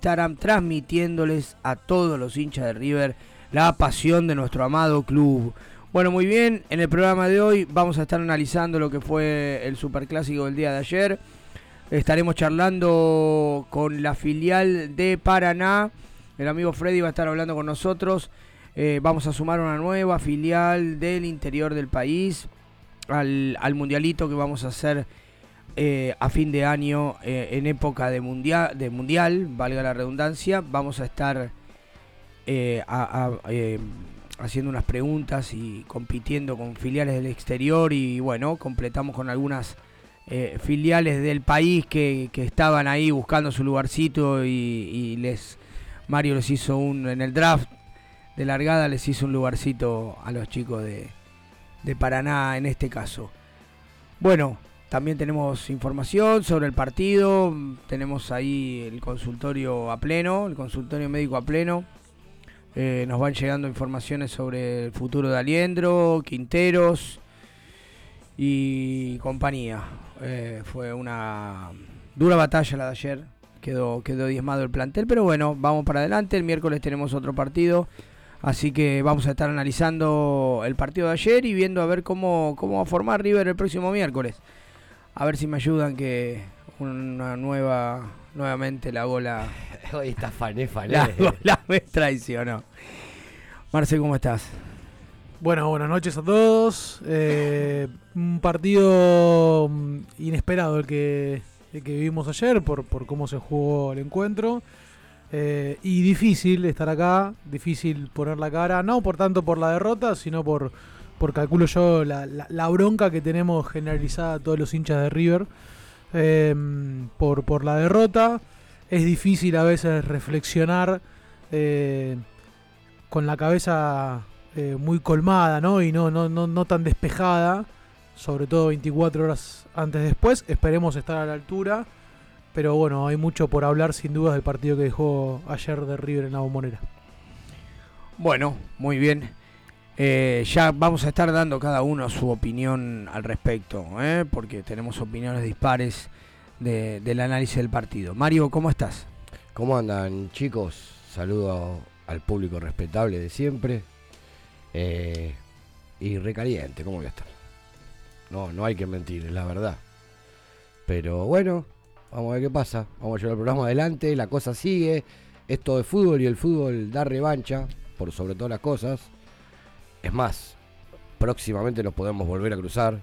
Instagram transmitiéndoles a todos los hinchas de River la pasión de nuestro amado club. Bueno, muy bien, en el programa de hoy vamos a estar analizando lo que fue el superclásico del día de ayer. Estaremos charlando con la filial de Paraná. El amigo Freddy va a estar hablando con nosotros. Eh, vamos a sumar una nueva filial del interior del país al, mundialito que vamos a hacer eh, a fin de año eh, en época de mundial, de mundial, valga la redundancia. Vamos a estar haciendo unas preguntas y compitiendo con filiales del exterior y bueno, completamos con algunas eh, filiales del país que, estaban ahí buscando su lugarcito y, les Mario les hizo un en el draft de largada les hizo un lugarcito a los chicos de, de Paraná en este caso. Bueno, también tenemos información sobre el partido, tenemos ahí el consultorio a pleno, el consultorio médico a pleno eh, nos van llegando informaciones sobre el futuro de Aliendro, Quinteros y compañía. Eh, fue una dura batalla la de ayer. Quedó, quedó diezmado el plantel, pero bueno, vamos para adelante. El miércoles tenemos otro partido. Así que vamos a estar analizando el partido de ayer y viendo a ver cómo, cómo va a formar River el próximo miércoles. A ver si me ayudan que una nueva nuevamente la bola. Hoy está fané, fané. La bola me traicionó. Marce, ¿cómo estás? Bueno, buenas noches a todos. Eh, un partido mm, inesperado el que, que vivimos ayer por, por cómo se jugó el encuentro. Eh, y difícil estar acá, difícil poner la cara, no por tanto por la derrota, sino por, por calculo yo, la, bronca que tenemos generalizada todos los hinchas de River. Em, por, la derrota. Es difícil a veces reflexionar eh, con la cabeza eh, muy colmada y no tan despejada, sobre todo 24 horas antes después. Esperemos estar a la altura. Pero bueno, hay mucho por hablar sin dudas del partido que dejó ayer de River en la bombonera. Bueno, muy bien. Eh, ya vamos a estar dando cada uno su opinión al respecto, ¿eh? porque tenemos opiniones dispares del análisis del partido. Mario, ¿cómo estás? ¿Cómo andan chicos? Saludo al público respetable de siempre. Eh, y recaliente, ¿cómo voy a estar? No, no hay que mentir, es la verdad. Pero bueno, vamos a ver qué pasa. Vamos a llevar el programa adelante, la cosa sigue. Esto de fútbol y el fútbol da revancha, por sobre todas las cosas. Es más, próximamente nos podemos volver a cruzar.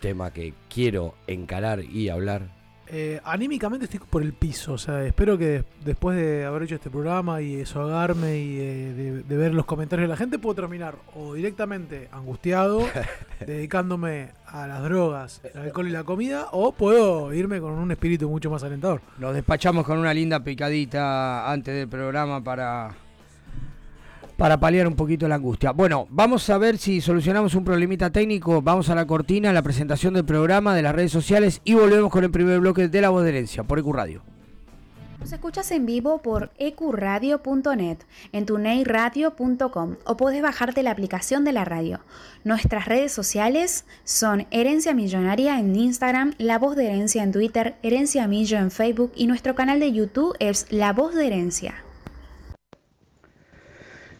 Tema que quiero encarar y hablar. Eh, anímicamente estoy por el piso, o sea, espero que después de haber hecho este programa y desahogarme y de, ver los comentarios de la gente, puedo terminar o directamente angustiado, dedicándome a las drogas, el alcohol y la comida, o puedo irme con un espíritu mucho más alentador. Nos despachamos con una linda picadita antes del programa para para paliar un poquito la angustia. Bueno, vamos a ver si solucionamos un problemita técnico. Vamos a la cortina, la presentación del programa, de las redes sociales y volvemos con el primer bloque de La Voz de Herencia por EcuRadio. Nos escuchas en vivo por ecuradio.net, en tuneiradio.com o puedes bajarte la aplicación de la radio. Nuestras redes sociales son Herencia Millonaria en Instagram, La Voz de Herencia en Twitter, Herencia Millo en Facebook y nuestro canal de YouTube es La Voz de Herencia.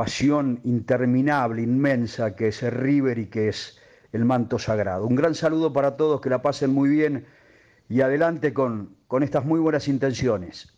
pasión interminable, inmensa que es el River y que es el manto sagrado. Un gran saludo para todos, que la pasen muy bien y adelante con, con estas muy buenas intenciones.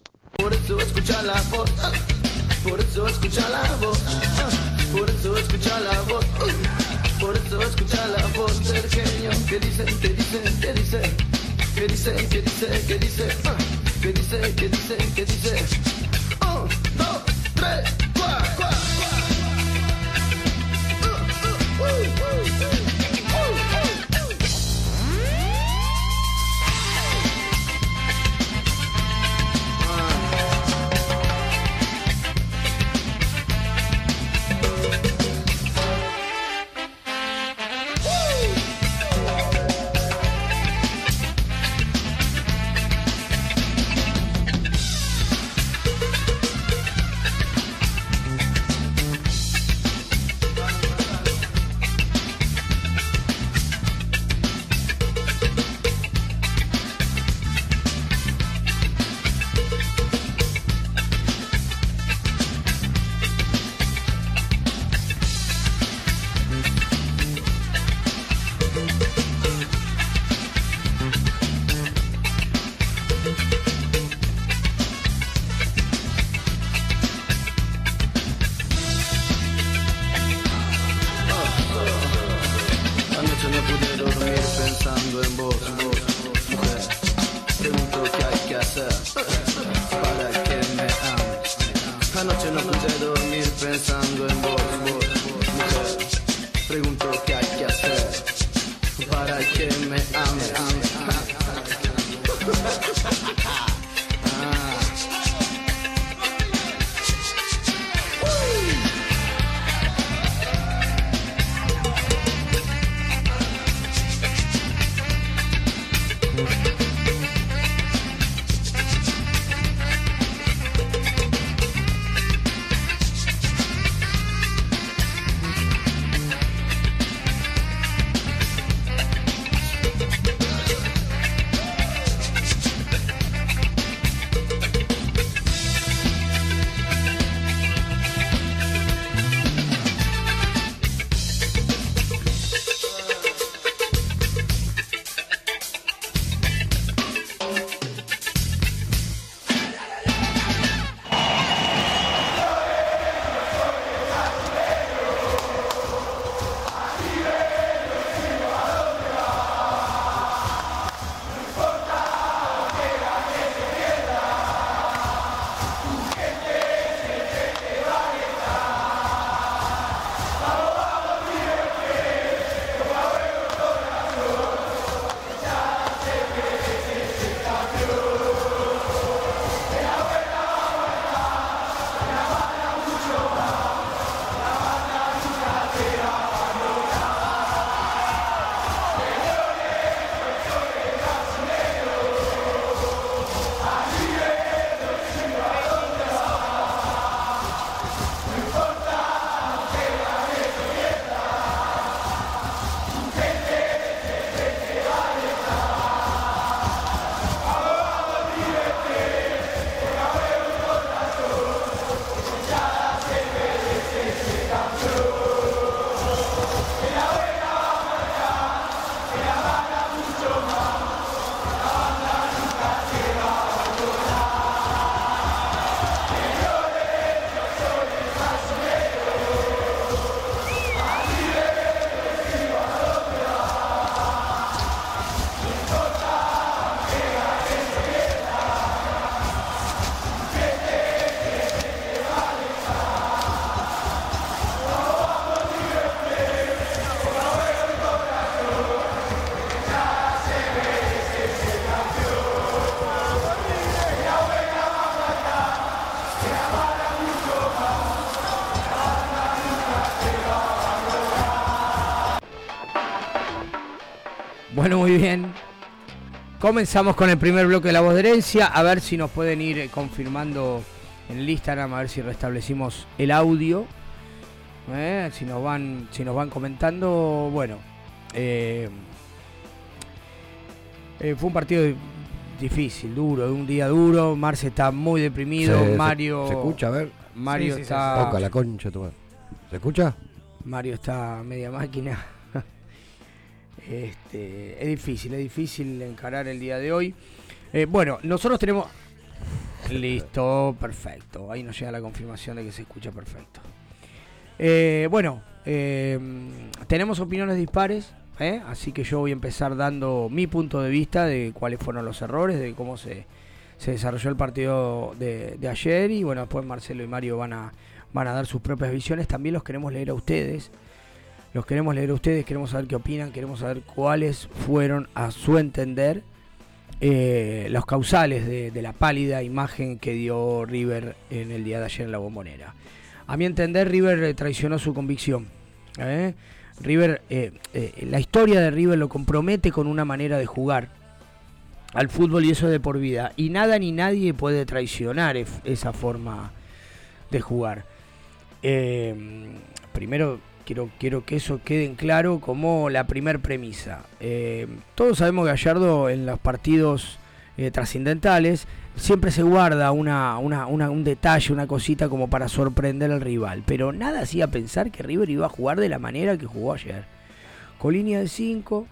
Comenzamos con el primer bloque de la voz de herencia. A ver si nos pueden ir eh, confirmando en el Instagram, a ver si restablecimos el audio. Eh, si nos van, si nos van comentando, bueno. eh, eh, fue un partido difícil, duro, un día duro. Marce está muy deprimido. Se- Mario. ¿Se escucha? A ver. Mario Sí, sí, está. Toca la concha, tu madre. ¿Se escucha? Mario está media máquina. Este, es difícil, es difícil encarar el día de hoy. Eh, bueno, nosotros tenemos... Listo, perfecto. Ahí nos llega la confirmación de que se escucha perfecto. Eh, bueno, eh, tenemos opiniones dispares, así que yo voy a empezar dando mi punto de vista de cuáles fueron los errores, de cómo se, se desarrolló el partido de, de ayer y bueno, después Marcelo y Mario van a, van a dar sus propias visiones. También los queremos leer a ustedes. Los queremos leer a ustedes, queremos saber qué opinan, queremos saber cuáles fueron, a su entender, eh, los causales de, la pálida imagen que dio River en el día de ayer en la bombonera. A mi entender, River eh, traicionó su convicción. ¿eh? River, la historia de River lo compromete con una manera de jugar al fútbol y eso es de por vida. Y nada ni nadie puede traicionar esa forma de jugar. Primero quiero, quiero que eso quede en claro como la primer premisa. Eh, todos sabemos que Gallardo en los partidos eh, trascendentales siempre se guarda una, una- un detalle, una cosita como para sorprender al rival. Pero nada hacía pensar que River iba a jugar de la manera que jugó ayer. Con línea de 5,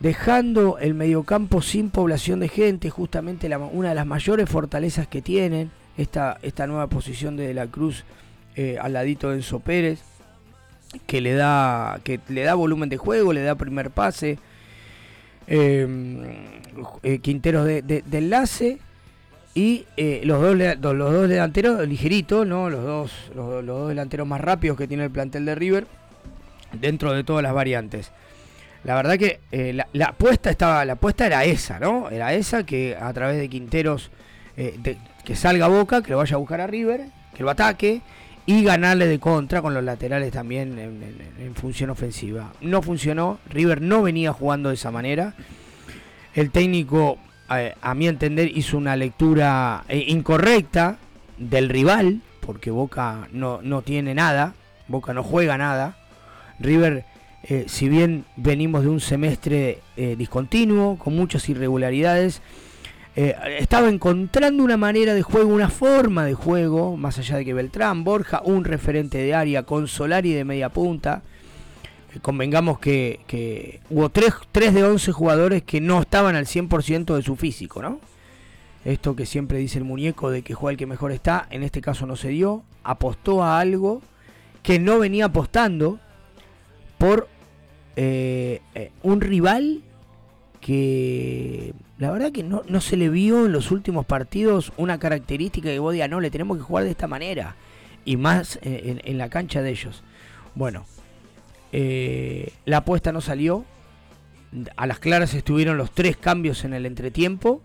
dejando el mediocampo sin población de gente, justamente una de las mayores fortalezas que tienen, esta, esta nueva posición de, de la Cruz eh, al ladito de Enzo Pérez, que le da, que le da volumen de juego, le da primer pase. eh, eh, Quinteros de, enlace y eh, los, dos, los dos delanteros ligeritos, ¿no? los, dos, los, dos delanteros más rápidos que tiene el plantel de River dentro de todas las variantes. La verdad que eh, la, apuesta estaba, la apuesta era esa, ¿no? Era esa que a través de Quinteros que salga Boca, que lo vaya a buscar a River, que lo ataque y ganarle de contra con los laterales también en, función ofensiva. No funcionó, River no venía jugando de esa manera. El técnico, eh, a mi entender, hizo una lectura eh, incorrecta del rival, porque Boca no, no tiene nada, Boca no juega nada. River, eh, si bien venimos de un semestre discontinuo, con muchas irregularidades, eh, estaba encontrando una manera de juego, una forma de juego, más allá de que Beltrán, Borja, un referente de área, con Solari de media punta. Eh, convengamos que, hubo 3, de 11 jugadores que no estaban al 100% de su físico, ¿no? Esto que siempre dice el muñeco de que juega el que mejor está, en este caso no se dio, apostó a algo que no venía apostando por eh, un rival que la verdad que no, no se le vio en los últimos partidos una característica que vos digas, no, le tenemos que jugar de esta manera. Y más eh, en, la cancha de ellos. Bueno, eh, la apuesta no salió. A las claras estuvieron los tres cambios en el entretiempo,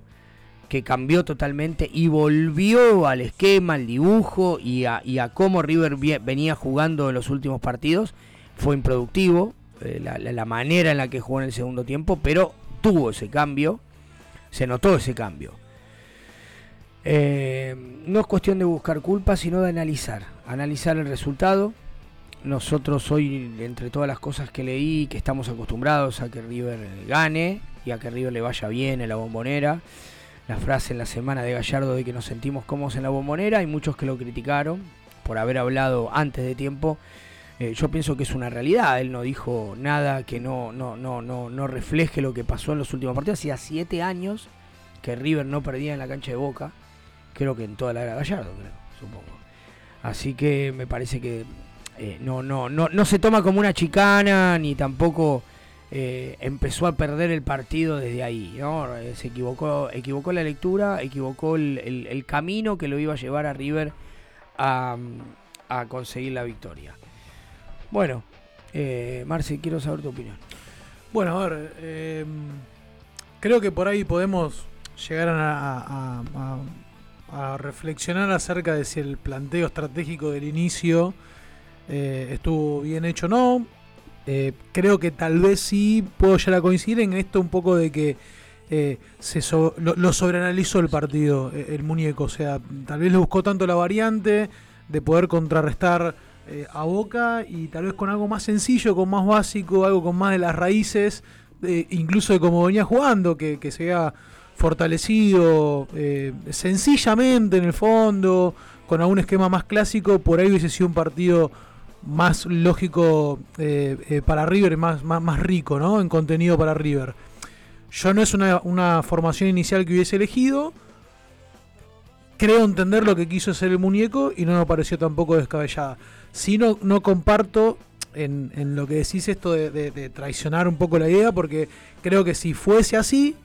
que cambió totalmente y volvió al esquema, al dibujo y a, y a cómo River venía jugando en los últimos partidos. Fue improductivo eh, la- la manera en la que jugó en el segundo tiempo, pero tuvo ese cambio, se notó ese cambio. Eh, no es cuestión de buscar culpas, sino de analizar, analizar el resultado. Nosotros hoy, entre todas las cosas que leí, que estamos acostumbrados a que River gane y a que River le vaya bien en la bombonera, la frase en la semana de Gallardo de que nos sentimos cómodos en la bombonera, hay muchos que lo criticaron por haber hablado antes de tiempo. Eh, yo pienso que es una realidad, él no dijo nada que no, no, no, no, no refleje lo que pasó en los últimos partidos. Hacía siete años que River no perdía en la cancha de Boca, creo que en toda la era Gallardo, creo, supongo. Así que me parece que eh, no, no, no, no se toma como una chicana, ni tampoco eh, empezó a perder el partido desde ahí, ¿no? Se equivocó, equivocó la lectura, equivocó el, el- el camino que lo iba a llevar a River a, a conseguir la victoria. Bueno, eh, Marce, quiero saber tu opinión. Bueno, a ver, eh, creo que por ahí podemos llegar a, reflexionar acerca de si el planteo estratégico del inicio eh, estuvo bien hecho o no. Eh, creo que tal vez sí puedo llegar a coincidir en esto un poco de que se so- lo, sobreanalizó el partido, eh, el muñeco. O sea, tal vez le buscó tanto la variante de poder contrarrestar eh, a Boca y tal vez con algo más sencillo, con más básico, algo con más de las raíces, incluso de cómo venía jugando, que, que se vea fortalecido eh, sencillamente en el fondo, con algún esquema más clásico, por ahí hubiese sido un partido más lógico eh, para River, más, más, más rico ¿no? en contenido para River. Yo no es una, una formación inicial que hubiese elegido. Creo entender lo que quiso hacer el muñeco y no me pareció tampoco descabellada. Si no, no comparto en, en lo que decís esto de traicionar un poco la idea, porque creo que si fuese así,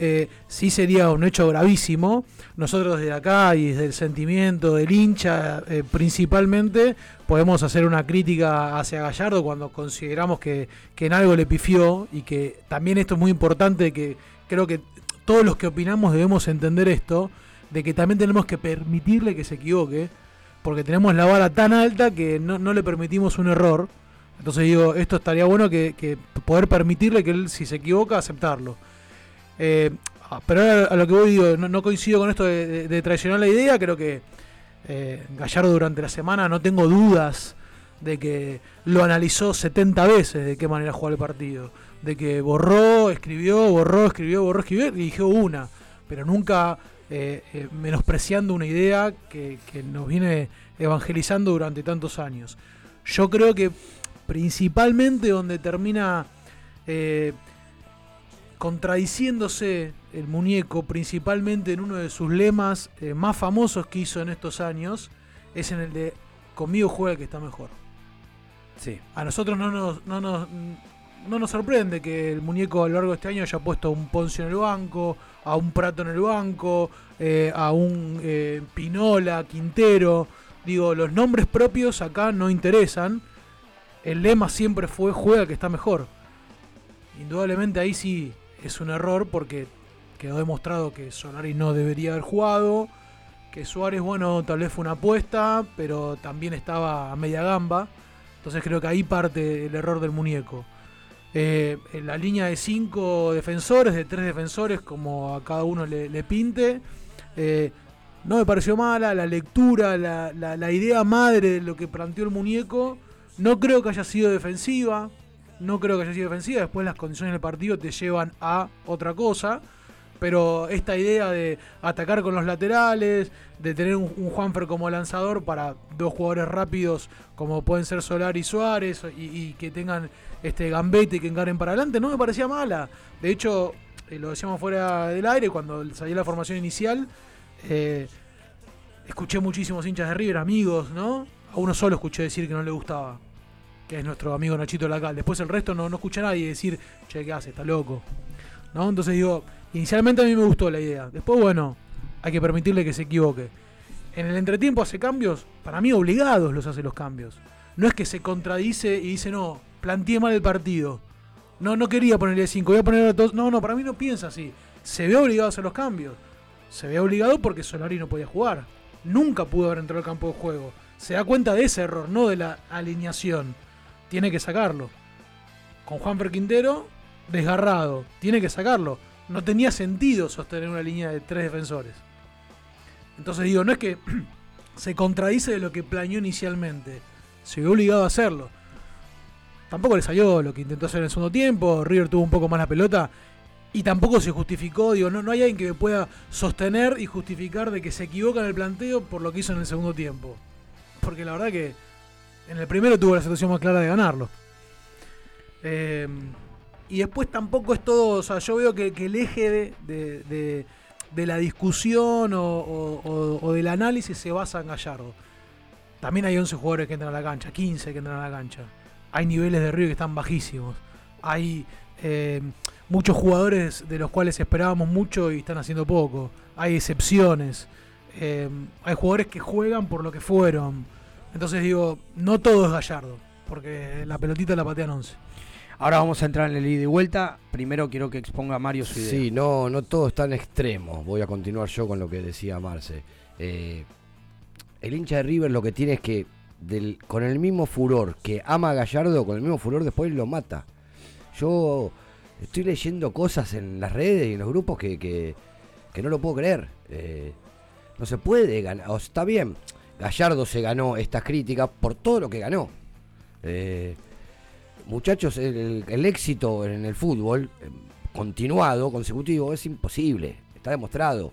eh, sí sería un hecho gravísimo. Nosotros desde acá y desde el sentimiento del hincha eh, principalmente podemos hacer una crítica hacia Gallardo cuando consideramos que, que en algo le pifió y que también esto es muy importante, que creo que todos los que opinamos debemos entender esto, de que también tenemos que permitirle que se equivoque, porque tenemos la vara tan alta que no, no le permitimos un error. Entonces digo, esto estaría bueno que, poder permitirle que él, si se equivoca, aceptarlo. Eh, ah, pero ahora a lo que voy, digo, no, coincido con esto de, traicionar la idea. Creo que eh, Gallardo durante la semana no tengo dudas de que lo analizó 70 veces de qué manera jugar el partido. De que borró, escribió, borró, escribió, borró, escribió y eligió una. Pero nunca eh, eh, menospreciando una idea que, que nos viene evangelizando durante tantos años. Yo creo que principalmente donde termina eh, contradiciéndose el muñeco, principalmente en uno de sus lemas más famosos que hizo en estos años, es en el de conmigo juega el que está mejor. Sí. A nosotros no nos, no nos, no nos sorprende que el muñeco a lo largo de este año haya puesto un Poncio en el banco, a un Prato en el banco, eh, a un eh, Pinola, Quintero. Digo, los nombres propios acá no interesan. El lema siempre fue juega que está mejor. Indudablemente ahí sí es un error porque quedó demostrado que Solari no debería haber jugado, que Suárez, bueno, tal vez fue una apuesta, pero también estaba a media gamba. Entonces creo que ahí parte el error del muñeco. Eh, la línea de cinco defensores, de tres defensores, como a cada uno le, pinte. eh, no me pareció mala la lectura, la, la- idea madre de lo que planteó el muñeco. No creo que haya sido defensiva. No creo que haya sido defensiva. Después las condiciones del partido te llevan a otra cosa. Pero esta idea de atacar con los laterales, de tener un, Juanfer como lanzador para dos jugadores rápidos como pueden ser Solar y Suárez y que tengan este gambete que encaren para adelante, no me parecía mala. De hecho, eh, lo decíamos fuera del aire cuando salió la formación inicial. eh, escuché muchísimos hinchas de River, amigos, ¿no? A uno solo escuché decir que no le gustaba, que es nuestro amigo Nachito Lacal. Después el resto no, no escuché a nadie decir, che, ¿qué hace? Está loco. ¿No? Entonces digo, inicialmente a mí me gustó la idea. Después, bueno, hay que permitirle que se equivoque. En el entretiempo hace cambios, para mí obligados los hace los cambios. No es que se contradice y dice, no, planteé mal el partido. No, no quería ponerle 5, voy a poner a todos. No, no, para mí no piensa así. Se ve obligado a hacer los cambios. Se ve obligado porque Solari no podía jugar. Nunca pudo haber entrado al campo de juego. Se da cuenta de ese error, no de la alineación. Tiene que sacarlo. Con Juan Quintero, desgarrado. Tiene que sacarlo. No tenía sentido sostener una línea de tres defensores. Entonces digo, no es que se contradice de lo que planeó inicialmente. Se ve obligado a hacerlo. Tampoco le salió lo que intentó hacer en el segundo tiempo. River tuvo un poco más la pelota. Y tampoco se justificó. Digo, no, no hay alguien que me pueda sostener y justificar de que se equivoca en el planteo por lo que hizo en el segundo tiempo. Porque la verdad que en el primero tuvo la situación más clara de ganarlo. Eh, y después tampoco es todo. O sea, yo veo que, el eje de, la discusión o- o del análisis se basa en Gallardo. También hay 11 jugadores que entran a la cancha, 15 que entran a la cancha. Hay niveles de Río que están bajísimos. Hay eh, muchos jugadores de los cuales esperábamos mucho y están haciendo poco. Hay excepciones. Eh, hay jugadores que juegan por lo que fueron. Entonces digo, no todo es Gallardo, porque la pelotita la patean 11. Ahora vamos a entrar en el ida y vuelta. Primero quiero que exponga Mario su idea. Sí, no, no todo es tan extremo. Voy a continuar yo con lo que decía Marce. Eh, el hincha de River lo que tiene es que con el mismo furor que ama a Gallardo, con el mismo furor después lo mata. Yo estoy leyendo cosas en las redes y en los grupos que, que- no lo puedo creer. Eh, no se puede ganar. Está bien, Gallardo se ganó estas críticas por todo lo que ganó. Eh, muchachos, el, el éxito en el fútbol eh, continuado, consecutivo, es imposible. Está demostrado.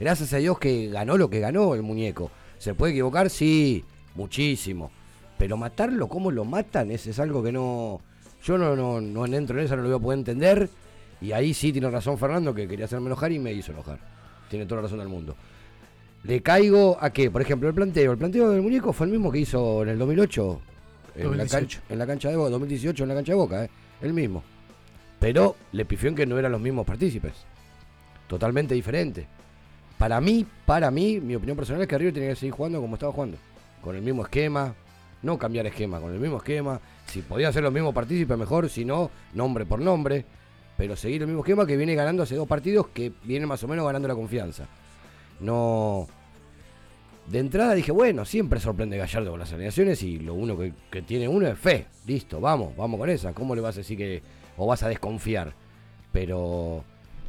Gracias a Dios que ganó lo que ganó el muñeco. ¿Se puede equivocar? Sí, muchísimo. Pero matarlo, ¿cómo lo matan? Ese es algo que no. Yo no, no, no entro en eso, no lo voy a poder entender. Y ahí sí tiene razón Fernando, que quería hacerme enojar y me hizo enojar. Tiene toda la razón del mundo. Le caigo a qué? Por ejemplo, el planteo. El planteo del muñeco fue el mismo que hizo en el 2008. En, La, 2018. cancha, en la cancha de Boca, 2018 en la cancha de Boca, ¿eh? el mismo. Pero le pifió en que no eran los mismos partícipes. Totalmente diferente. Para mí, para mí, mi opinión personal es que River tenía que seguir jugando como estaba jugando. Con el mismo esquema. No cambiar esquema, con el mismo esquema. Si podía ser los mismos partícipes, mejor. Si no, nombre por nombre. Pero seguir el mismo esquema que viene ganando hace dos partidos que viene más o menos ganando la confianza. No. De entrada dije, bueno, siempre sorprende Gallardo con las alineaciones y lo uno que, tiene uno es fe. Listo, vamos, vamos con esa. ¿Cómo le vas a decir que. o vas a desconfiar? Pero.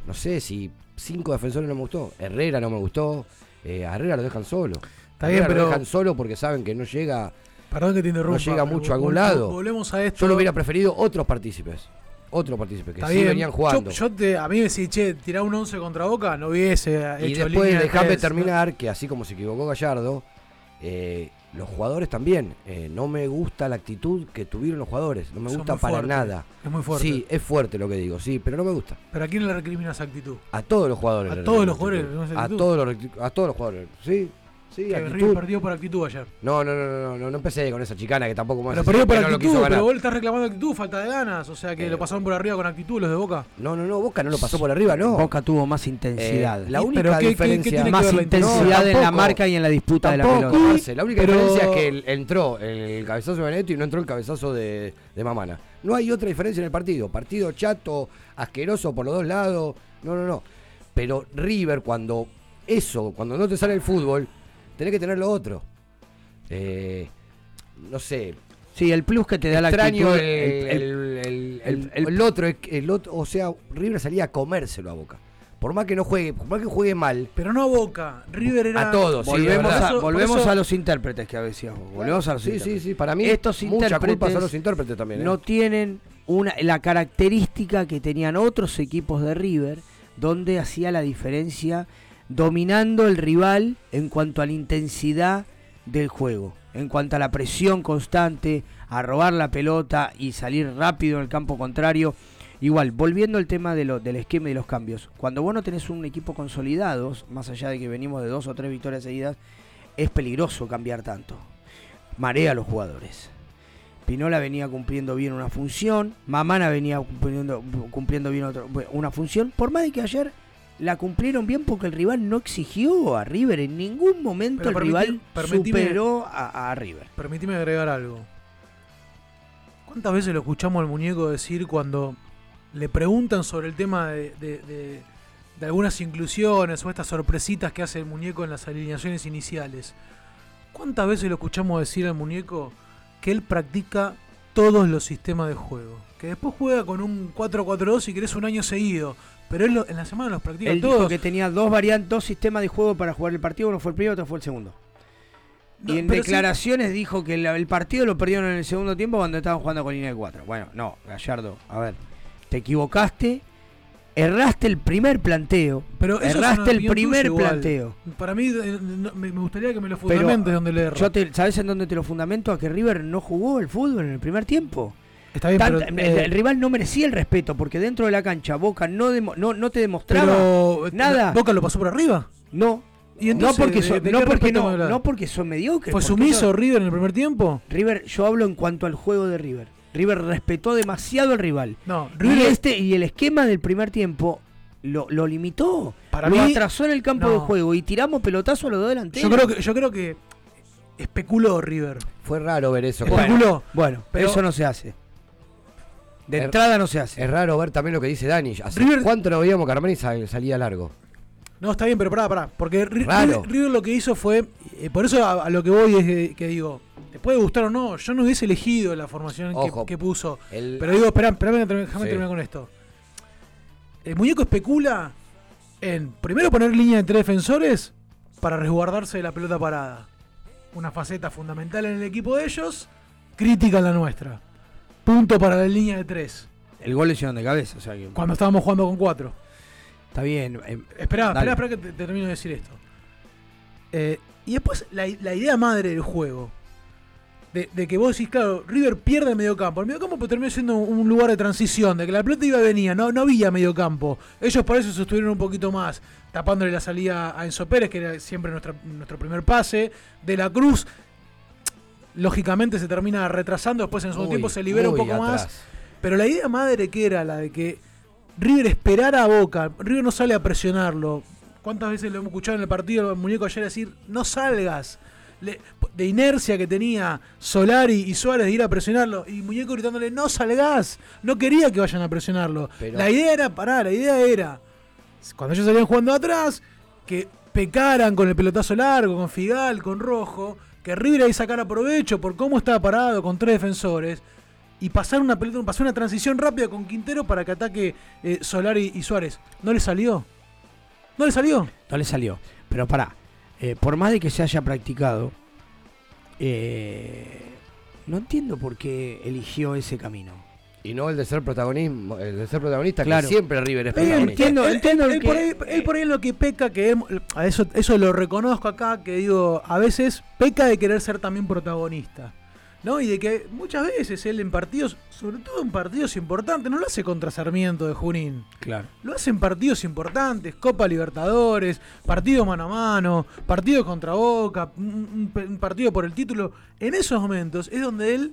No sé si cinco defensores no me gustó. Herrera no me gustó. eh, Herrera lo dejan solo. Está bien, pero- lo dejan solo porque saben que no llega. Perdón que te interrumpa. llega pero mucho a algún lado. Volvemos a esto. Yo lo hubiera preferido otros partícipes. Otros partícipes que Está sí bien. venían jugando. Yo, yo te, a mí me decís, che, tirá un 11 contra Boca, no hubiese Y hecho después dejame terminar que así como se equivocó Gallardo, eh, los jugadores también. eh, no me gusta la actitud que tuvieron los jugadores. No me Son gusta para nada. Es muy fuerte. Sí, es fuerte lo que digo, sí, pero no me gusta. Pero ¿a quién le recrimina esa actitud? A todos los jugadores. A todos los jugadores A todos los, a todos los jugadores, sí. Sí, que actitud. River perdió por actitud ayer. No, no, no, no, no, no empecé con esa chicana que tampoco me Pero perdió por actitud, pero vos le estás reclamando actitud, falta de ganas. O sea que Eh, lo pasaron por arriba con actitud los de Boca. No, no, no, Boca no lo pasó por arriba, no. Boca tuvo más Eh, intensidad. la única pero ¿qué- qué- qué diferencia más intensidad No, en la marca y en la disputa de la pelota. Marce, la única Pero- diferencia es que el- entró el cabezazo de Benetti y no entró el cabezazo de, de Mamana. No hay otra diferencia en el partido. Partido chato, asqueroso por los dos lados. No, no, no. Pero River, cuando eso, cuando no te sale el fútbol, tenés que tener lo otro. Eh, no sé, Sí, el plus que te da la extraño actitud. el, el- el- el- el- el- el- el- el otro, el otro, o sea, River salía a comérselo a Boca. Por más que no juegue, por más que juegue mal, Pero no a Boca. River era. A todos, sí, volvemos a, volvemos a los intérpretes que decías vos. Volvemos a los sí, sí, intérpretes. sí, para mí Estos mucha culpa intérpretes son los intérpretes también. ¿eh? no tienen una, la característica que tenían otros equipos de River, donde hacía la diferencia dominando el rival en cuanto a la intensidad del juego, en cuanto a la presión constante, a robar la pelota y salir rápido en el campo contrario. Igual, volviendo al tema de lo- del esquema y los cambios, cuando vos no tenés un equipo consolidado, más allá de que venimos de dos o tres victorias seguidas, es peligroso cambiar tanto. Marea a los jugadores. Pinola venía cumpliendo bien una función, Mamana venía cumpliendo, cumpliendo bien otra- una función, por más de que ayer la cumplieron bien porque el rival no exigió a River, en ningún momento Pero el rival permitime- superó a, a River. Permitime agregar algo. ¿Cuántas veces lo escuchamos al muñeco decir cuando le preguntan sobre el tema de, de- de- de algunas inclusiones o estas sorpresitas que hace el muñeco en las alineaciones iniciales? ¿Cuántas veces lo escuchamos decir al muñeco que él practica todos los sistemas de juego? Que después juega con un 4-4-2 si querés un año seguido, pero él lo- en la semana los practica Él todos. dijo que tenía dos variantes, dos sistemas de juego para jugar el partido, uno fue el primero, otro fue el segundo. No, y en pero sí- declaraciones dijo que la- el partido lo perdieron en el segundo tiempo cuando estaban jugando con línea de 4. Bueno, no, Gallardo, a ver, te equivocaste, erraste el primer planteo, Pero erraste el primer planteo. Para mí, eh, no- me gustaría que me lo Pero fundamentes donde le erra. Yo te, ¿Sabes en dónde te lo fundamento? A que River no jugó el fútbol en el primer tiempo. Está bien, Tanta- pero, el, eh, el rival no merecía el respeto porque dentro de la cancha Boca no, demo- no, no te demostraba pero, eh, nada. Boca lo pasó por arriba. No. Y entonces, no porque ¿de- son, no porque no, no porque son mediocres. ¿Fue sumiso son- River en el primer tiempo? River, yo hablo en cuanto al juego de River. River respetó demasiado al rival. No, Y River este y el esquema del primer tiempo lo, lo limitó. Para lo mí- atrasó en el campo no. de juego y tiramos pelotazo a los dos delanteros. yo creo que yo creo que especuló River. Fue raro ver eso. Bueno. especuló. Bueno, Pero- eso no se hace. De Er- entrada no se hace. Es raro ver también lo que dice Dani. ¿Hace River- ¿Cuánto no veíamos que Armani sal- salía largo? No, está bien, pero pará, pará. Porque. River, River lo que hizo fue. eh, por eso a, a lo que voy es que, que digo. Te puede gustar o no. Yo no hubiese elegido la formación que, Ojo. que puso. El- Pero digo, espera, espera, déjame Sí. terminar con esto. El muñeco especula en primero poner línea de tres defensores para resguardarse de la pelota parada. Una faceta fundamental en el equipo de ellos, crítica en la nuestra. Punto para la línea de tres. El gol le hicieron de cabeza. O sea que Cuando estábamos jugando con cuatro. está bien. eh, Espera, Dale. espera, espera que te, te termino de decir esto. Eh, y después la, la idea madre del juego. De, de que vos decís, claro, River pierde el mediocampo. El mediocampo pues, terminó siendo un, un lugar de transición, de que la pelota iba y venía, no, no había mediocampo. Ellos por eso sostuvieron un poquito más, tapándole la salida a Enzo Pérez, que era siempre nuestra- nuestro primer pase. De la Cruz, lógicamente se termina retrasando, después en su tiempo se libera un poco más. Pero la idea madre que era la de que River esperara a Boca, River no sale a presionarlo. ¿Cuántas veces lo hemos escuchado en el partido el muñeco ayer decir, no salgas? Le- de inercia que tenía Solari y Suárez de ir a presionarlo. Y muñeco gritándole, no salgas. No quería que vayan a presionarlo. Pero- La idea era parar, la idea era, cuando ellos salían jugando atrás, que pecaran con el pelotazo largo, con Figal, con Rojo, que River ahí sacara provecho por cómo estaba parado con tres defensores y pasar una pasar una transición rápida con Quintero para que ataque eh, Solari y Suárez. ¿No le salió? ¿No le salió? No le salió. Pero pará, eh, por más de que se haya practicado, eh, no entiendo por qué eligió ese camino. Y no el de ser protagonismo, el de ser protagonista, Claro. que siempre River es Eh, protagonista. entiendo, él, entiendo él- él que- por ahí, él por ahí en lo que peca, que a eso, eso lo reconozco acá, que digo, a veces peca de querer ser también protagonista. ¿no? Y de que muchas veces él en partidos, sobre todo en partidos importantes, no lo hace contra Sarmiento de Junín. Claro. Lo hace en partidos importantes, Copa Libertadores, partido mano a mano, partido contra Boca, un, un- un partido por el título. En esos momentos es donde él,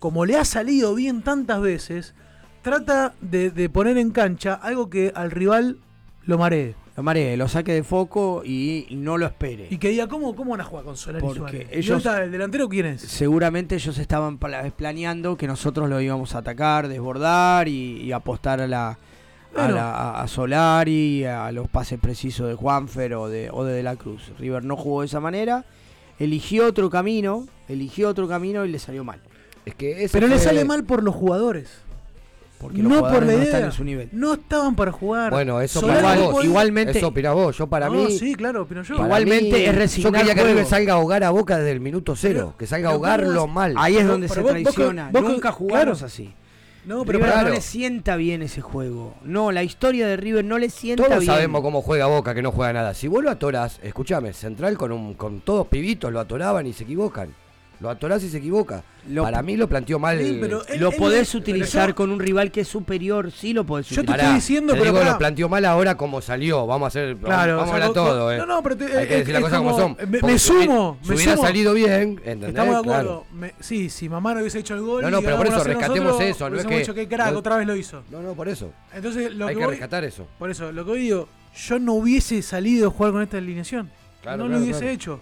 como le ha salido bien tantas veces, trata de, de poner en cancha algo que al rival lo maree. Lo maree, lo saque de foco y no lo espere. Y que diga, ¿cómo, cómo van a jugar con Solari Porque ellos- está el delantero quién es? Seguramente ellos estaban pla- planeando que nosotros lo íbamos a atacar, desbordar y, y apostar a la a Solari, a los pases precisos de Juanfer o de, o de De la Cruz. River no jugó de esa manera, eligió otro camino, eligió otro camino y le salió mal. Es que ese Pero le sale mal por los jugadores. Porque los no por la no idea. están en su nivel. No estaban para jugar. Bueno, eso Solari para vos. igualmente- Eso opinás vos. Yo para No, mí. sí, claro, opino yo. para Igualmente mí, es resignar Yo quería que. River salga a ahogar a Boca desde el minuto cero. Pero- que salga a ahogarlo vos- mal. Ahí es donde se vos- traiciona. vos Nunca jugamos claro. así. No, pero River pará. no claro. le sienta bien ese juego. No, la historia de River no le sienta Todos bien. sabemos cómo juega Boca, que no juega nada. Si vos lo atorás, escúchame, Central con un, con todos pibitos lo atoraban y se equivocan. Lo atorás y se equivoca. Lo- Para mí lo planteó mal. Sí, pero él- lo él- podés utilizar yo- con un rival que es superior, sí lo podés Yo te utilizar. estoy diciendo, te pero digo, lo planteó mal ahora como salió. Vamos a hacer. Claro, vamos o a hablar todo, eh. No, no, pero te- Hay que es- decir las cosas como, son. Me, sumo, Si me hubiera sumo. salido bien, ¿entendés? Estamos de Claro. acuerdo. Me- sí, si mamá no hubiese hecho el gol. No, no, pero por eso, 1 a 0 rescatemos nosotros, eso, no es que- dicho, crack, no- otra vez lo hizo. No, no, por eso. Entonces, lo Hay que que rescatar eso. Por eso, lo que hoy digo, yo no hubiese salido a jugar con esta alineación. Claro, no claro, lo hubiese claro. hecho.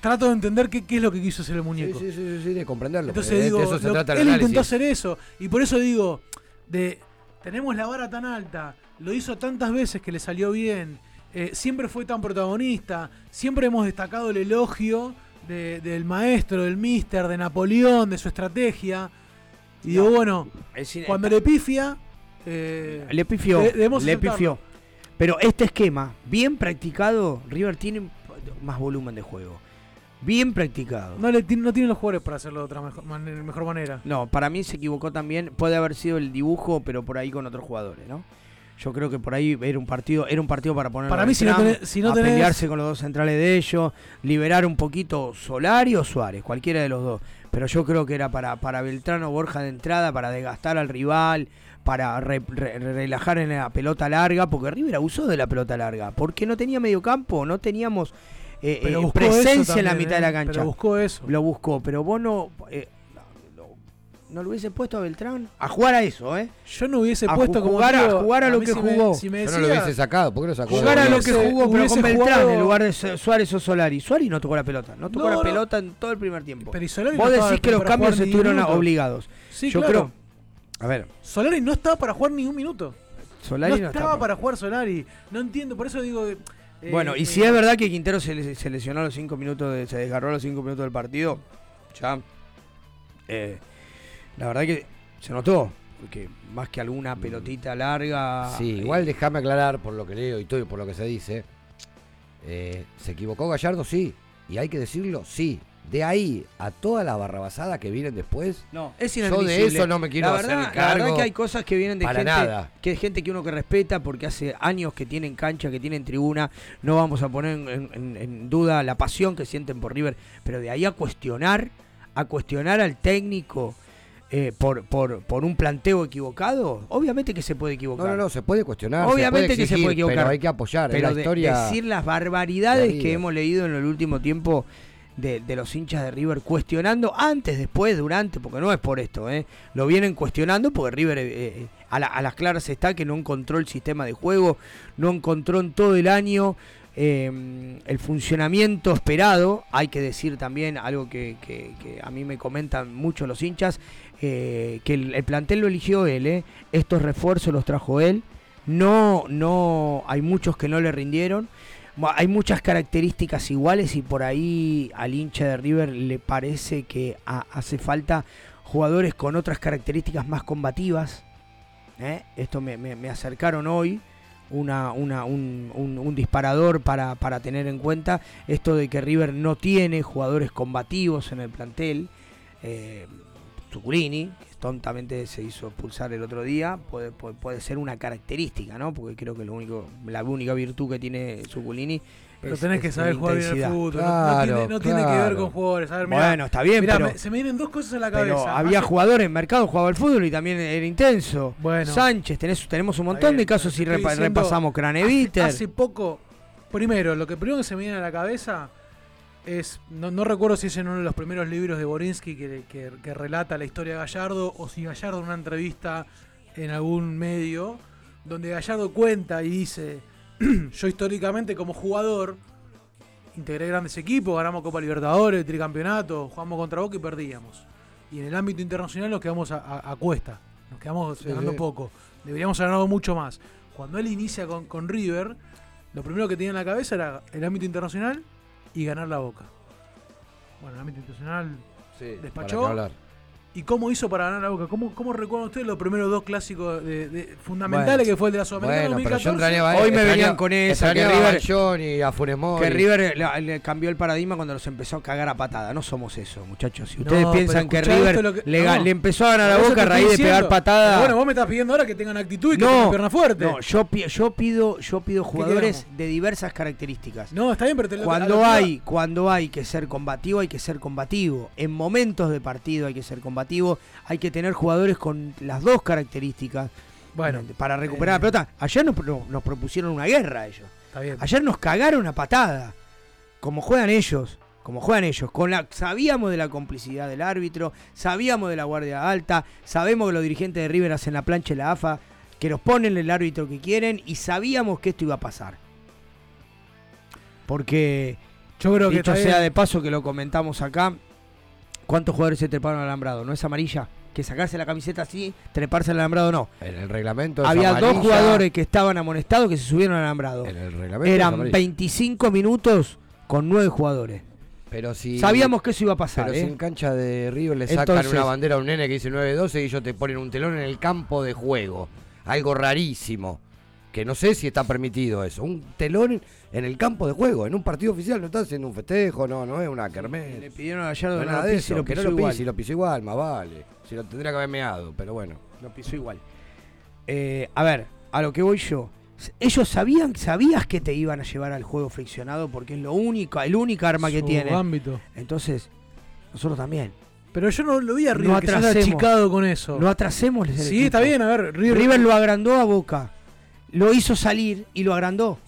Trato de entender qué, qué es lo que quiso hacer el muñeco. sí, sí, sí, sí, de comprenderlo. Entonces digo, de eso se lo- trata el él análisis. intentó hacer eso. Y por eso digo, de tenemos la vara tan alta, lo hizo tantas veces que le salió bien, eh, siempre fue tan protagonista, siempre hemos destacado el elogio de- del maestro, del mister, de Napoleón, de su estrategia. Y digo, bueno, cuando le pifia, eh, le pifió, le aceptarlo. pifió. Pero este esquema, bien practicado, River tiene más volumen de juego. Bien practicado. no, le, no tiene los jugadores para hacerlo de otra mejor, man- mejor manera. No, para mí se equivocó también. Puede haber sido el dibujo, pero por ahí con otros jugadores, ¿no? Yo creo que por ahí era un partido, era un partido para poner Para mí, si no tenés- si no a tenés- pelearse con los dos centrales de ellos, liberar un poquito Solari o Suárez, cualquiera de los dos. Pero yo creo que era para, para Beltrano Borja de entrada, para desgastar al rival, para re- re- relajar en la pelota larga, porque River abusó de la pelota larga, porque no tenía medio campo, no teníamos eh, Pero eh, buscó eso presencia en la también, mitad de la ¿eh? cancha. Pero buscó eso. Lo buscó, pero vos no, eh, no, no lo hubiese puesto a Beltrán a jugar a eso, ¿eh? Yo no hubiese A puesto como jugar a- jugar a lo que si me- jugó. si me Yo no lo hubiese sacado. ¿Por qué lo sacó? Jugar a lo que jugó, pero con Beltrán jugado- en lugar de Su- Suárez o Solari. Suárez no tocó la pelota, no tocó No, la no. pelota en todo el primer tiempo. Pero y Solari Vos no estaba decís que los cambios estuvieron obligados. Sí, Yo claro. creo. A ver, Solari no estaba para jugar ni un minuto. Solari no no, estaba está. para jugar Solari. No entiendo, por eso digo. eh, Bueno, y si es verdad que Quintero se, se lesionó a los cinco minutos, de- se desgarró a los cinco minutos del partido, ya. eh, la verdad que se notó, porque más que alguna pelotita larga. Sí, eh, igual déjame aclarar por lo que leo y todo y por lo que se dice. Eh, ¿Se equivocó Gallardo? Sí. Y hay que decirlo, sí. De ahí a toda la barrabasada que vienen después, No, es Yo de inadmisible. eso no me quiero la hacer verdad, cargo La verdad que hay cosas que vienen de gente nada. que es gente que uno que respeta porque hace años que tienen cancha, que tienen tribuna. No vamos a poner en, en- en duda la pasión que sienten por River, pero de ahí a cuestionar, a cuestionar al técnico eh, por, por, por un planteo equivocado, obviamente que se puede equivocar. no, no, no, se puede cuestionar. Obviamente se puede que se puede equivocar. Pero hay que apoyar. Pero la de- historia. decir las barbaridades de que hemos leído en el último tiempo de, los hinchas de River, cuestionando antes, después, durante, porque no es por esto, ¿eh? lo vienen cuestionando porque River eh, eh, a, la- a las claras está que no encontró el sistema de juego, no encontró en todo el año eh, el funcionamiento esperado. Hay que decir también algo que, a mí me comentan mucho los hinchas, que el, el plantel lo eligió él, estos refuerzos los trajo él. No, no, hay muchos que no le rindieron. Hay muchas características iguales y por ahí al hincha de River le parece que ha- hace falta jugadores con otras características más combativas. ¿eh? Esto me, me- me acercaron hoy, una, una- un, un- un disparador para, para tener en cuenta. Esto de que River no tiene jugadores combativos en el plantel. Eh, es tontamente se hizo expulsar el otro día, puede, puede, puede ser una característica, ¿no? Porque creo que lo único, la única virtud que tiene Zuculini Pero es- tenés es que saber jugar bien al fútbol. no- tiene, no tiene que ver con jugadores. A ver, mirá, Bueno, está bien, mirá, pero, me- se me vienen dos cosas a la pero cabeza. había Hace- jugadores en mercado, jugaba al fútbol y también era intenso. Bueno. Sánchez, tenés, tenemos un montón bien, de casos si repa- diciendo, repasamos Hace, Craneviter. hace poco, primero, lo que primero que se me viene a la cabeza es, no, no recuerdo si es en uno de los primeros libros de Borinsky que, que- que relata la historia de Gallardo o si Gallardo en una entrevista en algún medio, donde Gallardo cuenta y dice, yo históricamente como jugador integré grandes equipos, ganamos Copa Libertadores, tricampeonato, jugamos contra Boca y perdíamos. Y en el ámbito internacional nos quedamos a, a- a cuesta, nos quedamos ganando sí. poco. Deberíamos haber ganado mucho más. Cuando él inicia con, con River, lo primero que tenía en la cabeza era el ámbito internacional y ganar la Boca. Bueno, el ámbito internacional. Sí, Despachó. para qué hablar. ¿Y cómo hizo para ganar la Boca? ¿Cómo, cómo recuerdan ustedes los primeros dos clásicos de- de- fundamentales Bueno. que fue el de la Sudamericana Bueno, pero yo 2014? entrañaba Hoy me venían con esa, que River- John y a Funes Mori. Que River le, le cambió el paradigma cuando los empezó a cagar a patada. No somos eso, muchachos. Si No, ustedes piensan que River que- le, no. empezó a ganar a Boca a raíz de pegar patada. Pero Bueno, vos me estás pidiendo ahora que tengan actitud y que tengan pierna fuerte. no, yo, yo pido, yo pido jugadores de diversas características. No, está bien, pero te lo a Cuando hay, cuando hay que ser combativo, hay que ser combativo. En momentos de partido hay que ser combativo. Hay que tener jugadores con las dos características Bueno, para recuperar la eh, pelota. Ayer nos, pro- nos propusieron una guerra ellos. está bien. Ayer nos cagaron a patada. Como juegan ellos. Como juegan ellos. Con la, sabíamos de la complicidad del árbitro. Sabíamos de la guardia alta. Sabemos que los dirigentes de River hacen la plancha y la AFA. Que nos ponen el árbitro que quieren. Y sabíamos que esto iba a pasar. Porque, Yo creo que dicho está sea de paso que lo comentamos acá. ¿Cuántos jugadores se treparon al alambrado? ¿No es amarilla? Que sacarse la camiseta así, treparse al alambrado no. En el reglamento Había dos jugadores que estaban amonestados que se subieron al alambrado. En el reglamento Eran amarilla. 25 minutos con 9 jugadores. Pero si, Sabíamos que eso iba a pasar, Pero si ¿eh? en cancha de River le sacan Entonces- una bandera a un nene que dice 9-12 y ellos te ponen un telón en el campo de juego. Algo rarísimo. Que no sé si está permitido eso. Un telón en el campo de juego, en un partido oficial. No está haciendo un festejo, no, no es una Le kermés. pidieron a Gallardo No que no nada lo de eso, lo que no pisó lo igual. pise, lo pisó igual, más vale. Si lo tendría que haber meado, pero bueno. Lo pisó igual. Eh, a ver, a lo que voy yo. Ellos sabían, sabías que te iban a llevar al juego friccionado porque es lo único, el única arma que Su tienen. ámbito. Entonces, nosotros también. Pero yo no lo vi a No River que se haya achicado con eso. No atrasemos sí, está bien, a ver, River, River lo agrandó a Boca. Lo hizo salir y lo agrandó.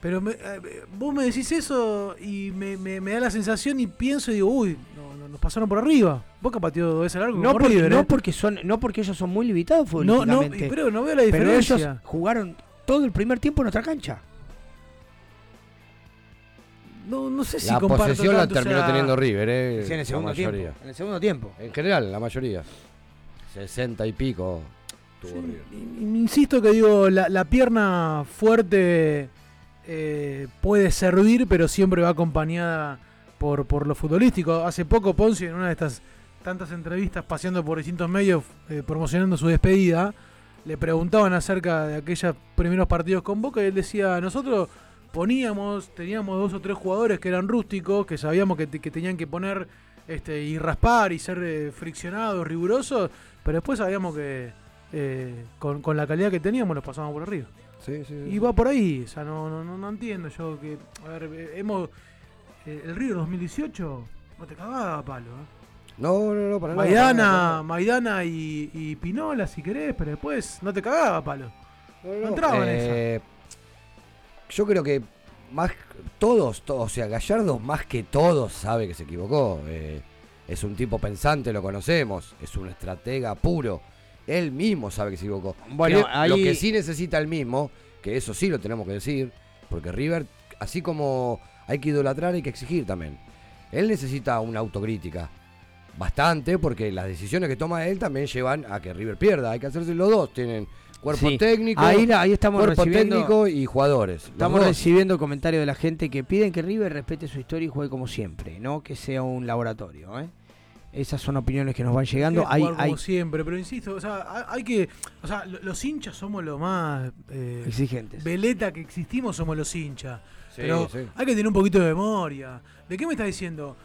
Pero me- eh, vos me decís eso y me, me- me da la sensación y pienso y digo, uy, no, no, nos pasaron por arriba. Boca pateó dos veces largo No como porque, River, no ¿eh? porque son, no porque ellos son muy limitados no, no, futbolísticamente. y- pero no veo la pero diferencia. ellos jugaron todo el primer tiempo en nuestra cancha. no, no sé si la comparto posesión la terminó sea, teniendo River, eh. Sí, en el la segundo mayoría. tiempo. En el segundo tiempo. En general, la mayoría. 60 y pico tuvo sí, insisto que digo, la, la pierna fuerte eh, puede servir, pero siempre va acompañada por, por lo futbolístico. Hace poco Ponzi, en una de estas tantas entrevistas, paseando por distintos medios, eh, promocionando su despedida, le preguntaban acerca de aquellos primeros partidos con Boca y él decía, nosotros poníamos, teníamos dos o tres jugadores que eran rústicos, que sabíamos que, que tenían que poner este, y raspar y ser eh, friccionados, rigurosos, pero después sabíamos que eh, con, con la calidad que teníamos los pasábamos por arriba. Sí, sí. Y va por ahí, o sea, no, no, no, no entiendo yo que, a ver, eh, hemos, eh, el Río 2018, no te cagaba palo, ¿eh? No, no, no, para Maidana, nada, Maidana y, y Pinola si querés, pero después no te cagaba palo. No, No entraba en eh, Yo creo que más todos, todos, o sea, Gallardo más que todos sabe que se equivocó. eh, es un tipo pensante, lo conocemos. Es un estratega puro. Él mismo sabe que se equivocó. Bueno, Creo- ahí- Lo que sí necesita el mismo, que eso sí lo tenemos que decir, porque River, así como hay que idolatrar, hay que exigir también. Él necesita una autocrítica. Bastante, porque las decisiones que toma él también llevan a que River pierda. Hay que hacerse los dos. Tienen cuerpo Sí. técnico, Ahí, ahí estamos cuerpo recibiendo, técnico y jugadores. estamos recibiendo comentarios de la gente que piden que River respete su historia y juegue como siempre, no que sea un laboratorio. ¿eh? Esas son opiniones que nos van llegando. Hay como hay siempre, pero insisto, o sea, hay- hay que, o sea, lo- los hinchas somos lo más eh, exigentes. veleta que existimos, somos los hinchas. Sí, pero sí. hay que tener un poquito de memoria. ¿De qué me estás diciendo?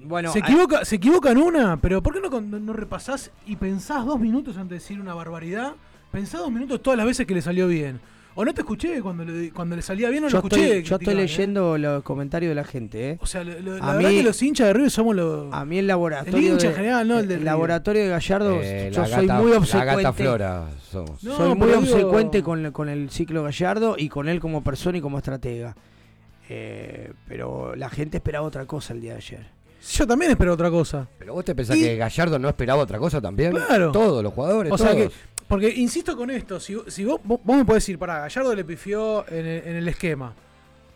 Bueno, se, hay- equivoca, se equivoca en una, pero ¿por qué no, con- no repasás y pensás dos minutos antes de decir una barbaridad? Pensá dos minutos todas las veces que le salió bien. O no te escuché cuando le, cuando le salía bien, no yo lo escuché. estoy, yo estoy ¿eh? leyendo los comentarios de la gente, ¿eh? O sea, lo- lo- A la verdad mí- que los hinchas de River somos los. A mí el laboratorio. El hincha de, en general, no el River. laboratorio de Gallardo, Eh, yo la soy gata- muy La obsecuente. gata Flora somos. No, soy muy digo- obsecuente con, con el ciclo Gallardo y con él como persona y como estratega. Eh, pero la gente esperaba otra cosa el día de ayer. Yo también espero otra cosa. Pero vos te pensás Y- que Gallardo no esperaba otra cosa también. Claro. Todos los jugadores, O sea todos. que, porque insisto con esto, si, si vos, vos, me podés decir, pará, Gallardo le pifió en el, esquema.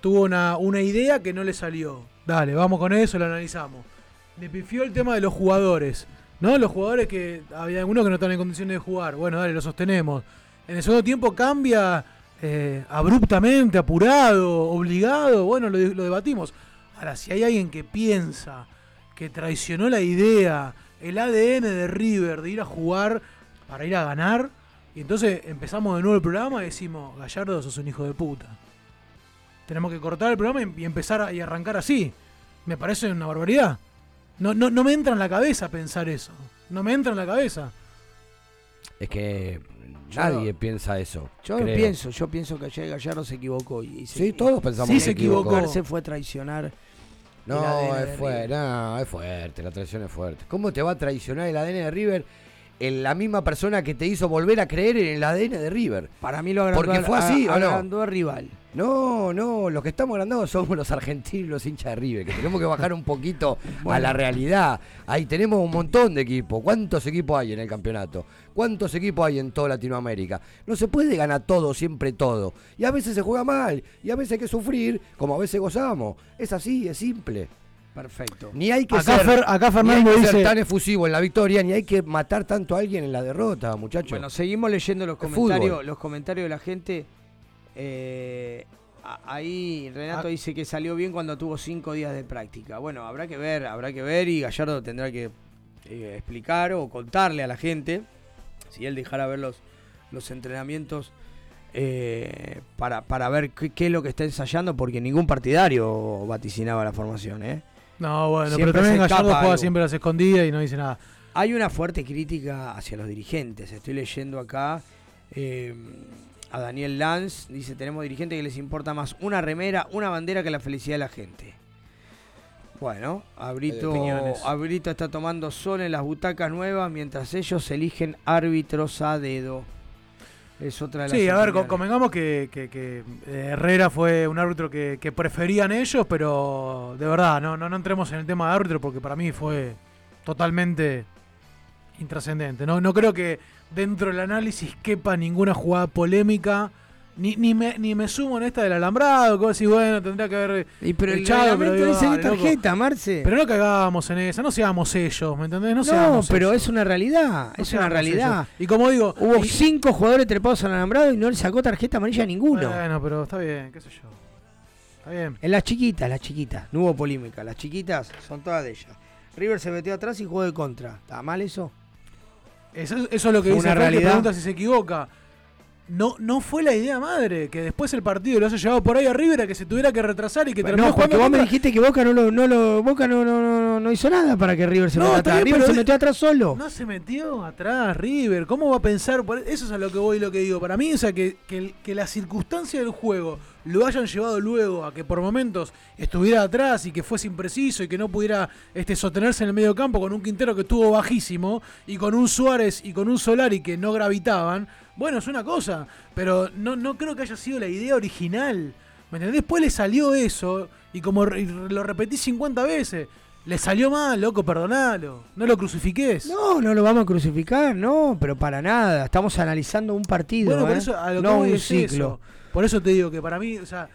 Tuvo una, idea que no le salió. Dale, vamos con eso, lo analizamos. Le pifió el tema de los jugadores. ¿No? Los jugadores que había algunos que no están en condiciones de jugar. Bueno, dale, lo sostenemos. En el segundo tiempo cambia eh, abruptamente, apurado, obligado. Bueno, lo debatimos. Ahora, si hay alguien que piensa que traicionó la idea, el ADN de River de ir a jugar para ir a ganar, y entonces empezamos de nuevo el programa y decimos, Gallardo, sos un hijo de puta. Tenemos que cortar el programa y, empezar a, y arrancar así. Me parece una barbaridad. No, no, no me entra en la cabeza pensar eso. No me entra en la cabeza. Es que Yo nadie no- piensa eso. Yo creo. pienso, yo pienso que ayer Gallardo se equivocó. Y, se- Sí, todos pensamos Sí, que se equivocó. Se fue a traicionar. No, es fuerte, no, es fuerte, la traición es fuerte. ¿Cómo te va a traicionar el ADN de River en la misma persona que te hizo volver a creer en el ADN de River? Para mí lo agrandó, Porque fue así, a- ¿o no? rival. No, no, los que estamos agrandados somos los argentinos, los hinchas de River, que tenemos que bajar un poquito a la realidad. Ahí tenemos un montón de equipos. ¿Cuántos equipos hay en el campeonato? ¿Cuántos equipos hay en toda Latinoamérica? No se puede ganar todo, siempre todo. Y a veces se juega mal, y a veces hay que sufrir, como a veces gozamos. Es así, es simple. Perfecto. Ni hay que Acá, ser, Fer- acá ni hay Fernando que dice... ser tan efusivo en la victoria, ni hay que matar tanto a alguien en la derrota, muchachos. Bueno, seguimos leyendo los comentarios, los comentarios de la gente. Eh, ahí Renato Ah. dice que salió bien cuando tuvo cinco días de práctica. Bueno, habrá que ver, habrá que ver y Gallardo tendrá que eh, explicar o contarle a la gente si él dejara ver los, los entrenamientos eh, para, para ver qué, qué es lo que está ensayando, porque ningún partidario vaticinaba la formación. ¿eh? No, bueno, Siempre pero también Gallardo juega algo. siempre a las escondidas y no dice nada. Hay una fuerte crítica hacia los dirigentes. Estoy leyendo acá eh, a Daniel Lanz. Dice, tenemos dirigentes que les importa más una remera, una bandera que la felicidad de la gente. Bueno, Abrito. Abrito está tomando sol en las butacas nuevas mientras ellos eligen árbitros a dedo. Es otra de las Sí, a ver, convengamos que, que- que, eh, Herrera fue un árbitro que, que preferían ellos, pero de verdad, no, no, no entremos en el tema de árbitro porque para mí fue totalmente intrascendente. No, no creo que dentro del análisis quepa ninguna jugada polémica. Ni, ni, me, ni me sumo en esta del alambrado, que vos decís, bueno, tendría que haber Y pero el echado, pero digo, dice loco. tarjeta, Marce. Pero no cagamos en esa, no seamos ellos, ¿me entendés? No, no, seamos pero ellos. es una realidad. No es una realidad. ellos. Y como digo, Hubo y- cinco jugadores trepados al alambrado y no le sacó tarjeta amarilla a ninguno. Bueno, pero está bien, qué sé yo. Está bien. En las chiquitas, las chiquitas. No hubo polémica. Las chiquitas son todas de ellas. River se metió atrás y jugó de contra. ¿Está mal eso? Eso, eso es lo que Fue dice una realidad. pregunta si se equivoca. No, no fue la idea madre, que después el partido lo haya llevado por ahí a River a que se tuviera que retrasar y que terminó no, porque vos me dijiste que Boca no lo, no lo, Boca no, no, no, hizo nada para que River se está atrás. River se metió atrás solo. No se metió atrás River. ¿Cómo va a pensar? Por... Eso es a lo que voy y lo que digo. Para mí, o sea, que, que, que la circunstancia del juego lo hayan llevado luego a que por momentos estuviera atrás y que fuese impreciso y que no pudiera este, sostenerse en el medio campo con un Quintero que estuvo bajísimo y con un Suárez y con un Solari que no gravitaban. Bueno, es una cosa, pero no, no creo que haya sido la idea original. ¿Me entendés? Después le salió eso y como re- lo repetí 50 veces. Le salió mal, loco, perdonalo. No lo crucifiques. No, no lo vamos a crucificar, no, pero para nada. Estamos analizando un partido, Bueno, por ¿eh? eso a lo que no voy un es ciclo. eso. Por eso te digo que para mí, o sea,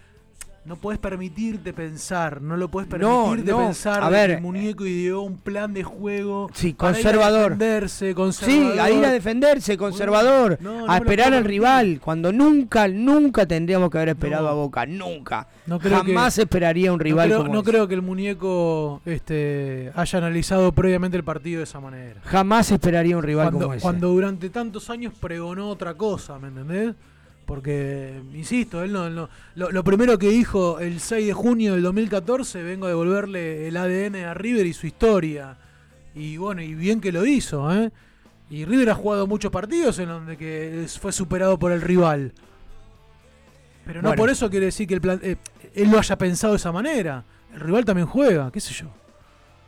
no puedes permitirte pensar, no lo puedes No, permitirte no, pensar a ver, que el muñeco ideó un plan de juego Sí, ir a conservador. Sí, conservador. a ir a defenderse, conservador, no, no a esperar al rival, cuando nunca, nunca tendríamos que haber esperado No. a Boca, nunca. No creo que- Jamás esperaría un No rival creo, como no ese. creo que el muñeco este, haya analizado previamente el partido de esa manera. Jamás esperaría un rival Cuando, como ese. cuando durante tantos años pregonó otra cosa, ¿me entendés? Porque, insisto, él no, no- lo, lo primero que dijo el 6 de junio del 2014, vengo a devolverle el ADN a River y su historia. Y bueno, y bien que lo hizo, ¿eh? Y River ha jugado muchos partidos en donde que fue superado por el rival. Pero no Bueno. por eso quiere decir que el plan- eh, él lo haya pensado de esa manera. El rival también juega, qué sé yo.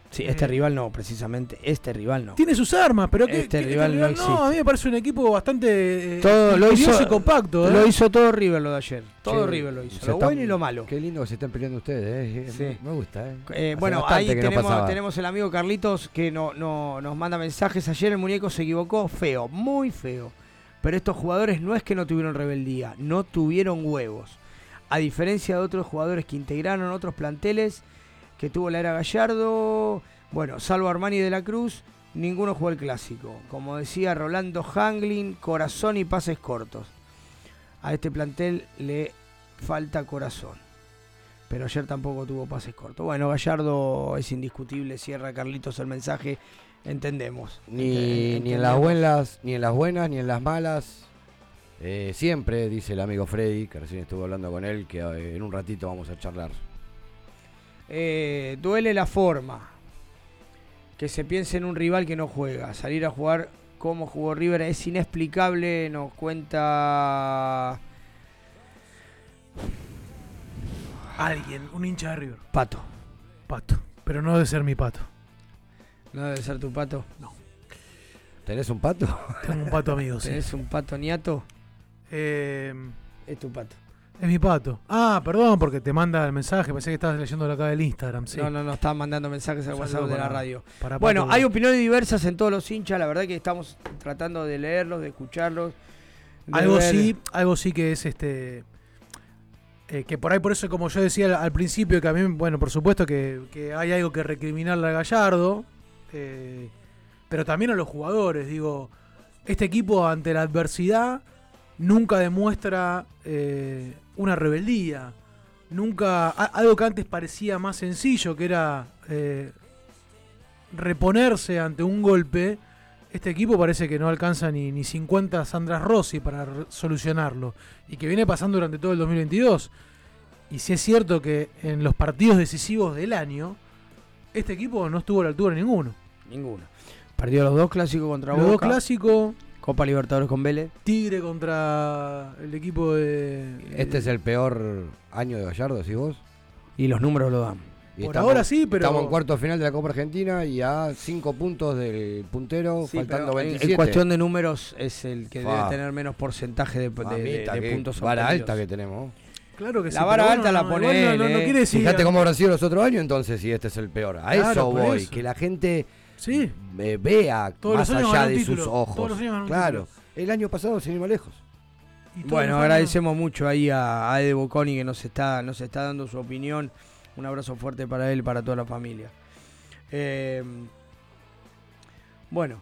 Sí, este Eh, rival no, precisamente. Este rival no. Tiene sus armas, pero que Este que rival no existe. a mí me parece un equipo bastante eh, Todo lo hizo- y compacto. ¿eh? Lo hizo todo River lo de ayer. Todo Che, River lo hizo. se Lo bueno y lo malo. Qué lindo que se estén peleando ustedes, eh. Sí. Me gusta, eh. Eh, bueno, ahí no tenemos, tenemos el amigo Carlitos que no, no, nos manda mensajes. Ayer el muñeco se equivocó, feo, muy feo. Pero estos jugadores no es que no tuvieron rebeldía, no tuvieron huevos. A diferencia de otros jugadores que integraron otros planteles, que tuvo la era Gallardo, bueno, salvo Armani de la Cruz, ninguno jugó el clásico. Como decía Rolando Hanglin, corazón y pases cortos. A este plantel le falta corazón pero ayer tampoco tuvo pases cortos. Bueno, Gallardo es indiscutible, cierra Carlitos el mensaje, entendemos. Ni, en las buenas, ni en las buenas, ni en las malas. Eh, siempre, dice el amigo Freddy, que recién estuve hablando con él, que eh, en un ratito vamos a charlar. Eh, duele la forma. Que se piense en un rival que no juega. Salir a jugar como jugó River es inexplicable, nos cuenta Alguien, un hincha de River. Pato. Pato. Pero no debe ser mi pato. ¿No debe ser tu pato? ¿Tenés un pato? Tengo un pato amigo, sí. ¿Tenés un pato niato? Eh, Es tu pato. Es mi pato. Ah, perdón, porque te manda el mensaje. Pensé que estabas leyéndolo acá del Instagram. Sí. No, no, no, estaban mandando mensajes al WhatsApp de la radio. para Bueno, Pato. hay opiniones diversas en todos los hinchas, la verdad que estamos tratando de leerlos, de escucharlos. de algo ver- sí, algo sí que es este. eh, que por ahí, por eso, como yo decía al, al principio, que a mí, bueno, por supuesto que, que hay algo que recriminarle a Gallardo, eh, pero también a los jugadores. Digo, este equipo ante la adversidad nunca demuestra eh, una rebeldía. Nunca. a- algo que antes parecía más sencillo, que era eh, reponerse ante un golpe. Este equipo parece que no alcanza ni, ni 50 Sandras Rossi para solucionarlo. Y que viene pasando durante todo el 2022. Y si es cierto que en los partidos decisivos del año, este equipo no estuvo a la altura de ninguno. Ninguno. Perdió los dos clásicos contra Los dos Boca, clásicos, Copa Libertadores con Vélez. Tigre contra el equipo de... Este es el peor año de Gallardo, decís vos. Y los números lo dan. Y Por ahora sí, pero- Estamos en cuarto final de la Copa Argentina y a cinco puntos del puntero, Sí, faltando pero en- 27. En cuestión de números es el que debe tener menos porcentaje de, puntos vara alta que tenemos. Claro que sí. La vara alta la pone no, no, eh. quiere decir... Fíjate cómo habrán sido los otros años entonces si este es el peor. A Claro, eso voy, eso. que la gente Sí, eh, vea Todos más allá de sus ojos. todos los años gana un claro, título. el año pasado sin ir más lejos. Bueno, años- agradecemos mucho ahí a, a Ede Bocconi que nos está, nos está dando su opinión. Un abrazo fuerte para él y para toda la familia. Eh, bueno,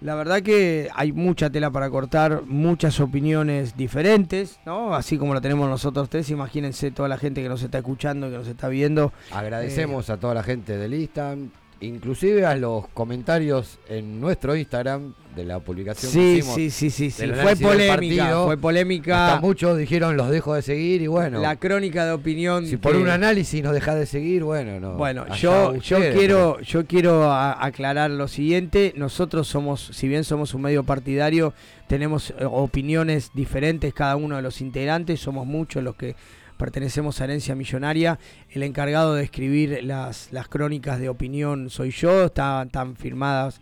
la verdad que hay mucha tela para cortar, muchas opiniones diferentes, ¿no? Así como la tenemos nosotros tres, imagínense toda la gente que nos está escuchando, que nos está viendo. Agradecemos Eh. a toda la gente del Instagram, inclusive a los comentarios en nuestro Instagram de la publicación que Sí, hicimos. sí, sí, sí, sí. Fue polémica, partido. fue Hasta polémica. muchos dijeron los dejo de seguir y bueno, La crónica de opinión. si por que- un análisis nos dejás de seguir, bueno, no. Bueno, yo, yo quiero, yo quiero aclarar lo siguiente. Nosotros somos, si bien somos un medio partidario, tenemos eh, opiniones diferentes cada uno de los integrantes. Somos muchos los que pertenecemos a Herencia Millonaria. El encargado de escribir las, las crónicas de opinión soy yo. Están, están firmadas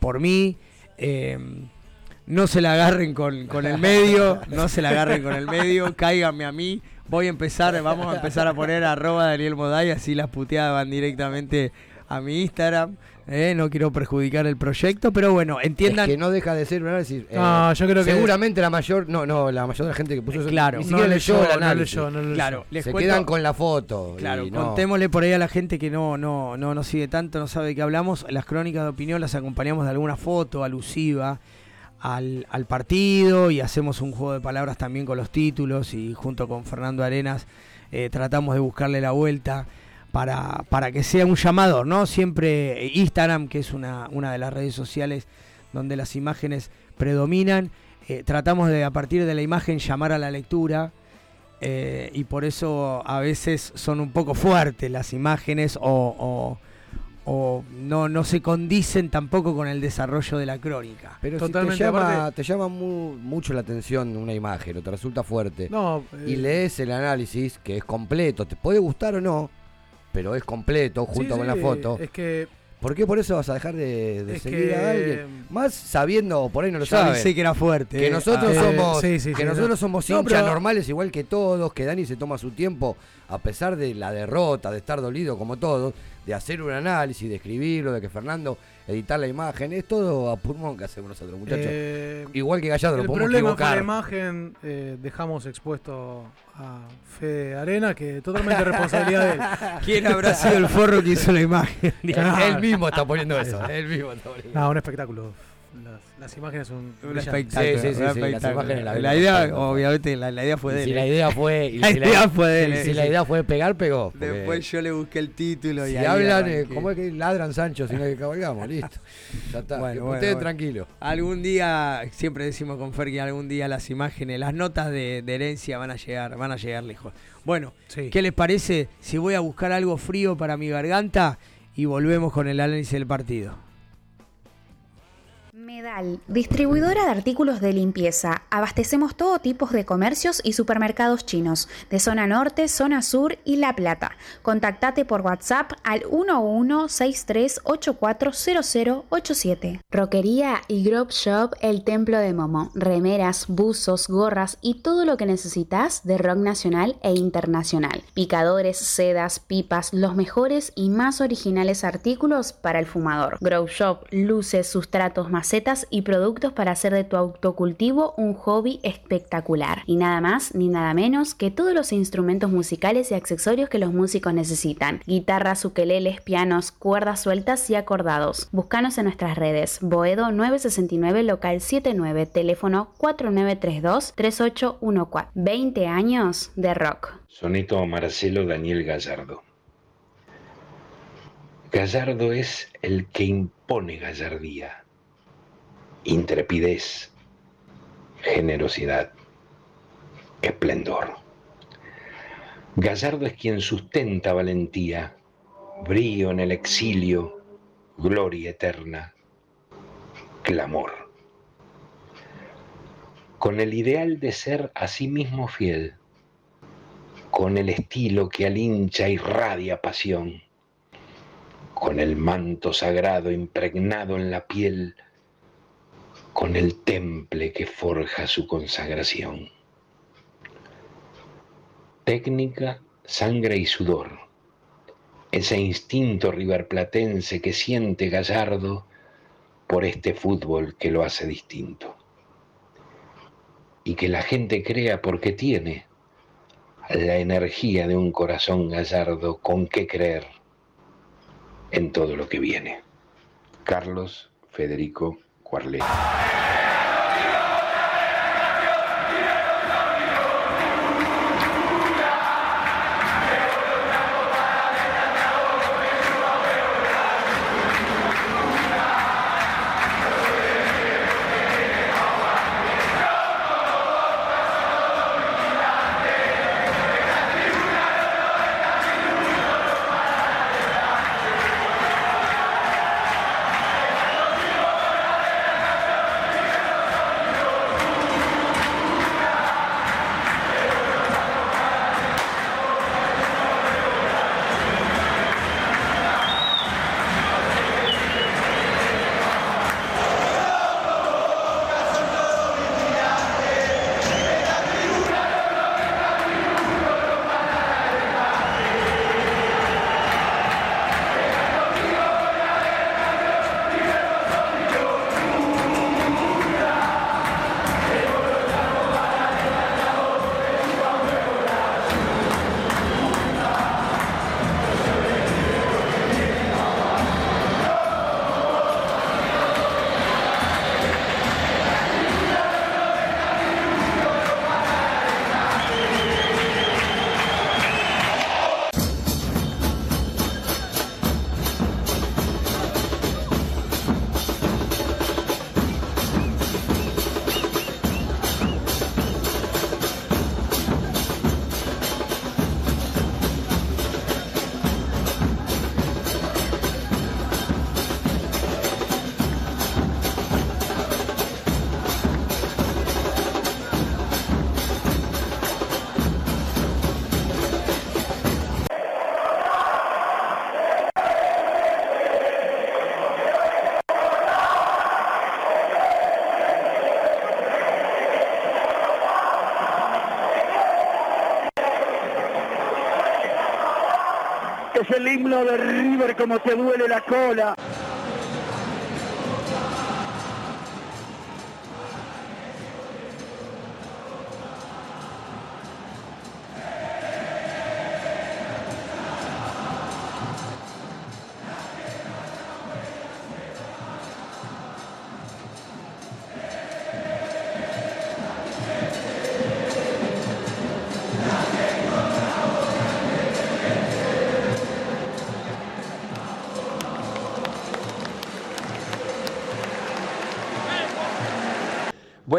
por mí. Eh, no se la agarren con, con el medio, no se la agarren con el medio, cáiganme a mí. Voy a empezar, vamos a empezar a poner arroba Daniel Moday, así las puteadas van directamente a mi Instagram. Eh, no quiero perjudicar el proyecto, pero bueno, entiendan. Es que no deja de ser un análisis. eh, No, yo creo que- Seguramente la mayor, no, no, la mayor de la gente que puso eso Claro. ni No leyó el no leyó, no leyó. claro, les Se cuento- quedan con la foto. Claro, contémosle por ahí a la gente que no, no, no nos sigue tanto, no sabe de qué hablamos. Las crónicas de opinión las acompañamos de alguna foto alusiva al, al partido y hacemos un juego de palabras también con los títulos y junto con Fernando Arenas eh, tratamos de buscarle la vuelta para, para que sea un llamador, ¿no? Siempre Instagram, que es una, una de las redes sociales donde las imágenes predominan, eh, tratamos de a partir de la imagen llamar a la lectura eh, y por eso a veces son un poco fuertes las imágenes o, o- o no, no se condicen tampoco con el desarrollo de la crónica. Pero si te llama, aparte- te llama mu- mucho la atención una imagen o te resulta fuerte No, y eh, lees el análisis, que es completo, te puede gustar o no, pero es completo junto sí, con la sí, foto. Es que. ¿Por qué por eso vas a dejar de, seguir que- a alguien? Más sabiendo, por ahí no lo sabes. avisé que era fuerte. Que eh. nosotros Eh, somos, sí, sí, que sí, nosotros no. somos No, hinchas pero- normales igual que todos, que Dani se toma su tiempo, a pesar de la derrota, de estar dolido como todos, de hacer un análisis, de escribirlo, de que Fernando editar la imagen, es todo a pulmón que hacemos nosotros, muchachos. eh, igual que Gallardo, el lo podemos problema equivocar. la imagen. eh, dejamos expuesto a Fede Arena, que totalmente responsabilidad de él. ¿Quién habrá sido el forro que hizo la imagen? Él mismo está poniendo eso, él mismo está poniendo No, un espectáculo. Las, las imágenes son. Un espectáculo. Sí, sí, sí, un sí, las imágenes la La, idea, obviamente, la, la idea fue de él. si la idea fue, y La si idea fue de él, y si la idea fue pegar, pegó. porque Después yo le busqué el título y ahí hablan, eh. ¿cómo es que ladran Sancho si no hay que cabalgamos? Listo. Ya está. Bueno, Ustedes bueno. tranquilos. Algún día, siempre decimos con Fer que algún día las imágenes, las notas de, de herencia van a llegar, van a llegar lejos. Bueno, Sí. ¿qué les parece si voy a buscar algo frío para mi garganta y volvemos con el análisis del partido? Medal, distribuidora de artículos de limpieza. Abastecemos todo tipo de comercios y supermercados chinos, de zona norte, zona sur y La Plata. Contactate por WhatsApp al 1163840087. Roquería y Grove Shop El Templo de Momo. Remeras, buzos, gorras y todo lo que necesitas de rock nacional e internacional. Picadores, sedas, pipas, los mejores y más originales artículos para el fumador. Grow Shop, luces, sustratos, macetas y productos para hacer de tu autocultivo un hobby espectacular. Y nada más ni nada menos que todos los instrumentos musicales y accesorios que los músicos necesitan. Guitarras, ukeleles, pianos, cuerdas sueltas y acordados. Búscanos en nuestras redes. Boedo 969 local 79, teléfono 4932 3814. 20 años de rock. Soneto Marcelo Daniel Gallardo. Gallardo es el que impone gallardía, intrepidez, generosidad, esplendor. Gallardo es quien sustenta valentía, brío en el exilio, gloria eterna, clamor. Con el ideal de ser a sí mismo fiel, con el estilo que al hincha irradia pasión, con el manto sagrado impregnado en la piel, con el temple que forja su consagración. Técnica, sangre y sudor, ese instinto riverplatense que siente Gallardo por este fútbol que lo hace distinto. Y que la gente crea porque tiene la energía de un corazón gallardo con qué creer en todo lo que viene. Carlos Federico Quarletti. Himno de River como te duele la cola.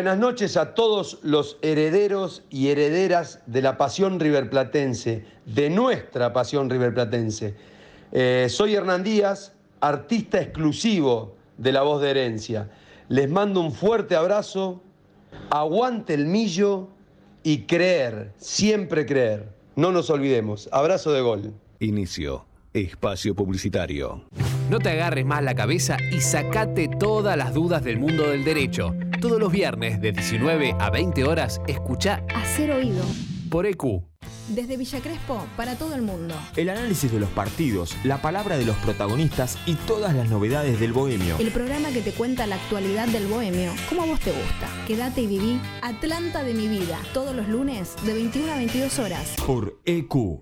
Buenas noches a todos los herederos y herederas de la pasión riverplatense, de nuestra pasión riverplatense. Eh, soy Hernán Díaz, artista exclusivo de La Voz de Herencia. Les mando un fuerte abrazo, aguante el millo y creer, siempre creer. No nos olvidemos. Abrazo de gol. Inicio. Espacio publicitario. No te agarres más la cabeza y sacate todas las dudas del mundo del derecho. Todos los viernes de 19 a 20 horas, escucha Hacer oído. por EQ. Desde Villa Crespo para todo el mundo. El análisis de los partidos, la palabra de los protagonistas y todas las novedades del bohemio. El programa que te cuenta la actualidad del bohemio, como a vos te gusta. Quédate y viví Atlanta de mi vida, todos los lunes de 21 a 22 horas. Por EQ.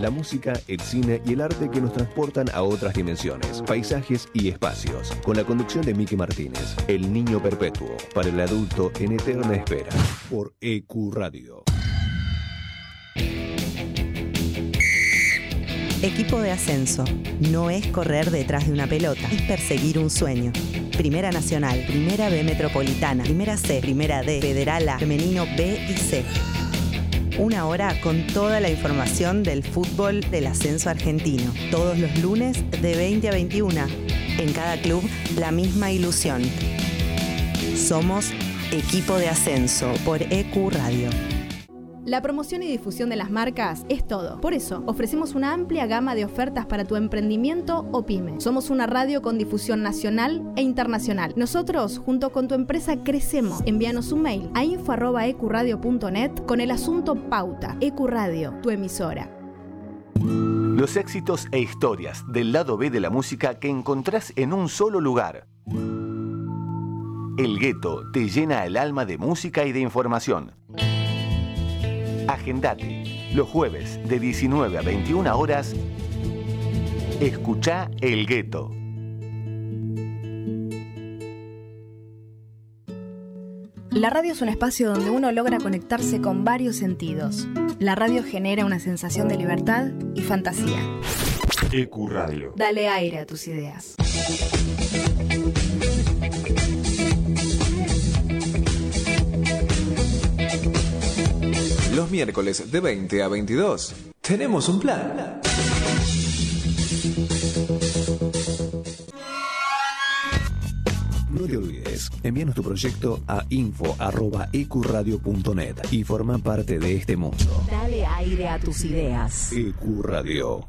La música, el cine y el arte que nos transportan a otras dimensiones, paisajes y espacios. Con la conducción de Miki Martínez, El Niño Perpetuo, para el adulto en eterna espera. Por EQ Radio. Equipo de ascenso. No es correr detrás de una pelota, es perseguir un sueño. Primera Nacional, Primera B Metropolitana, Primera C, Primera D, Federal A, Femenino B y C. Una hora con toda la información del fútbol del ascenso argentino. Todos los lunes de 20 a 21. En cada club, la misma ilusión. Somos Equipo de Ascenso por EQ Radio. La promoción y difusión de las marcas es todo. Por eso, ofrecemos una amplia gama de ofertas para tu emprendimiento o pyme. Somos una radio con difusión nacional e internacional. Nosotros, junto con tu empresa, crecemos. Envíanos un mail a info.ecuradio.net con el asunto Pauta. Ecuradio, tu emisora. Los éxitos e historias del lado B de la música que encontrás en un solo lugar. El gueto te llena el alma de música y de información. Agendate. Los jueves de 19 a 21 horas. Escucha El Gueto. La radio es un espacio donde uno logra conectarse con varios sentidos. La radio genera una sensación de libertad y fantasía. EQ Radio. Dale aire a tus ideas. Los miércoles de 20 a 22 tenemos un plan. No te olvides, envíanos tu proyecto a info.ecuradio.net y forma parte de este mundo. Dale aire a tus ideas. EQ Radio.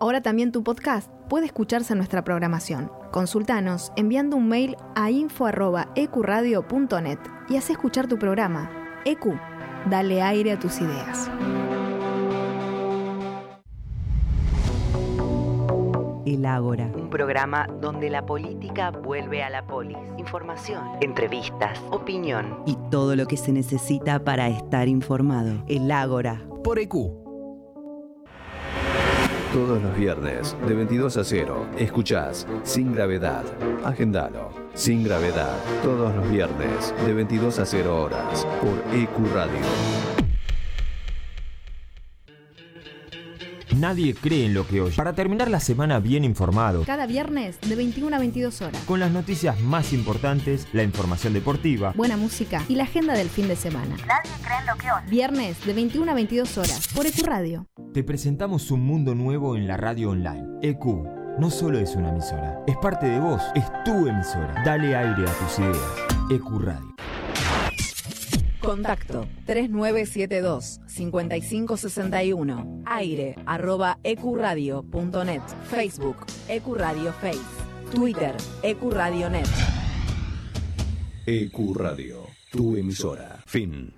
Ahora también tu podcast puede escucharse en nuestra programación. Consultanos enviando un mail a info.ecuradio.net y haz escuchar tu programa. EQ, dale aire a tus ideas. El Ágora, un programa donde la política vuelve a la polis. Información, entrevistas, opinión y todo lo que se necesita para estar informado. El Ágora. Por EQ. Todos los viernes, de 22 a 0, escuchás Sin Gravedad. Agendalo. Sin Gravedad. Todos los viernes, de 22 a 0 horas, por EQ Radio. Nadie cree en lo que oye. Para terminar la semana bien informado, Cada viernes de 21 a 22 horas. con las noticias más importantes, la información deportiva, Buena música y la agenda del fin de semana. Nadie cree en lo que oye. Viernes de 21 a 22 horas por Ecuradio. te presentamos un mundo nuevo en la radio online. EQ no solo es una emisora, es parte de vos, es tu emisora. Dale aire a tus ideas. EQ Radio. Contacto 3972 5561. Aire arroba ecuradio.net. Facebook Ecuradio Face. Twitter Ecuradionet. EQ Radio, tu emisora. Fin.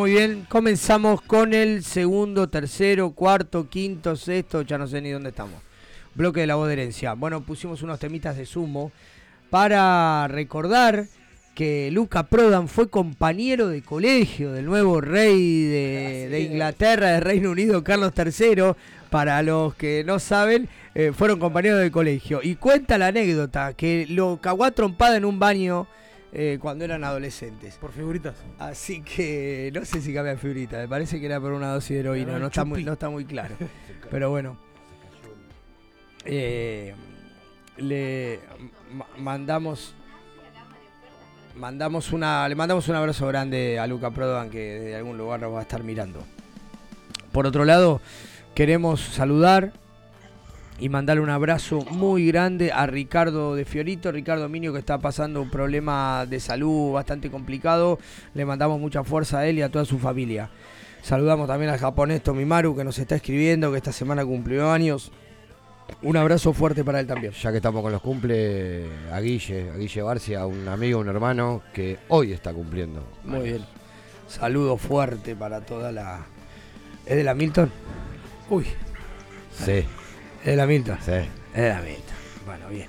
Muy bien, comenzamos con el segundo, tercero, cuarto, quinto, sexto, ya no sé ni dónde estamos. Bloque de la voz de herencia. Bueno, pusimos unos temitas de sumo para recordar que Luca Prodan fue compañero de colegio del nuevo rey de, de Inglaterra, de Reino Unido, Carlos III. Para los que no saben, eh, fueron compañeros de colegio. Y cuenta la anécdota que lo cagó a trompada en un baño eh, cuando eran adolescentes. Por figuritas. Así que no sé si cambia figurita, me parece que era por una dosis de heroína, no está, muy, no está muy claro. Pero bueno. Eh, le ma- mandamos mandamos una le mandamos un abrazo grande a Luca Prodan que desde algún lugar nos va a estar mirando. Por otro lado, queremos saludar y mandarle un abrazo muy grande a Ricardo de Fiorito, Ricardo Minio que está pasando un problema de salud bastante complicado. Le mandamos mucha fuerza a él y a toda su familia. Saludamos también al japonés Tomimaru que nos está escribiendo, que esta semana cumplió años. Un abrazo fuerte para él también. Ya que estamos con los cumple, a Guille, a Guille Barcia, un amigo, un hermano que hoy está cumpliendo. Muy bien. Saludo fuerte para toda la. ¿Es de la Milton? Uy. Sí. ¿Es de la Milton? Sí. Es de la Milton. Bueno, bien.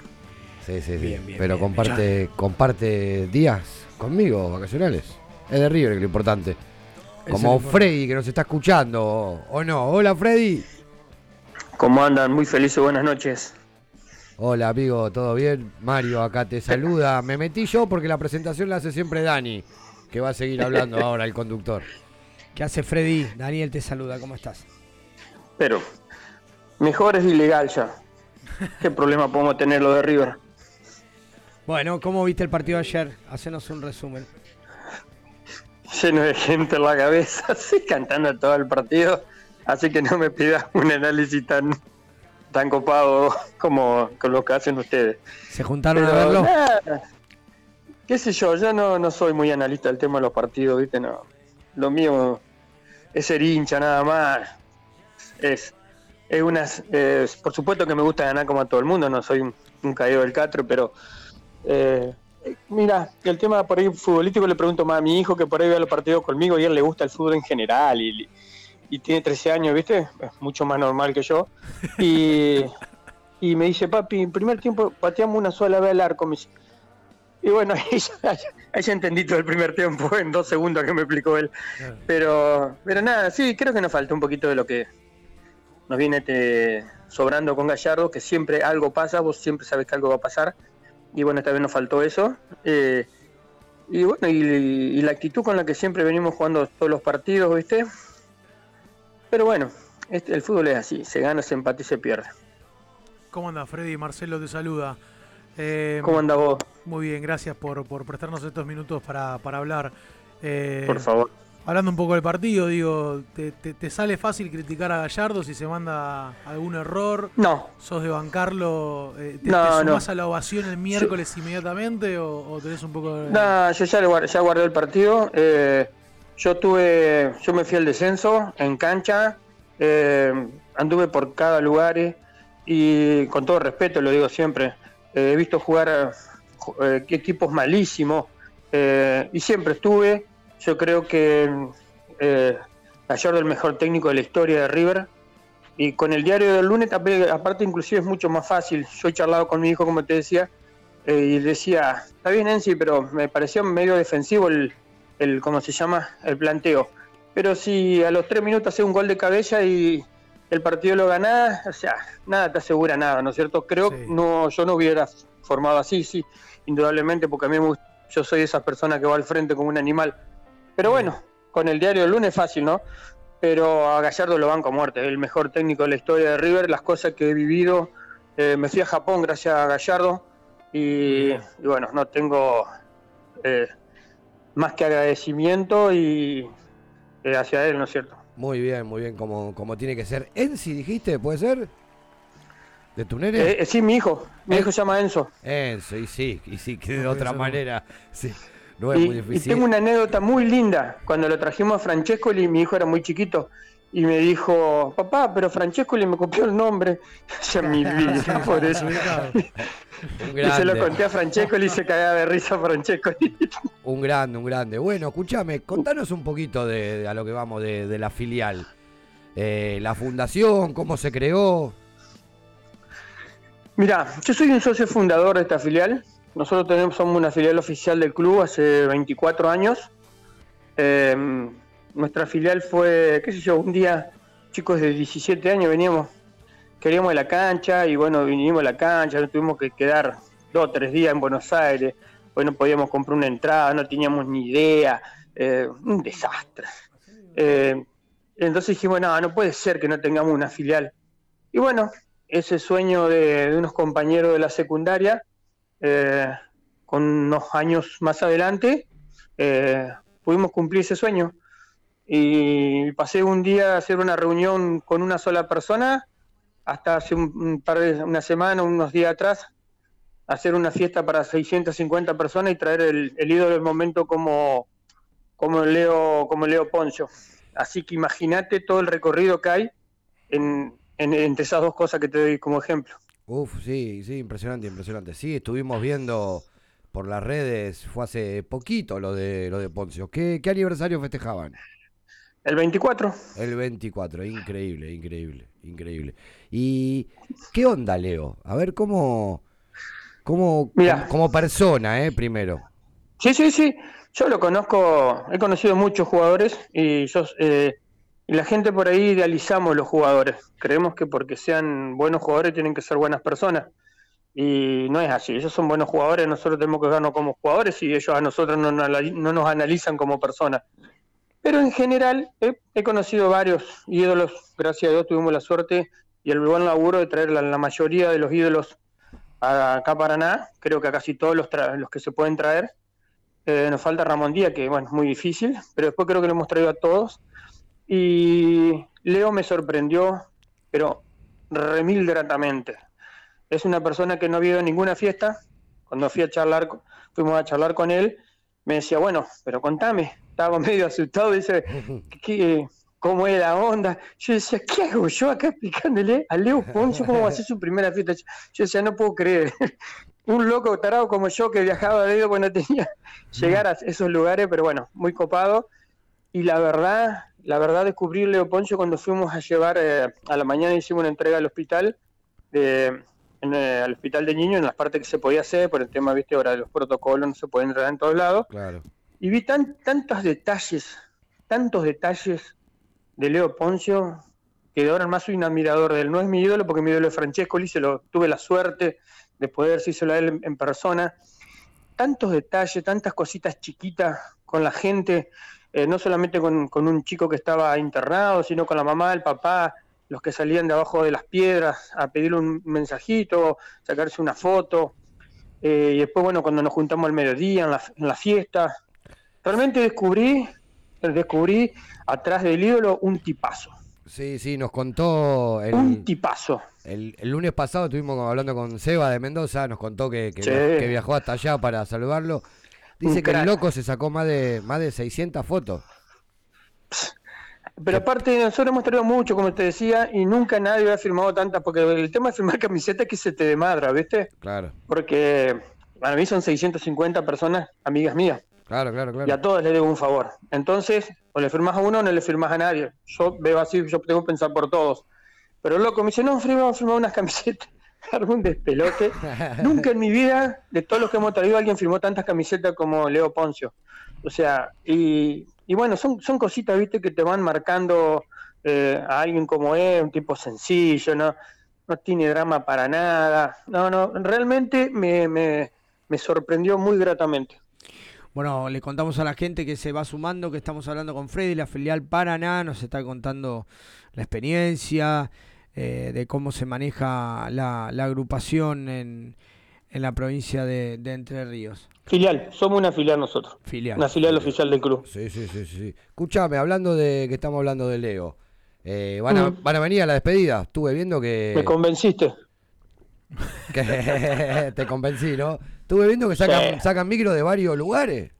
Sí, sí, sí. Bien, bien, Pero bien. comparte, comparte días conmigo, vacacionales. Es de River, que es lo importante. Como. Freddy, que nos está escuchando, o, o no. Hola, Freddy. ¿Cómo andan? Muy felices, buenas noches. Hola, amigo, ¿todo bien? Mario, acá te saluda. Me metí yo porque la presentación la hace siempre Dani, que va a seguir hablando ahora, el conductor. ¿Qué hace Freddy? Daniel te saluda, ¿cómo estás? Pero, mejor es ilegal ya. ¿Qué problema podemos tener lo de River? Bueno, ¿cómo viste el partido ayer? Hacenos un resumen. Lleno de gente en la cabeza, así cantando todo el partido. Así que no me pidas un análisis tan, tan copado como con lo que hacen ustedes. ¿Se juntaron a Pero, verlo? nada, qué sé yo, yo no, no soy muy analista del tema de los partidos, ¿viste? No. Lo mío es ser hincha nada más. Es, es unas, es- por supuesto que me gusta ganar como a todo el mundo, no soy un, un caído del catre, pero eh, mira, el tema por ahí futbolístico le pregunto más a mi hijo que por ahí ve los partidos conmigo y a él le gusta el fútbol en general y, y tiene 13 años, ¿viste? Es mucho más normal que yo. Y, y me dice, papi, en primer tiempo pateamos una sola vez al arco. me dice. Y bueno, ahí ya, ahí ya entendí todo el primer tiempo en dos segundos que me explicó él. Pero, pero nada, sí, creo que nos falta un poquito de lo que nos viene este, sobrando con Gallardo, que siempre algo pasa, vos siempre sabes que algo va a pasar. Y bueno, esta vez nos faltó eso. Eh, y bueno, y, y la actitud con la que siempre venimos jugando todos los partidos, ¿viste? Pero bueno, este, el fútbol es así, se gana, se empata y se pierde. ¿Cómo anda Freddy? Marcelo te saluda. Eh, ¿Cómo anda vos? Muy bien, gracias por, por prestarnos estos minutos para, para hablar. Eh, Por favor. Hablando un poco del partido, digo, ¿te, te, te sale fácil criticar a Gallardo si se manda algún error? No. ¿Sos de bancarlo? Eh, ¿Te, No, te no. a la ovación el miércoles inmediatamente o, o tenés un poco de... No, yo ya, le ya guardé el partido. eh, yo tuve, yo me fui al descenso en cancha, eh, anduve por cada lugar eh, y con todo respeto lo digo siempre, eh, he visto jugar eh, equipos malísimos eh, y siempre estuve. Yo creo que eh, Gallardo es el mejor técnico de la historia de River. Y con el diario del lunes, aparte, inclusive es mucho más fácil. Yo he charlado con mi hijo, como te decía, eh, y decía, está bien Enzi, pero me pareció medio defensivo el, el, ¿cómo se llama? El planteo. Pero si a los tres minutos hace un gol de cabeza y el partido lo ganás, o sea, nada te asegura nada, ¿no es cierto? Creo que no, yo no hubiera formado así, sí, indudablemente, porque a mí me gusta- yo soy esa persona que va al frente como un animal. Pero bueno, con el diario del lunes es fácil, ¿no? Pero a Gallardo lo banco a muerte, el mejor técnico de la historia de River, las cosas que he vivido, eh, me fui a Japón gracias a Gallardo y, y bueno, no tengo eh, más que agradecimiento y eh, hacia él, ¿no es cierto? Muy bien, muy bien, como, como tiene que ser. Enzi, dijiste, ¿puede ser? ¿De tu nene? Eh, eh, sí, mi hijo, mi hijo se llama Enzo. Enzo, y sí, y sí, que de otra manera. Sí, no es y, muy y difícil. tengo una anécdota muy linda. Cuando lo trajimos a Francesco, y mi hijo era muy chiquito, y me dijo, papá, pero Francesco le me copió el nombre. Ya mi vida, por eso. Y se lo conté a Francesco y hice cagar de risa a Francesco. Un grande, un grande. Bueno, escúchame, contanos un poquito de, de a lo que vamos de, de la filial. Eh, la fundación, cómo se creó. Mira, yo soy un socio fundador de esta filial. Nosotros tenemos, somos una filial oficial del club hace 24 años. Eh, nuestra filial fue, qué sé yo, un día, chicos de 17 años veníamos, queríamos la cancha y bueno, vinimos a la cancha, nos tuvimos que quedar dos o tres días en Buenos Aires, hoy no podíamos comprar una entrada, no teníamos ni idea, eh, un desastre. Eh, entonces dijimos, no, no puede ser que no tengamos una filial. Y bueno, ese sueño de, de unos compañeros de la secundaria, eh, con unos años más adelante, eh, pudimos cumplir ese sueño. Y pasé un día a hacer una reunión con una sola persona, hasta hace un, par de, una semana, unos días atrás, hacer una fiesta para 650 personas y traer el, ídolo del momento como, como Leo, como Leo Poncho. Así que imagínate todo el recorrido que hay en, en- entre esas dos cosas que te doy como ejemplo. Uf, sí, sí, impresionante, impresionante. Sí, estuvimos viendo por las redes, fue hace poquito lo de lo de Poncio. ¿Qué, qué aniversario festejaban? El 24. El 24, increíble, increíble, increíble. ¿Y qué onda, Leo? A ver, ¿cómo, cómo, Mira. como, como persona, eh, primero? Sí, sí, sí. Yo lo conozco, he conocido muchos jugadores y yo, eh, la gente por ahí idealizamos los jugadores. Creemos que porque sean buenos jugadores tienen que ser buenas personas. Y no es así. Ellos son buenos jugadores, nosotros tenemos que vernos como jugadores y ellos a nosotros no, no nos analizan como personas. Pero en general he, conocido varios ídolos, gracias a Dios tuvimos la suerte y el buen laburo de traer la, la mayoría de los ídolos a- acá a Paraná, creo que a casi todos los, tra- los que se pueden traer. Eh, nos falta Ramón Díaz, que bueno, es muy difícil, pero después creo que lo hemos traído a todos. Y Leo me sorprendió, pero remil gratamente. Es una persona que no ha en ninguna fiesta. Cuando fui a charlar, fuimos a charlar con él, me decía, bueno, pero contame. Estaba medio asustado, dice, ¿qué, ¿cómo es la onda? Yo decía, ¿qué hago yo acá explicándole a Leo Poncio cómo va a ser su primera fiesta? Yo decía, no puedo creer. Un loco tarado como yo que viajaba de cuando no tenía llegar a esos lugares, pero bueno, muy copado. Y la verdad, la verdad descubrí Leo Poncho cuando fuimos a llevar, eh, a la mañana hicimos una entrega al hospital, de, en, eh, al hospital de niños, en las partes que se podía hacer, por el tema, viste, ahora de los protocolos no se pueden entrar en todos lados. Claro. Y vi tan, tantos detalles, tantos detalles de Leo Poncio, que de ahora en más soy un admirador de él. No es mi ídolo porque mi ídolo es Francesco, se lo tuve la suerte de poder decírselo a él en, en persona. Tantos detalles, tantas cositas chiquitas con la gente, eh, no solamente con, con un chico que estaba internado, sino con la mamá, el papá, los que salían de abajo de las piedras a pedirle un mensajito, sacarse una foto. Eh, y después, bueno, cuando nos juntamos al mediodía en la, en la fiesta, realmente descubrí, descubrí atrás del ídolo un tipazo. Sí, sí, nos contó el, Un tipazo. el, el lunes pasado, estuvimos hablando con Seba de Mendoza, nos contó que, que, Sí. que viajó hasta allá para saludarlo. Dice que el loco se sacó más de más de 600 fotos. Pero aparte, nosotros hemos traído mucho, como te decía, y nunca nadie había firmado tantas, porque el tema de firmar camisetas es que se te demadra, ¿viste? Claro, Porque para mí son 650 personas, amigas mías, claro, claro, y claro. a todos les debo un favor. Entonces, o le firmas a uno o no le firmas a nadie. Yo veo así, yo tengo que pensar por todos. Pero el loco me dice, no, firma, vamos a firmar unas camisetas. Un despelote. Nunca en mi vida, de todos los que hemos traído, alguien firmó tantas camisetas como Leo Poncio. O sea, y, y bueno, son, son cositas, viste, que te van marcando eh, a alguien como es, un tipo sencillo, ¿no? No tiene drama para nada. No, no, realmente me, me, me sorprendió muy gratamente. Bueno, le contamos a la gente que se va sumando, que estamos hablando con Freddy, la filial Paraná, nos está contando la experiencia, eh, de cómo se maneja la, la agrupación en, en la provincia de, de Entre Ríos. Filial, somos una filial nosotros. Filial. Una filial oficial del club. Sí, sí, sí, sí. Escuchame, hablando de que estamos hablando de Leo. eh, van, a, Mm. van a venir a la despedida. Estuve viendo que, Me convenciste. que te convencí, ¿no? Estuve viendo que sacan, Sí. sacan micro de varios lugares.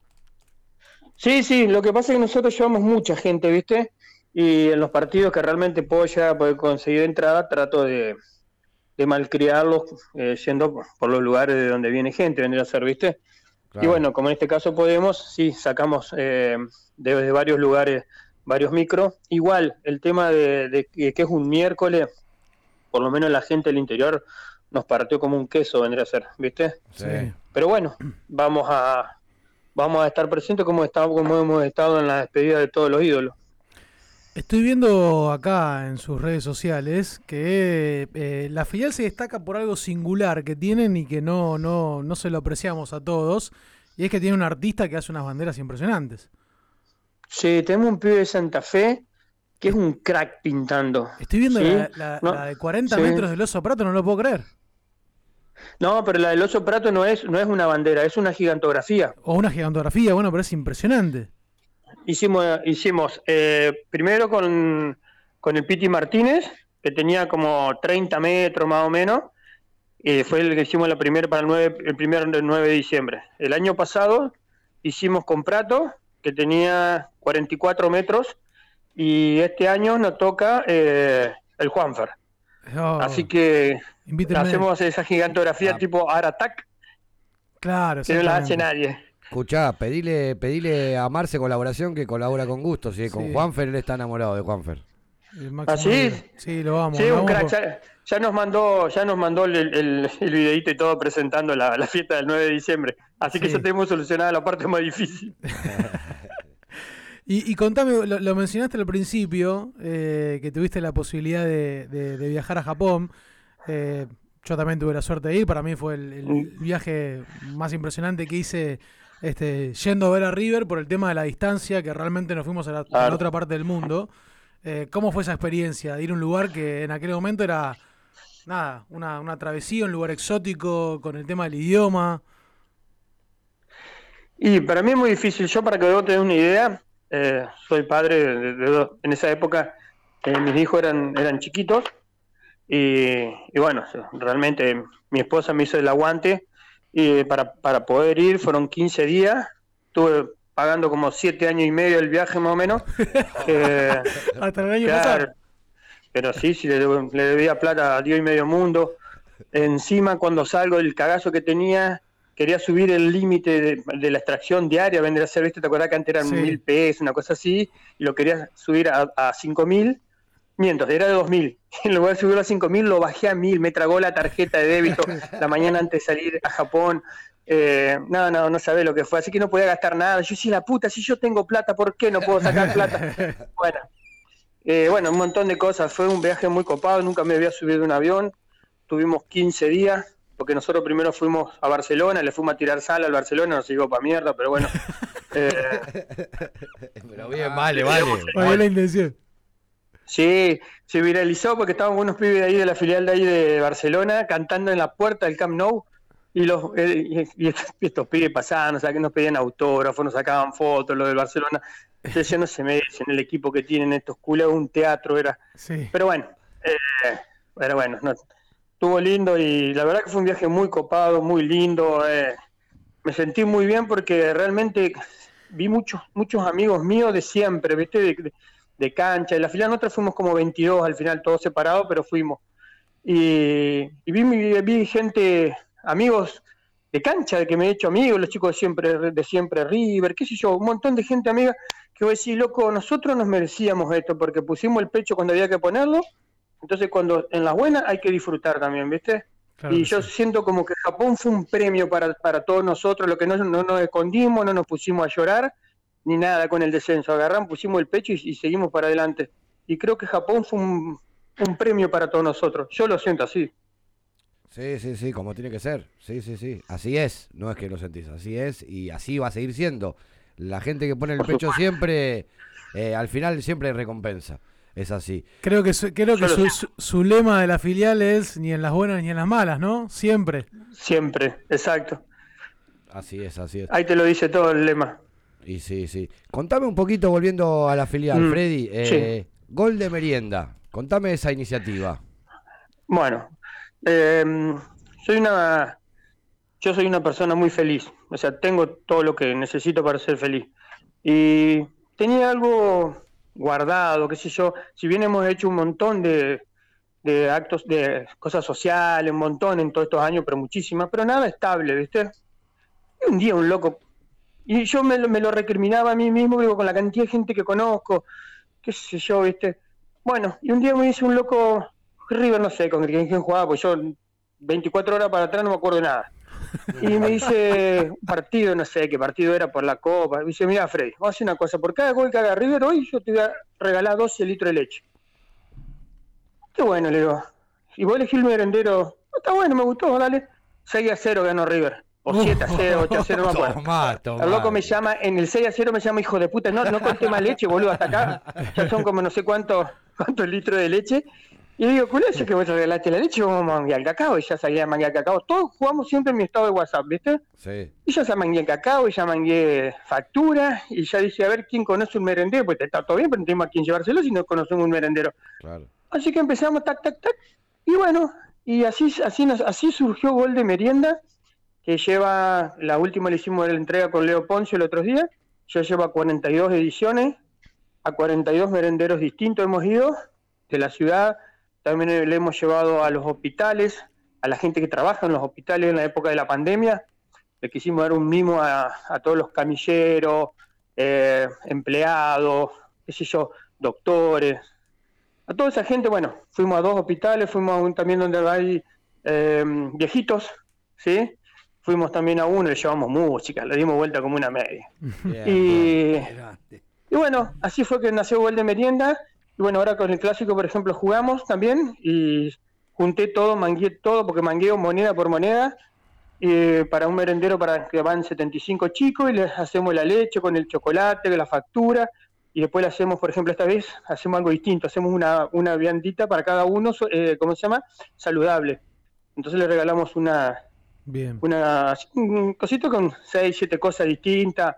Sí, sí, lo que pasa es que nosotros llevamos mucha gente, ¿viste? Y en los partidos que realmente puedo llegar a poder conseguir entrada, trato de, de malcriarlos eh, yendo por los lugares de donde viene gente, vendría a ser, ¿viste? Y bueno, como en este caso podemos, sí, sacamos eh, de, de varios lugares varios micros. Igual, el tema de, de que que es un miércoles, por lo menos la gente del interior nos partió como un queso, vendría a ser, ¿viste? Sí. Pero bueno, vamos a vamos a estar presentes como, estamos, como hemos estado en la despedida de todos los ídolos. Estoy viendo acá en sus redes sociales que eh, la filial se destaca por algo singular que tienen y que no, no, no se lo apreciamos a todos. Y es que tiene un artista que hace unas banderas impresionantes. Sí, tenemos un pibe de Santa Fe que es un crack pintando. Estoy viendo ¿sí? la, la- No, la de 40 sí. metros del oso prato, no lo puedo creer. No, pero la del oso prato no es, no es una bandera, es una gigantografía. O una gigantografía, bueno, pero es impresionante. Hicimos, hicimos eh, primero con, con el Piti Martínez, que tenía como 30 metros más o menos. y fue el que hicimos la primera para el, 9, el primero del 9 de diciembre. El año pasado hicimos con Prato, que tenía 44 metros. Y este año nos toca eh, el Juanfer. Oh, Así que invítenme. hacemos esa gigantografía tipo Aratak, Claro, que no la hace nadie. Escuchá, pedile, pedile a Marce colaboración que colabora con gusto. Si con Sí. Juanfer, él está enamorado de Juanfer. Máximo ¿Ah, sí? lo vamos. Sí, lo un vamos crack. Ya, ya nos mandó, ya nos mandó el, el, el videito y todo presentando la, la fiesta del 9 de diciembre. Así que Sí. ya tenemos solucionada la parte más difícil. Y, y contame, lo, lo mencionaste al principio, eh, que tuviste la posibilidad de, de- de viajar a Japón. Eh, yo también tuve la suerte de ir, para mí fue el, el Mm. viaje más impresionante que hice este, yendo a ver a River por el tema de la distancia, que realmente nos fuimos a la, a la Claro. otra parte del mundo. Eh, ¿Cómo fue esa experiencia de ir a un lugar que en aquel momento era, nada, una, una travesía, un lugar exótico, con el tema del idioma? Y para mí es muy difícil. Yo, para que vos tengas una idea, eh, soy padre de, de dos. En esa época, eh, mis hijos eran, eran chiquitos. Y, y bueno, realmente mi esposa me hizo el aguante. Y para, para poder ir fueron 15 días. Estuve pagando como 7 años y medio el viaje más o menos. Eh, Hasta el año Claro. pasado. Pero sí, sí, le, le debía plata a Dios y medio mundo. Encima, cuando salgo del cagazo que tenía, quería subir el límite de, de la extracción diaria, vendría a ser, ¿viste? ¿Te acuerdas que antes eran Sí. mil pesos, una cosa así? Y lo quería subir a, a cinco mil. Mientras, era de dos mil. En lugar de subirlo a cinco mil, lo bajé a mil. Me tragó la tarjeta de débito la mañana antes de salir a Japón. Eh, no, no, no sabés lo que fue. Así que no podía gastar nada. Yo, sí, la puta, si yo tengo plata, ¿por qué no puedo sacar plata? Bueno, eh, bueno, un montón de cosas. Fue un viaje muy copado, nunca me había subido de un avión. Tuvimos 15 días, porque nosotros primero fuimos a Barcelona, le fuimos a tirar sal al Barcelona, nos llegó para mierda, pero bueno. Eh, Pero bien, vale, vale. Valió la intención. Sí, se viralizó porque estaban unos pibes de ahí de la filial de ahí de Barcelona cantando en la puerta del Camp Nou. Y, los, eh, y, estos, pibes pasaban, o sea, que nos pedían autógrafos, nos sacaban fotos, lo del Barcelona. Entonces ya no se merecen el equipo que tienen estos culos, un teatro era. Sí. Pero bueno, eh, pero bueno, no, estuvo lindo y la verdad que fue un viaje muy copado, muy lindo. eh, me sentí muy bien porque realmente vi muchos muchos amigos míos de siempre, ¿viste? De, de- de cancha. En la fila nosotros fuimos como 22 al final, todos separados, pero fuimos. Y, y vi, vi gente, amigos de cancha, de que me he hecho amigos, los chicos de siempre, de siempre River, qué sé yo, un montón de gente amiga que voy a decir, loco, nosotros nos merecíamos esto porque pusimos el pecho cuando había que ponerlo, entonces cuando en las buenas hay que disfrutar también, ¿viste? Claro y yo siento como que Japón fue un premio para, para todos nosotros, lo que no, no nos escondimos, no nos pusimos a llorar, ni nada con el descenso, agarramos, pusimos el pecho y, y seguimos para adelante. Y creo que Japón fue un, un premio para todos nosotros, yo lo siento así. Sí, sí, sí, como tiene que ser. Sí, sí, sí. Así es. No es que lo sentís, así es y así va a seguir siendo. La gente que pone el pecho siempre, eh, al final siempre hay recompensa. Es así. Creo que, su, creo que su- su lema de la filial es ni en las buenas ni en las malas, ¿no? Siempre. Siempre, exacto. Así es, así es. Ahí te lo dice todo el lema. Y sí, sí. Contame un poquito, volviendo a la filial, Mm, Freddy. eh, Gol de merienda. Contame esa iniciativa. Bueno, eh, soy una, yo soy una persona muy feliz, o sea, tengo todo lo que necesito para ser feliz. Y tenía algo guardado, qué sé yo. Si bien hemos hecho un montón de, de actos, de cosas sociales, un montón en todos estos años, pero muchísimas, pero nada estable, ¿viste? Y un día un loco, y yo me me lo recriminaba a mí mismo, digo, con la cantidad de gente que conozco, qué sé yo, ¿viste? Bueno, y un día me dice un loco, River, no sé con quién, jugaba, pues yo 24 horas para atrás no me acuerdo de nada. Y me dice, partido, no sé qué partido era por la Copa. Me dice, mira, Freddy, vamos a hacer una cosa. Por cada gol que haga River hoy, yo te voy a regalar 12 litros de leche. Qué bueno, le digo. Y vos elegí el merendero. "No, está bueno, me gustó, dale. 6 a 0 ganó River. O 7 a 0, 8 a 0, no me acuerdo. El loco me llama, en el 6 a 0 me llama hijo de puta. No, no conté más leche, boludo, hasta acá. Ya son como no sé cuántos cuántos litros de leche. Y digo, ¿cuál es que vos regalaste la leche? Vamos a manguear cacao. Y ya salía a manguear cacao. Todos jugamos siempre en mi estado de WhatsApp, ¿viste? Sí. Y ya se mangué cacao, y ya mangué factura, y ya dije, a ver quién conoce un merendero, pues está todo bien, pero no tenemos a quién llevárselo si no conocemos un merendero. Claro. Así que empezamos, tac, tac, tac, y bueno, y así, así, nos, así surgió Gol de Merienda, que lleva, la última le hicimos la entrega con Leo Poncio el otro día, ya lleva 42 ediciones, a 42 merenderos distintos hemos ido, de la ciudad, también le hemos llevado a los hospitales, a la gente que trabaja en los hospitales en la época de la pandemia, le quisimos dar un mimo a, todos los camilleros, eh, empleados, qué sé yo, doctores, a toda esa gente, bueno, fuimos a dos hospitales, fuimos a un también donde hay eh, viejitos, ¿sí? Fuimos también a uno, le llevamos música, le dimos vuelta como una media. y, y bueno, así fue que nació Gol de Merienda. Y bueno, ahora con el clásico, por ejemplo, jugamos también y junté todo, mangué todo, porque mangueo moneda por moneda, eh, para un merendero para que van 75 chicos y les hacemos la leche con el chocolate, la factura, y después le hacemos, por ejemplo, esta vez hacemos algo distinto, hacemos una, una viandita para cada uno, eh, ¿cómo se llama? Saludable. Entonces le regalamos una, Bien. una un cosito con 6, 7 cosas distintas,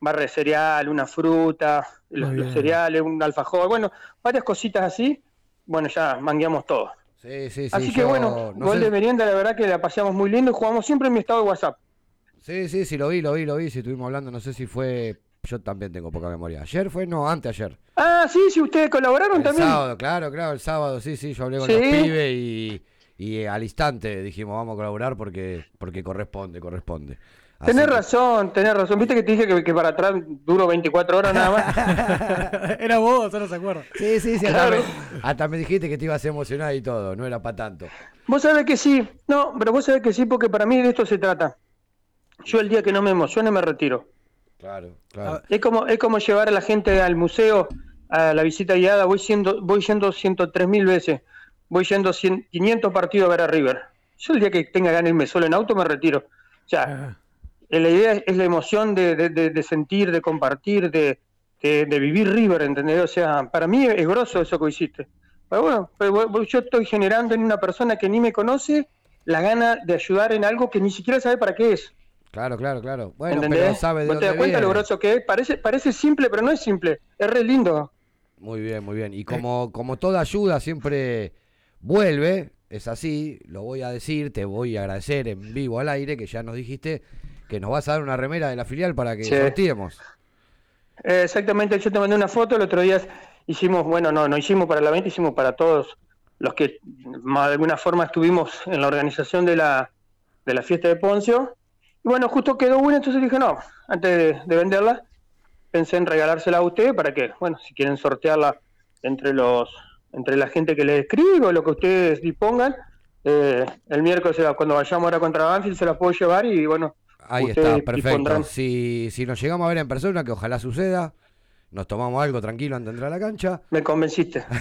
barra de cereal, una fruta, los, cereales, un alfajor, bueno, varias cositas así, bueno, ya mangueamos todo. Sí, sí, sí. así que yo bueno, no gol sé- de merienda, la verdad que la paseamos muy lindo y jugamos siempre en mi estado de WhatsApp. Sí, sí, sí, lo vi, lo vi, lo vi. Si estuvimos hablando, no sé si fue. Yo también tengo poca memoria. ¿Ayer fue? No, antes ayer. Ah, sí, sí, ustedes colaboraron El también. sábado, claro, claro, el sábado, sí, sí. Yo hablé con Sí. los pibes y, y al instante dijimos, vamos a colaborar porque, porque corresponde, corresponde. Así Tenés que- razón, tenés razón. Viste que te dije que, que para atrás duro 24 horas nada más. Era vos, ahora se acuerda. Sí, sí, sí. Hasta, me, hasta me dijiste que te ibas a emocionar y todo. No era para tanto. Vos sabés que sí. No, pero vos sabés que sí, porque para mí de esto se trata. Yo el día que no me emocione me retiro. Claro, claro. Es como, es como llevar a la gente al museo a la visita guiada. Voy siendo, voy yendo 103 mil veces. Voy yendo 100 500 partidos a ver a River. Yo el día que tenga ganas de irme solo en auto me retiro. O sea, eh, la idea es la emoción de, de- de- de sentir, de compartir, de, vivir River, ¿entendés? O sea, para mí es grosso eso que hiciste. Pero bueno, pero yo estoy generando en una persona que ni me conoce la gana de ayudar en algo que ni siquiera sabe para qué es. Claro, claro, claro. Bueno, ¿entendés? pero sabe de ¿Vos te dónde das cuenta lo grosso que es? Parece, parece simple, pero no es simple. Es re lindo. Muy bien, muy bien. Y como, como toda ayuda siempre vuelve, es así, lo voy a decir, te voy a agradecer en vivo al aire, que ya nos dijiste que nos vas a dar una remera de la filial para que Sí. sorteemos. Eh, exactamente, yo te mandé una foto, el otro día hicimos, bueno, no, no hicimos para la venta, hicimos para todos los que de alguna forma estuvimos en la organización de la, de la fiesta de Poncio. Y bueno, justo quedó una, entonces dije, no, antes de, de venderla, pensé en regalársela a ustedes para que, bueno, si quieren sortearla entre los entre la gente que les escribe o lo que ustedes dispongan, eh, el miércoles cuando vayamos ahora contra Banfield se la puedo llevar y bueno, Ahí está, perfecto. dispondrán. Si, si nos llegamos a ver en persona, que ojalá suceda, nos tomamos algo tranquilo antes de entrar a la cancha. Me convenciste.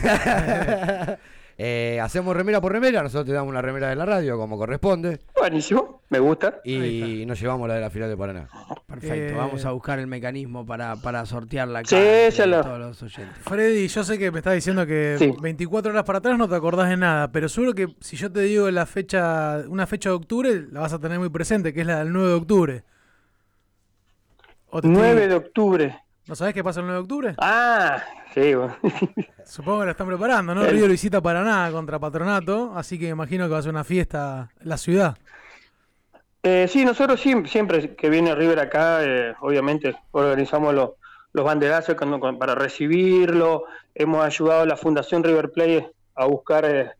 Eh, hacemos remera por remera, nosotros te damos una remera de la radio como corresponde. Buenísimo, me gusta. Y nos llevamos la de la final de Paraná. Perfecto, Eh, vamos a buscar el mecanismo para, para sortearla acá Sí, entre ya lo- todos los oyentes. Freddy, yo sé que me estás diciendo que Sí. 24 horas para atrás no te acordás de nada, pero seguro que si yo te digo la fecha, una fecha de octubre, la vas a tener muy presente, que es la del 9 de octubre. ¿O te 9 estoy- de octubre. ¿No sabés qué pasa el 9 de octubre? Ah, sí, bueno. Supongo que la están preparando, ¿no? El- River visita Paraná contra Patronato, así que imagino que va a ser una fiesta la ciudad. Eh, sí, nosotros sí, siempre que viene River acá, eh, obviamente organizamos los, los banderazos con- para recibirlo, hemos ayudado a la Fundación River Plate a buscar eh,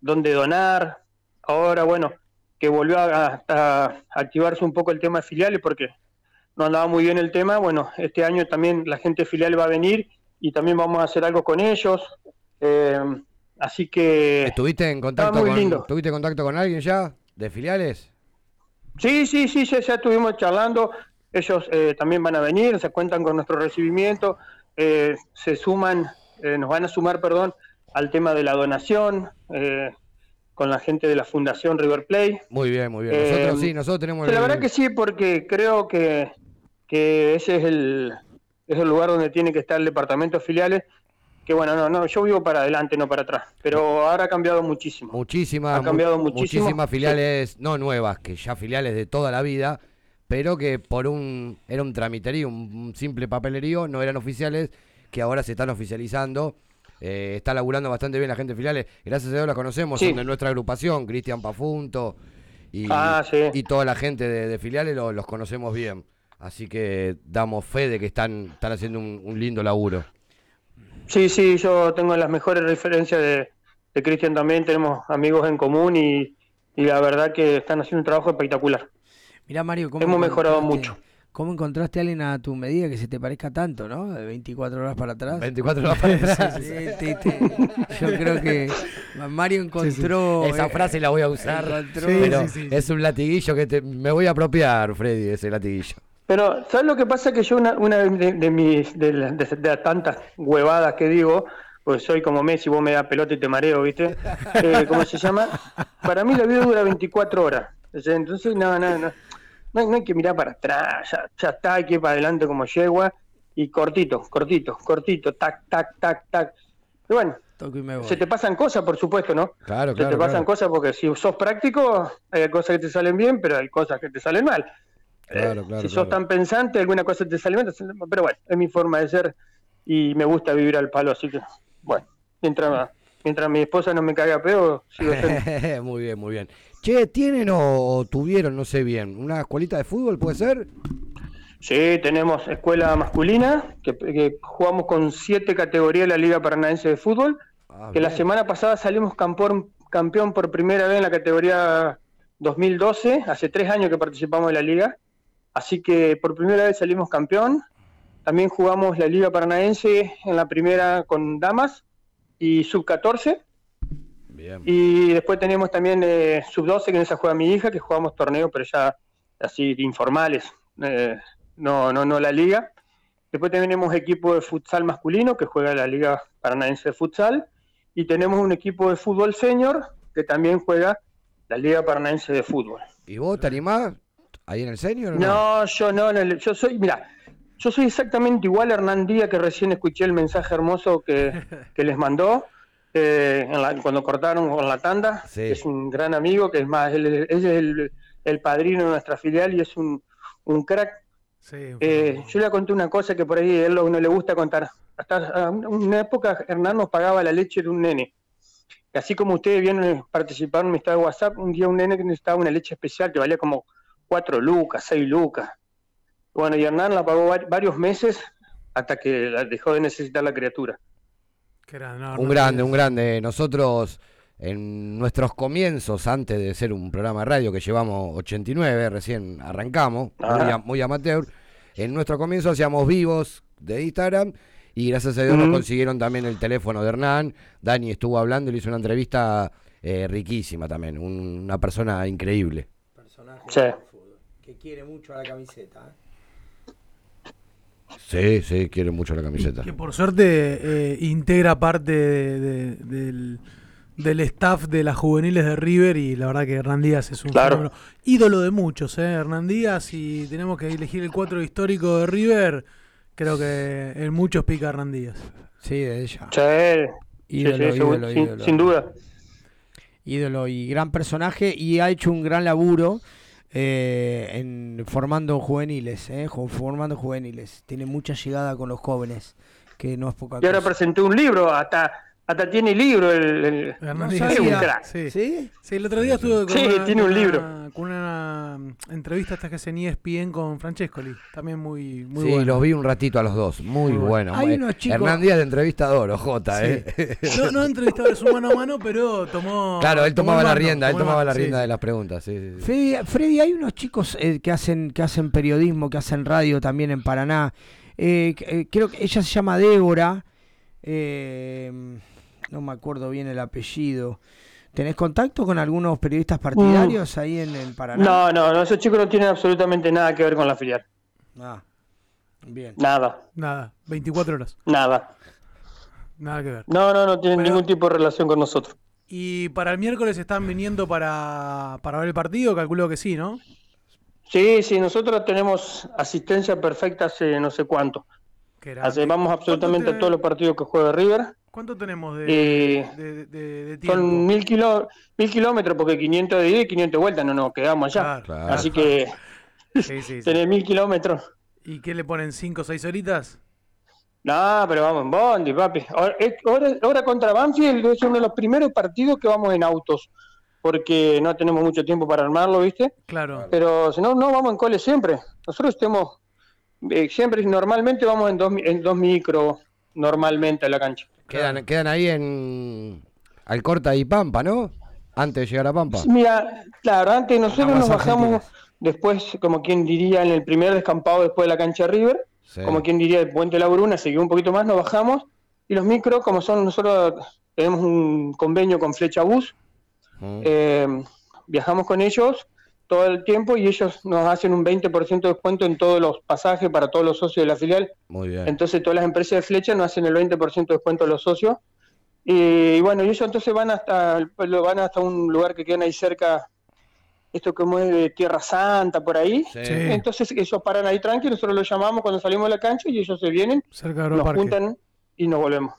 dónde donar. Ahora, bueno, que volvió a, a activarse un poco el tema de filiales porque no andaba muy bien el tema. Bueno, este año también la gente de filiales va a venir y también vamos a hacer algo con ellos. Eh, así que... ¿Estuviste en contacto muy con, lindo. ¿Tuviste contacto con alguien ya de filiales? Sí, sí, sí, ya, ya estuvimos charlando. Ellos eh, también van a venir, se cuentan con nuestro recibimiento, eh, se suman, eh, nos van a sumar, perdón, al tema de la donación eh, con la gente de la Fundación River Play. Muy bien, muy bien. Nosotros Eh, sí, nosotros tenemos la el- verdad que sí, porque creo que, que ese es el, es el lugar donde tiene que estar el departamento de filiales. Que bueno, no, no, yo vivo para adelante, no para atrás. Pero ahora ha cambiado muchísimo. Muchísimas, Ha cambiado mu- muchísimo. muchísimas filiales, no nuevas, que ya filiales de toda la vida, pero que por un era un tramiterío, un, un simple papelerío, no eran oficiales, que ahora se están oficializando. Eh, está laburando bastante bien la gente de filiales. Gracias a Dios la conocemos, Sí. son de nuestra agrupación, Cristian Pafunto y, Ah, sí. y toda la gente de, de filiales lo- los conocemos bien. Así que damos fe de que están, están haciendo un, un lindo laburo. Sí, sí, yo tengo las mejores referencias de, de Cristian también, tenemos amigos en común y, y la verdad que están haciendo un trabajo espectacular. Mirá, Mario, ¿cómo Hemos mejorado encontraste- mucho. ¿Cómo encontraste a alguien a tu medida que se te parezca tanto, no? De 24 horas para atrás. 24 horas para atrás. Sí, sí, te- yo creo que Mario encontró. Esa eh, frase la voy a usar, encontró- pero es un latiguillo que te- me voy a apropiar, Freddy, ese latiguillo. Pero, ¿sabes lo que pasa? Que yo una, una de, de mis, de, de- de las tantas huevadas que digo, pues soy como Messi, vos me das pelota y te mareo, ¿viste? Eh, ¿Cómo se llama? Para mí la vida dura 24 horas. Entonces, no, no, no. No hay, no hay que mirar para atrás, ya, ya está, hay que ir para adelante como yegua. Y cortito, cortito, cortito, tac, tac, tac, tac. Y bueno, Toco y me voy. se te pasan cosas, por supuesto, ¿no? Claro, se claro, te pasan claro. cosas porque si sos práctico, hay cosas que te salen bien, pero hay cosas que te salen mal. Claro, Eh, claro, si sos claro. tan pensante, alguna cosa te sale pero bueno, es mi forma de ser y me gusta vivir al palo, así que, bueno, mientras, mientras mi esposa no me caiga peor, sigo muy bien, muy bien. Che, ¿tienen o, o tuvieron, no sé bien, una escuelita de fútbol, puede ser? Sí, tenemos escuela masculina, que, que jugamos con siete categorías de la Liga Paranaense de Fútbol, Ah, que la semana pasada salimos campeón, campeón por primera vez en la categoría 2012, hace tres años que participamos de la liga, así que por primera vez salimos campeón. También jugamos la Liga Paranaense en la primera con damas y sub-14. Bien. Y después tenemos también eh, sub-12, que en esa juega mi hija, que jugamos torneos, pero ya así informales, eh, no, no, no la liga. Después tenemos equipo de futsal masculino, que juega la Liga Paranaense de Futsal. Y tenemos un equipo de fútbol senior, que también juega la Liga Paranaense de Fútbol. ¿Y vos te animás ahí en el senior? o No, yo no, no, yo soy, mira, yo soy exactamente igual a Hernán Díaz, que recién escuché el mensaje hermoso que, que les mandó eh, en la- cuando cortaron con la tanda. Sí. Es un gran amigo, que es más, él, él es el, el padrino de nuestra filial y es un, un crack. Eh, yo le conté una cosa que por ahí a él no le gusta contar. Hasta a una época Hernán nos pagaba la leche de un nene. Y así como ustedes vienen a participar en mi estado de WhatsApp, un día un nene que necesitaba una leche especial que valía como 4 lucas, 6 lucas. Bueno, y Hernán la pagó va- varios meses hasta que la dejó de necesitar la criatura. Un grande, un grande. Nosotros, en nuestros comienzos, antes de ser un programa de radio que llevamos 89, recién arrancamos, muy, Ajá. a- muy amateur, en nuestro comienzo hacíamos vivos de Instagram y gracias a Dios nos consiguieron también el teléfono de Hernán. Dani estuvo hablando y le hizo una entrevista eh, riquísima también, un- una persona increíble. Sí. Que quiere mucho a la camiseta. ¿eh? Sí, sí, quiere mucho la camiseta. Que por suerte eh, integra parte de- de- del, del staff de las juveniles de River y la verdad que Hernán Díaz es un Claro. fenómeno. ídolo de muchos, ¿eh? Hernán Díaz, y tenemos que elegir el cuatro histórico de River, creo que en muchos pica Hernán Díaz. Sí, de ella. Sí, Ídolo, sí, sí, ídolo, sin, ídolo. sin duda. ídolo y gran personaje y ha hecho un gran laburo eh, en formando juveniles, eh, formando juveniles. Tiene mucha llegada con los jóvenes, que no es poca Y ahora cosa. presenté un libro, hasta hasta tiene libro el, el- es Díaz. un crack. Sí. ¿Sí? Sí, el otro día estuve con, Sí, una, tiene con un una- libro. con una mm, entrevista hasta que hacen E ESPN con Francescoli. También muy, muy sí, bueno. los vi un ratito a los dos. Muy, Muy bueno. Hay unos chicos- Hernán Díaz de entrevistador, J, Sí. ¿eh? No, no entrevistaba su mano a mano, pero tomó. Claro, él tomaba la rienda, él tomaba la rienda sí. de las preguntas. Sí, sí, sí. Freddy, Freddy, hay unos chicos eh, que hacen que hacen periodismo, que hacen radio también en Paraná. Eh, eh, creo que ella se llama Débora. eh, no me acuerdo bien el apellido. ¿Tenés contacto con algunos periodistas partidarios ahí en, en Paraná? No, no, no, esos chicos no tienen absolutamente nada que ver con la filial. Ah, bien. Nada, Nada, 24 horas. nada. Nada que ver. No, no, no tienen ningún tipo de relación con nosotros. Y para el miércoles están viniendo para, para ver el partido, calculo que sí, ¿no? Sí, sí, nosotros tenemos asistencia perfecta hace no sé cuánto. Hace, vamos absolutamente ¿Cuánto a todos los partidos que juega River. ¿Cuánto tenemos de, Eh, de, de- de tiempo? Son mil, kilo, mil kilómetros, porque 500 de ida y 500 de vuelta, no nos quedamos allá. Claro, claro. Así que Sí, sí, sí. tenés mil kilómetros. ¿Y qué le ponen? ¿5 o 6 horitas? No, pero vamos en Bondi, papi. Ahora, es- ahora- ahora contra Banfield es uno de los primeros partidos que vamos en autos, porque no tenemos mucho tiempo para armarlo, ¿viste? Claro. Pero si no, no, vamos en cole siempre. Nosotros estemos, eh, siempre, normalmente vamos en dos, en dos micro, normalmente a la cancha. Quedan, quedan ahí en Alcorta y Pampa, ¿no? Antes de llegar a Pampa. Mira, claro, antes nosotros nos bajamos después, como quien diría, en el primer descampado después de la cancha River, Sí. como quien diría, el puente La Bruna, seguimos un poquito más, nos bajamos, y los micros, como son, nosotros tenemos un convenio con Flecha Bus, Mm. eh, viajamos con ellos todo el tiempo y ellos nos hacen un 20% de descuento en todos los pasajes para todos los socios de la filial. Muy bien. Entonces todas las empresas de flecha nos hacen el 20% de descuento a los socios. Y bueno, y ellos entonces van hasta van hasta un lugar que quedan ahí cerca, esto como es de Tierra Santa, por ahí. Sí. Entonces ellos paran ahí tranquilos, nosotros los llamamos cuando salimos de la cancha y ellos se vienen, Cerca de nos Aeroparque. juntan y nos volvemos.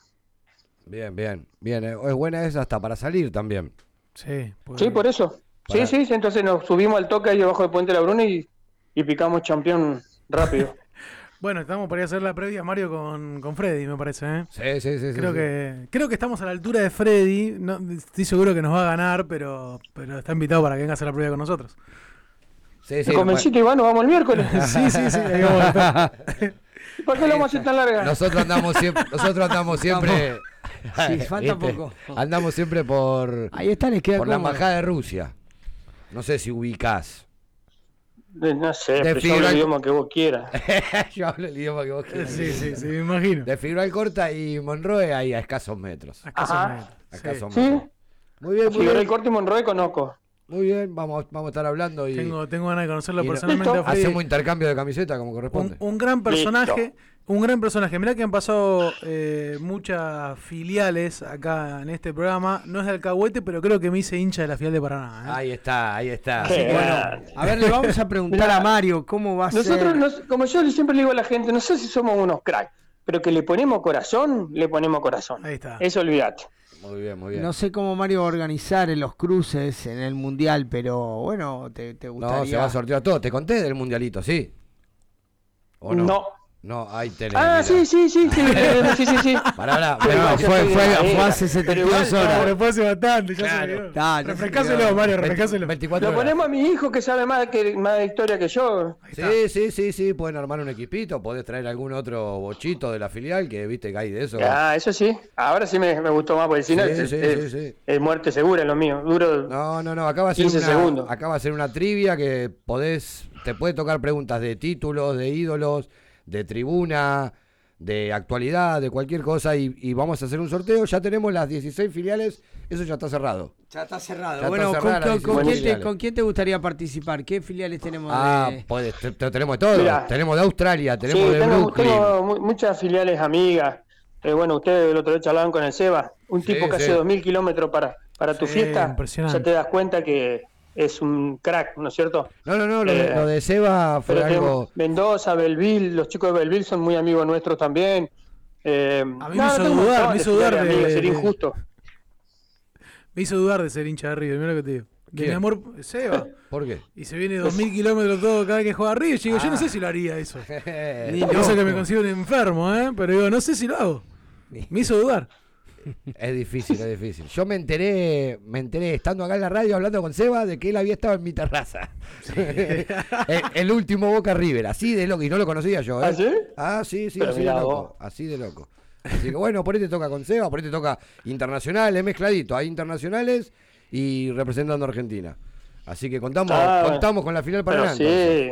Bien, bien, bien. Es buena esa hasta para salir también. Sí, Sí, por eso. Para- Sí, sí, entonces nos subimos al toque ahí debajo del Puente de la Bruna y, y picamos campeón rápido. Bueno, estamos para ir a hacer la previa, Mario, con, con Freddy, me parece, ¿eh? Sí, sí, sí. Creo sí, que creo que estamos a la altura de Freddy. No, estoy seguro que nos va a ganar, pero, pero está invitado para que venga a hacer la previa con nosotros. Sí, ¿Te convenciste, Iván? ¿Nos vamos el miércoles? Sí, sí, sí, ahí vamos a estar. ¿Y ¿Por qué lo vamos a hacer tan larga? Nosotros andamos siempre, nosotros andamos siempre. Sí, falta ¿viste? poco. Andamos siempre por, Ahí está, les queda por la embajada de Rusia. No sé si ubicás. Eh, No sé, De pero yo hablo el idioma que vos quieras. Yo hablo el idioma que vos quieras. Sí, sí, sí, me imagino. De Fibral Corta y Monroe ahí a escasos metros. A escasos Ajá. metros, A sí. escasos ¿Sí? metros. Muy bien, muy del Corte y Monroe conozco. Muy bien, vamos, vamos a estar hablando y, Tengo, tengo ganas de conocerlo personalmente hacemos intercambio de camiseta como corresponde. un gran personaje, un gran personaje. Mirá que han pasado eh, muchas filiales acá en este programa. No es de Alcahuete, pero creo que me hice hincha de la filial de Paraná. ¿eh? Ahí está, ahí está. Bueno, a ver, le vamos a preguntar Mirá, a Mario cómo va a Nosotros, ser. nos- como yo siempre le digo a la gente, no sé si somos unos cracks, pero que le ponemos corazón, le ponemos corazón. Ahí está. Eso olvídate. Muy bien, muy bien. No sé cómo Mario va a organizar en los cruces en el mundial, pero bueno, te, te gustaría. No, se va a sortear todo. Te conté del mundialito, ¿sí? ¿O no? No. No, ahí tenés. Ah, sí, sí, sí, sí, eh, sí, sí, sí. Pará, pará, fue- fue- fue era. hace Pero 72 igual, horas. Pero fue hace bastante, ya refrescáselo. Mario, 20 refrescáselo. 24 Lo ponemos a mi hijo que sabe más, que, más de historia que yo. Sí, sí, sí, sí, pueden armar un equipito, podés traer algún otro bochito de la filial, que viste que hay de eso. Ah, eso sí. Ahora sí me, me gustó más, porque si no Sí, es, sí, es- sí, sí. es muerte segura lo mío. Duro. No, no, no, acá va a ser 15 una, segundos. acá va a ser una trivia que podés, te puede tocar preguntas de títulos, de ídolos, de tribuna, de actualidad, de cualquier cosa y, y vamos a hacer un sorteo. Ya tenemos las 16 filiales, eso ya está cerrado. Ya está cerrado. Ya bueno, está ¿con, cerrada con- las con 16 quién te, filiales. con quién te gustaría participar? ¿Qué filiales tenemos Ah, de.? podés, te- te- tenemos de todo. Tenemos de Australia, tenemos sí, de tengo, Brooklyn. tengo mu- muchas filiales amigas. Eh, bueno, ustedes el otro día charlaban con el Seba. Un Sí, tipo que sí. hace 2.000 kilómetros para, para tu Sí, fiesta. impresionante. Ya te das cuenta que es un crack, ¿no es cierto? No, no, no, lo, de- Eh, lo de Seba fue algo... Mendoza, Belville, los chicos de Belville son muy amigos nuestros también. Eh, A mí me no, hizo dudar, me hizo dudar de- Sería de- injusto. Me hizo dudar de ser hincha de River, mira lo que te digo. ¿Quién? mi amor, Seba. ¿Por qué? Y se viene 2000 kilómetros todo cada vez que juega River. Y digo, yo no sé si lo haría eso. Ni Yo sé que me consigo un enfermo, ¿eh? Pero digo, no sé si lo hago. Me hizo dudar. Es difícil, es difícil. Yo me enteré, me enteré estando acá en la radio hablando con Seba de que él había estado en mi terraza. el, el último Boca River, así de loco, y no lo conocía yo. ¿eh? ¿Ah, sí? Ah, sí, sí, Pero así de loco. vos. Así de loco. Así que bueno, por ahí te toca con Seba, por ahí te toca internacional, es mezcladito. Hay internacionales y representando a Argentina. Así que contamos, Ah, contamos con la final para nada, sí.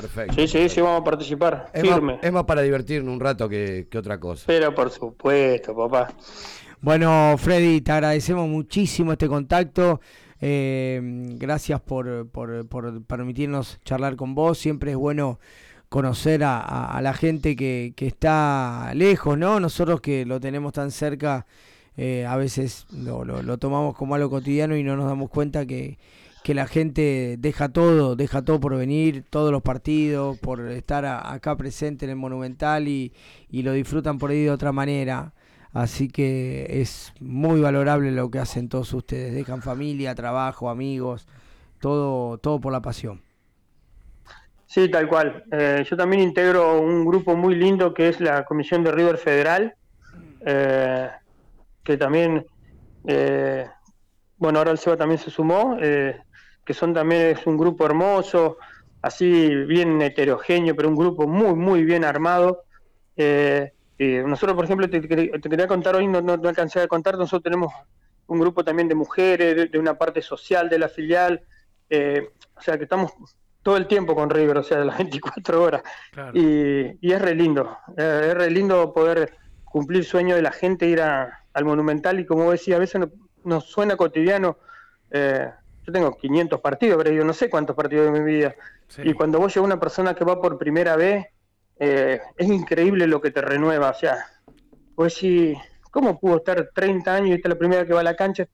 Perfecto. Sí, sí, sí, vamos a participar. Es más, Firme. es más para divertirnos un rato que, que otra cosa. Pero por supuesto, papá. Bueno, Freddy, te agradecemos muchísimo este contacto. Eh, gracias por, por- por permitirnos charlar con vos. Siempre es bueno conocer a, a- a la gente que, que está lejos, ¿no? Nosotros que lo tenemos tan cerca, eh, a veces lo, lo- lo tomamos como algo cotidiano y no nos damos cuenta que, que la gente deja todo, deja todo por venir, todos los partidos, por estar acá presente en el Monumental y, lo disfrutan por ahí de otra manera. Así que es muy valorable lo que hacen todos ustedes. Dejan familia, trabajo, amigos, todo, todo por la pasión. Sí, tal cual. Eh, yo también integro un grupo muy lindo que es la Comisión de River Federal, eh, que también, eh, bueno, ahora el SEBA también se sumó, que son también es un grupo hermoso, así bien heterogéneo, pero un grupo muy, muy bien armado. Eh, y nosotros, por ejemplo, te, quería contar hoy, no, no, no alcancé a contar, nosotros tenemos un grupo también de mujeres, de, de una parte social de la filial, eh, o sea que estamos todo el tiempo con River, o sea, las 24 horas. Y, y es re lindo, eh, es re lindo poder cumplir sueño de la gente, ir a- al Monumental y como vos decís, a veces no- nos suena cotidiano. eh, yo tengo 500 partidos, pero yo no sé cuántos partidos de mi vida. Y cuando vos llevas una persona que va por primera vez, eh, es increíble lo que te renueva. O sea, vos decís, ¿cómo pudo estar 30 años y esta es la primera que va a la cancha?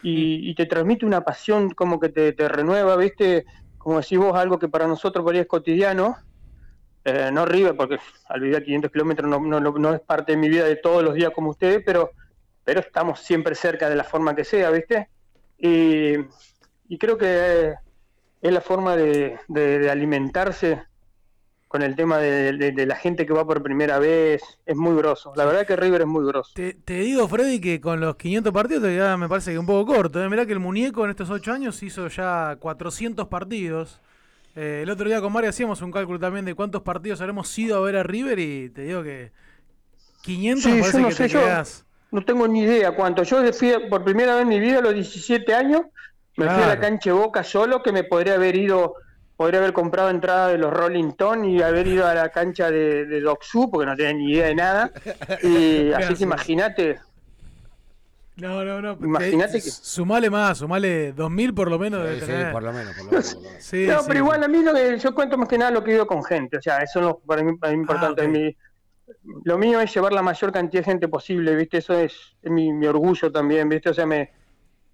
Y, y te transmite una pasión como que te, te renueva, ¿viste? Como decís vos, algo que para nosotros por ahí es cotidiano. Eh, no River, porque al vivir a 500 kilómetros no, no, no- no es parte de mi vida de todos los días como ustedes, pero, pero estamos siempre cerca de la forma que sea, ¿viste? Y, y creo que eh, es la forma de, de- de alimentarse con el tema de, de- de la gente que va por primera vez. Es muy grosso. La verdad que River es muy grosso. Te, te digo, Freddy, que con los 500 partidos me parece que un poco corto. ¿eh? Mirá que el muñeco en estos 8 años hizo ya 400 partidos. Eh, el otro día con Mario hacíamos un cálculo también de cuántos partidos habremos ido a ver a River y te digo que 500 me Sí, parece yo no que sé, te yo no tengo ni idea cuánto. Yo fui por primera vez en mi vida a los 17 años, me fui a la cancha de Boca solo, que me podría haber ido, podría haber comprado entrada de los Rolling Stones y haber ido a la cancha de, de Doxu, porque no tenía ni idea de nada. Y así que imagínate, No, no, no. Imagínate te- que- Sumale más, sumale 2000 por lo menos. Sí, tener. por lo menos, por lo menos. por lo menos. Sí, no, sí, pero igual a mí lo que yo cuento más que nada lo que he ido con gente, o sea, eso es lo para mí para mí importante. Ah. Mi- lo mío es llevar la mayor cantidad de gente posible, ¿viste? Eso es, es mi, mi orgullo también, ¿viste? O sea, me,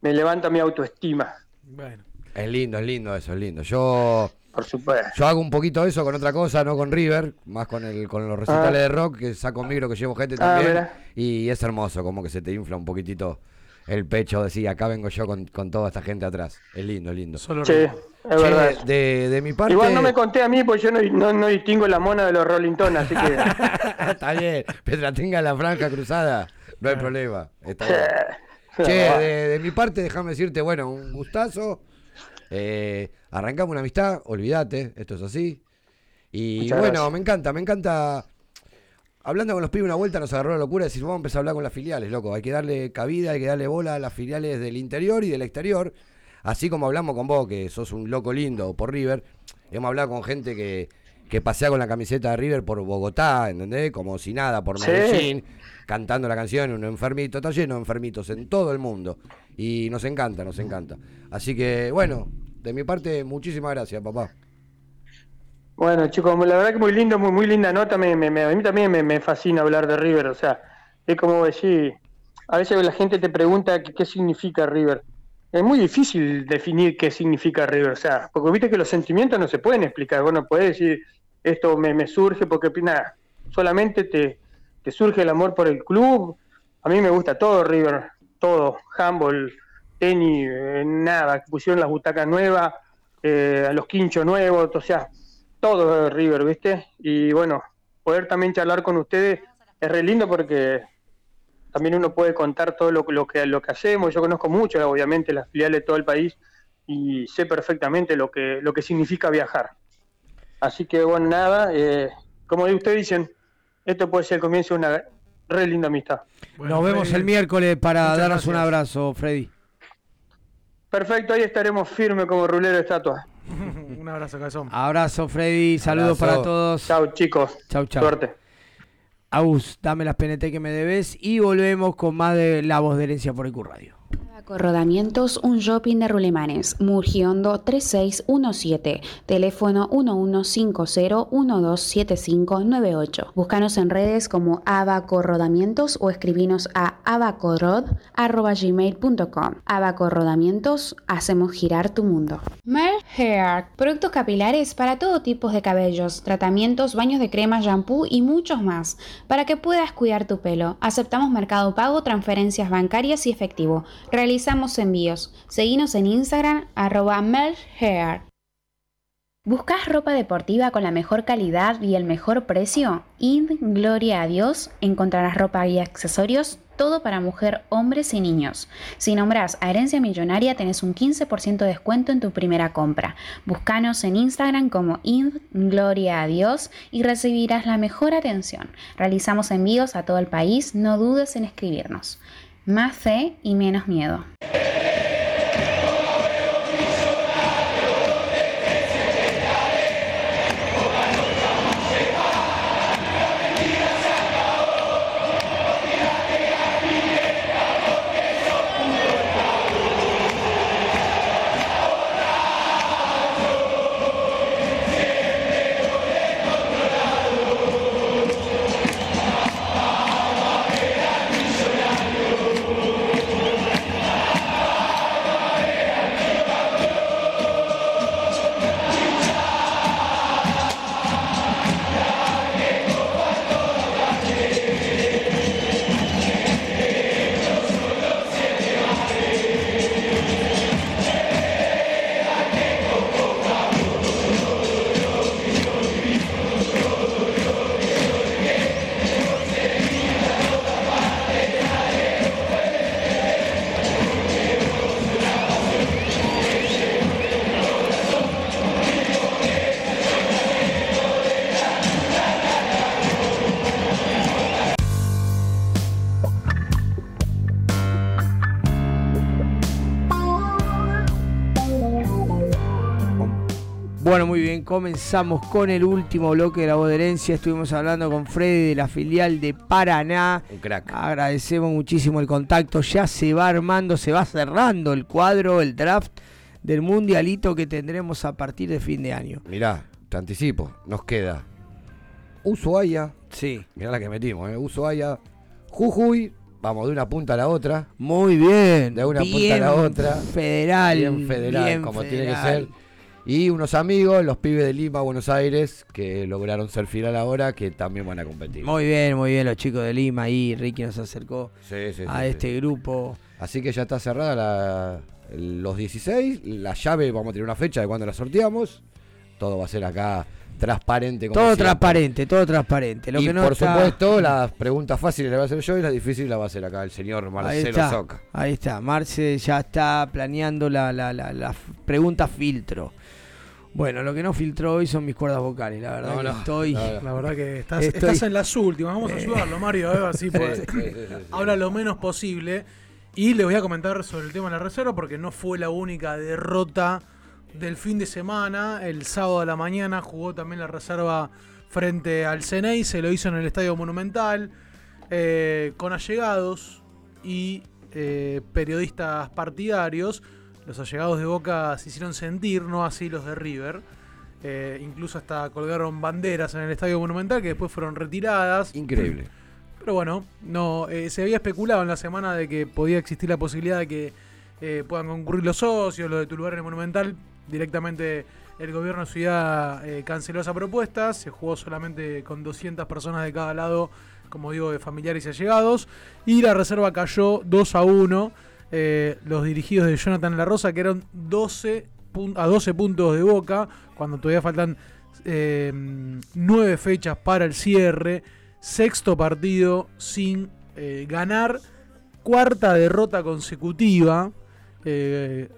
me levanta mi autoestima. Bueno. Es lindo, es lindo eso, es lindo. Yo, Por supuesto. yo hago un poquito eso con otra cosa, no con River, más con el con los recitales Ah. de rock, que saco micro, que llevo gente Ah, también. mirá. y es hermoso, como que se te infla un poquitito el pecho, decir, acá vengo yo con, con toda esta gente atrás. Es lindo, es lindo. Solo Sí, es Che, verdad. de, de mi parte. Igual no me conté a mí, pues yo no, no, no distingo la mona de los Rolling Stones, así que... Está bien, mientras tenga la franja cruzada, no hay problema. Está bien. Che, de, de mi parte, déjame decirte, bueno, un gustazo. Eh, arrancamos una amistad, olvídate, esto es así. Y Muchas bueno, gracias. me encanta, me encanta. Hablando con los pibes una vuelta nos agarró la locura de decir, vamos a empezar a hablar con las filiales, loco. Hay que darle cabida, hay que darle bola a las filiales del interior y del exterior. Así como hablamos con vos, que sos un loco lindo por River, hemos hablado con gente que, que pasea con la camiseta de River por Bogotá, ¿entendés? Como si nada, por Sí. Medellín, cantando la canción, un enfermito, está lleno de enfermitos en todo el mundo. Y nos encanta, nos encanta. Así que, bueno, de mi parte, muchísimas gracias, papá. Bueno, chicos, la verdad que muy lindo, muy, muy linda nota. Me, me- me- a mí también me, me fascina hablar de River. O sea, es como decir, a veces la gente te pregunta qué, qué significa River. Es muy difícil definir qué significa River. O sea, porque viste que los sentimientos no se pueden explicar. Bueno, puedes decir, esto me, surge porque, nada, solamente te, surge el amor por el club. A mí me gusta todo River, todo, handball, tenis, eh, nada, pusieron las butacas nuevas, eh, los quinchos nuevos, o sea, todo River, ¿viste? Y bueno, poder también charlar con ustedes es re lindo porque también uno puede contar todo lo, lo que, lo que hacemos. Yo conozco mucho, obviamente, las filiales de todo el país y sé perfectamente lo que, lo que significa viajar. Así que, bueno, nada, eh, como ustedes dicen, esto puede ser el comienzo de una re linda amistad. Nos vemos el miércoles para Muchas darnos un abrazo, Freddy. Perfecto, ahí estaremos firmes como rulero de estatua. Un abrazo, cabezón. Abrazo, Freddy. Saludos Abrazo. para todos. Chao, chicos. Chau, chau. Suerte. Agus, dame las PNT que me debes y volvemos con más de La Voz de Herencia por EQ Radio. Rodamientos, un shopping de Rulemanes, Murgiondo 3617, teléfono 1150-127598. Búscanos en redes como Abaco Rodamientos o escribinos a abacorod.gmail.com. Abaco Rodamientos, hacemos girar tu mundo. Mer Hair, productos capilares para todo tipo de cabellos, tratamientos, baños de crema, shampoo y muchos más, para que puedas cuidar tu pelo. Aceptamos mercado pago, transferencias bancarias y efectivo. Realizamos envíos. Seguinos en Instagram arroba melhair. ¿Buscas ropa deportiva con la mejor calidad y el mejor precio? In Gloria a Dios encontrarás ropa y accesorios, todo para mujer, hombres y niños. Si nombras a Herencia Millonaria tenés un 15% de descuento en tu primera compra. Búscanos en Instagram como In Gloria a Dios y recibirás la mejor atención. Realizamos envíos a todo el país, no dudes en escribirnos. Más fe y menos miedo. Bueno, muy bien, comenzamos con el último bloque de la voz de herencia. Estuvimos hablando con Freddy de la filial de Paraná. Un crack. Agradecemos muchísimo el contacto. Ya se va armando, se va cerrando el cuadro, el draft del mundialito que tendremos a partir de fin de año. Mirá, te anticipo, nos queda Ushuaia. Sí. Mirá la que metimos, ¿eh? Ushuaia, Jujuy, vamos de una punta a la otra. Muy bien. De una punta a la otra. Federal. Bien federal, bien como tiene que ser. Y unos amigos, los pibes de Lima, Buenos Aires, que lograron ser final ahora, que también van a competir. Muy bien, muy bien, los chicos de Lima ahí. Ricky nos acercó Sí, sí, a sí, este grupo. Así que ya está cerrada la- los 16. La llave, vamos a tener una fecha de cuando la sorteamos. Todo va a ser acá transparente. como Todo siempre. transparente, todo transparente. Lo y que no por está- supuesto, las preguntas fáciles las voy a hacer yo y las difíciles las va a hacer acá el señor Marcelo Soca. ahí está. Marce ya está planeando la, la, la, la pregunta filtro. Bueno, lo que no filtró hoy son mis cuerdas vocales, la verdad No, que no, estoy... no, no. La verdad que estás, Estoy- estás en las últimas. Vamos a ayudarlo, Mario, a ver si Sí, puede. sí, sí, sí, sí. Habla lo menos posible. Y le voy a comentar sobre el tema de la reserva porque no fue la única derrota del fin de semana. El sábado a la mañana jugó también la reserva frente al Ceney. Se lo hizo en el Estadio Monumental. eh, con allegados y eh, periodistas partidarios. Los allegados de Boca se hicieron sentir, no así los de River. Eh, incluso hasta colgaron banderas en el Estadio Monumental que después fueron retiradas. Increíble. Pero bueno, no eh, se había especulado en la semana de que podía existir la posibilidad de que eh, puedan concurrir los socios, los de tu lugar en el Monumental. Directamente el gobierno de ciudad canceló esa propuesta. Se jugó solamente con 200 personas de cada lado, como digo, de familiares y allegados. Y la reserva cayó 2 a 1. Eh, los dirigidos de Jonathan La Rosa, que eran 12 pun- a 12 puntos de boca, cuando todavía faltan eh, 9 fechas para el cierre. Sexto partido sin eh, ganar cuarta derrota consecutiva. Eh,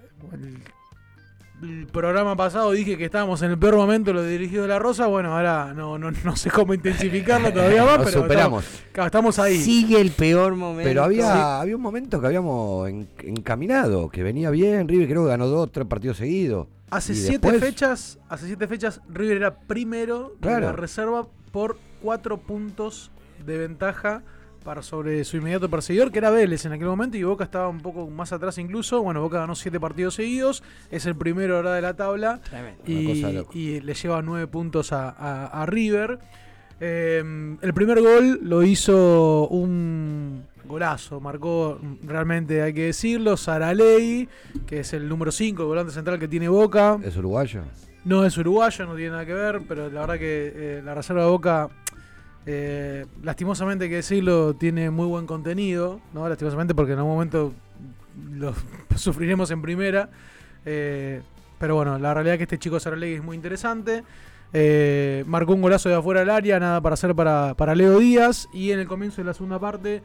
el programa pasado dije que estábamos en el peor momento lo dirigido de la Rosa. Bueno, ahora no, no, no sé cómo intensificarlo todavía más, pero superamos. Estamos, ahí. Sigue el peor momento. Pero había, Sí. había un momento que habíamos en- encaminado, que venía bien, River creo que ganó dos, tres partidos seguidos. Hace siete después- fechas, hace siete fechas River era primero de Claro. la reserva por cuatro puntos de ventaja para sobre su inmediato perseguidor, que era Vélez en aquel momento, y Boca estaba un poco más atrás incluso. Bueno, Boca ganó siete partidos seguidos, es el primero ahora de la tabla y, le lleva nueve puntos a, a- a River. Eh, el primer gol lo hizo un golazo, marcó realmente, hay que decirlo, Saraley, que es el número 5, el volante central que tiene Boca. ¿Es uruguayo? No es uruguayo, no tiene nada que ver, pero la verdad que eh, la reserva de Boca, eh, lastimosamente hay que decirlo, tiene muy buen contenido, ¿no? Lastimosamente porque en algún momento lo sufriremos en primera. eh, pero bueno, la realidad es que este chico Saralegui es muy interesante. Eh, marcó un golazo de afuera del área, nada para hacer para, para Leo Díaz. Y en el comienzo de la segunda parte,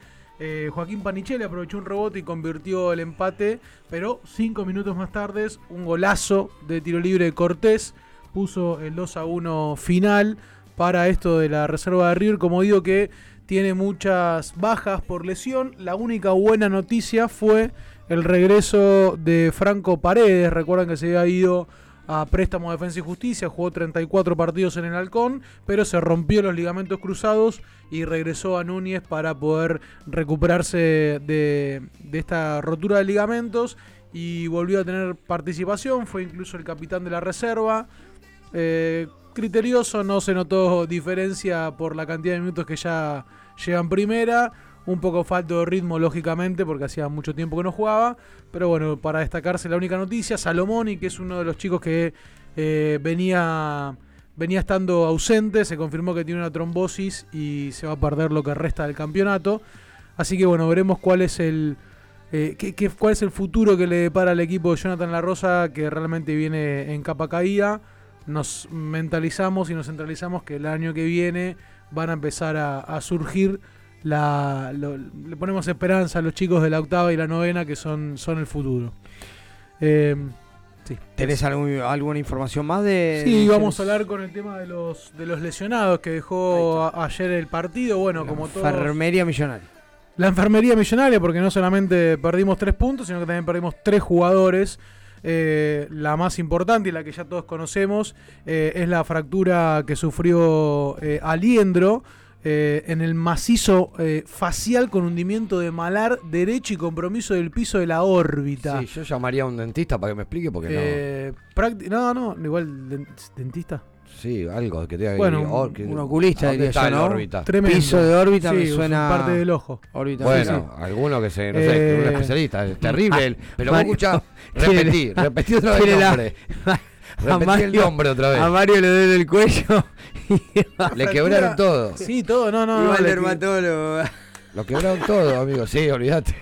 Joaquín Panichelli aprovechó un rebote y convirtió el empate. Pero cinco minutos más tarde, un golazo de tiro libre de Cortés puso el 2 a 1 final para esto de la reserva de River. Como digo que tiene muchas bajas por lesión. La única buena noticia fue el regreso de Franco Paredes. Recuerdan que se había ido a préstamo de Defensa y Justicia, jugó 34 partidos en el Halcón, pero se rompió los ligamentos cruzados y regresó a Núñez para poder recuperarse de, esta rotura de ligamentos y volvió a tener participación, fue incluso el capitán de la reserva. Eh, criterioso, no se notó diferencia por la cantidad de minutos que ya llevan primera. Un poco falto de ritmo, lógicamente, porque hacía mucho tiempo que no jugaba. Pero bueno, para destacarse la única noticia, Salomoni, que es uno de los chicos que eh, venía, venía estando ausente, se confirmó que tiene una trombosis y se va a perder lo que resta del campeonato. Así que bueno, veremos cuál es el, eh, qué- cuál es el futuro que le depara al equipo de Jonathan La Rosa, que realmente viene en capa caída. Nos mentalizamos y nos centralizamos que el año que viene van a empezar a, a surgir. La, lo- le ponemos esperanza a los chicos de la octava y la novena que son, son el futuro. Eh, sí. ¿Tenés algún- alguna información más de.? Sí, vamos a hablar con el tema de los, de los lesionados que dejó a- ayer el partido. Bueno, como todo. Enfermería Millonaria. La enfermería millonaria, porque no solamente perdimos tres puntos, sino que también perdimos tres jugadores. Eh, la más importante y la que ya todos conocemos eh, es la fractura que sufrió eh, Aliendro eh, en el macizo eh, facial con hundimiento de malar derecho y compromiso del piso de la órbita. Sí, yo llamaría a un dentista para que me explique porque Eh, prácti- no, no, igual den- dentista. Sí, algo que tenga Bueno, que- un- or- que- un oculista ¿dónde diría está yo, la ¿no? órbita? Tremendo. Piso de órbita Sí, me suena. parte del ojo. Órbita, Bueno, sí, sí. alguno que se, no sé, que un Eh, especialista, es terrible. el- pero Mario- escuchá, tiene- repetí, repetí otra vez el la- nombre. a Repetí el Mario- nombre otra vez. A Mario le duele el cuello. Le quebraron todo. Sí, todo, no, no. No, el le- dermatólogo. Lo quebraron todo, amigo. Sí, olvídate.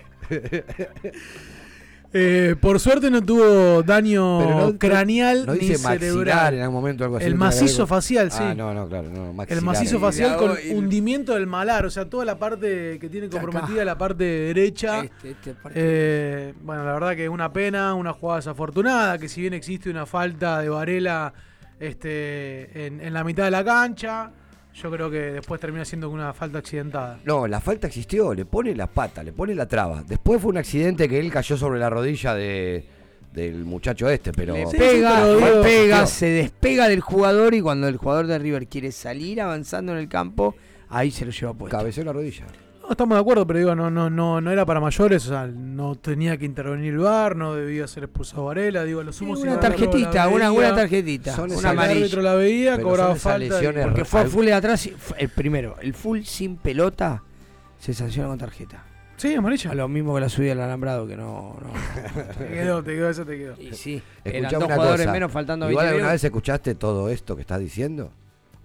Eh, por suerte no tuvo daño no- craneal no ni cerebral. en algún momento algo así. El macizo facial, sí. Ah, no, no, claro. No, El macizo facial con hundimiento del malar, o sea, toda la parte que tiene comprometida la parte derecha. Este, este parte- Eh, bueno, la verdad que es una pena, una jugada desafortunada, que si bien existe una falta de Varela este, en, en la mitad de la cancha, yo creo que después termina siendo una falta accidentada. No, la falta existió, le pone la pata, le pone la traba. Después fue un accidente que él cayó sobre la rodilla de, del muchacho este, pero. Le pega, sí, pero le digo- pega, Tío. se despega del jugador y cuando el jugador de River quiere salir avanzando en el campo, ahí se lo lleva puesto. Cabeció la rodilla. No, estamos de acuerdo, pero digo, no, no, no, no era para mayores, o sea, no tenía que intervenir el VAR, no debía ser expulsado Varela, digo, lo sumo una tarjetita, una buena tarjetita, Son una el amarilla. árbitro la veía, Pero cobraba falta. y- Porque fue a Al- full de atrás, y el primero, el full sin pelota, se sanciona con tarjeta. Sí, amarilla. A lo mismo que la subida al alambrado, que no. no. Te quedó, te quedó, eso te quedó. y sí, eran Escuchame dos jugadores cosa. menos faltando Igual 20 alguna vez escuchaste todo esto que estás diciendo.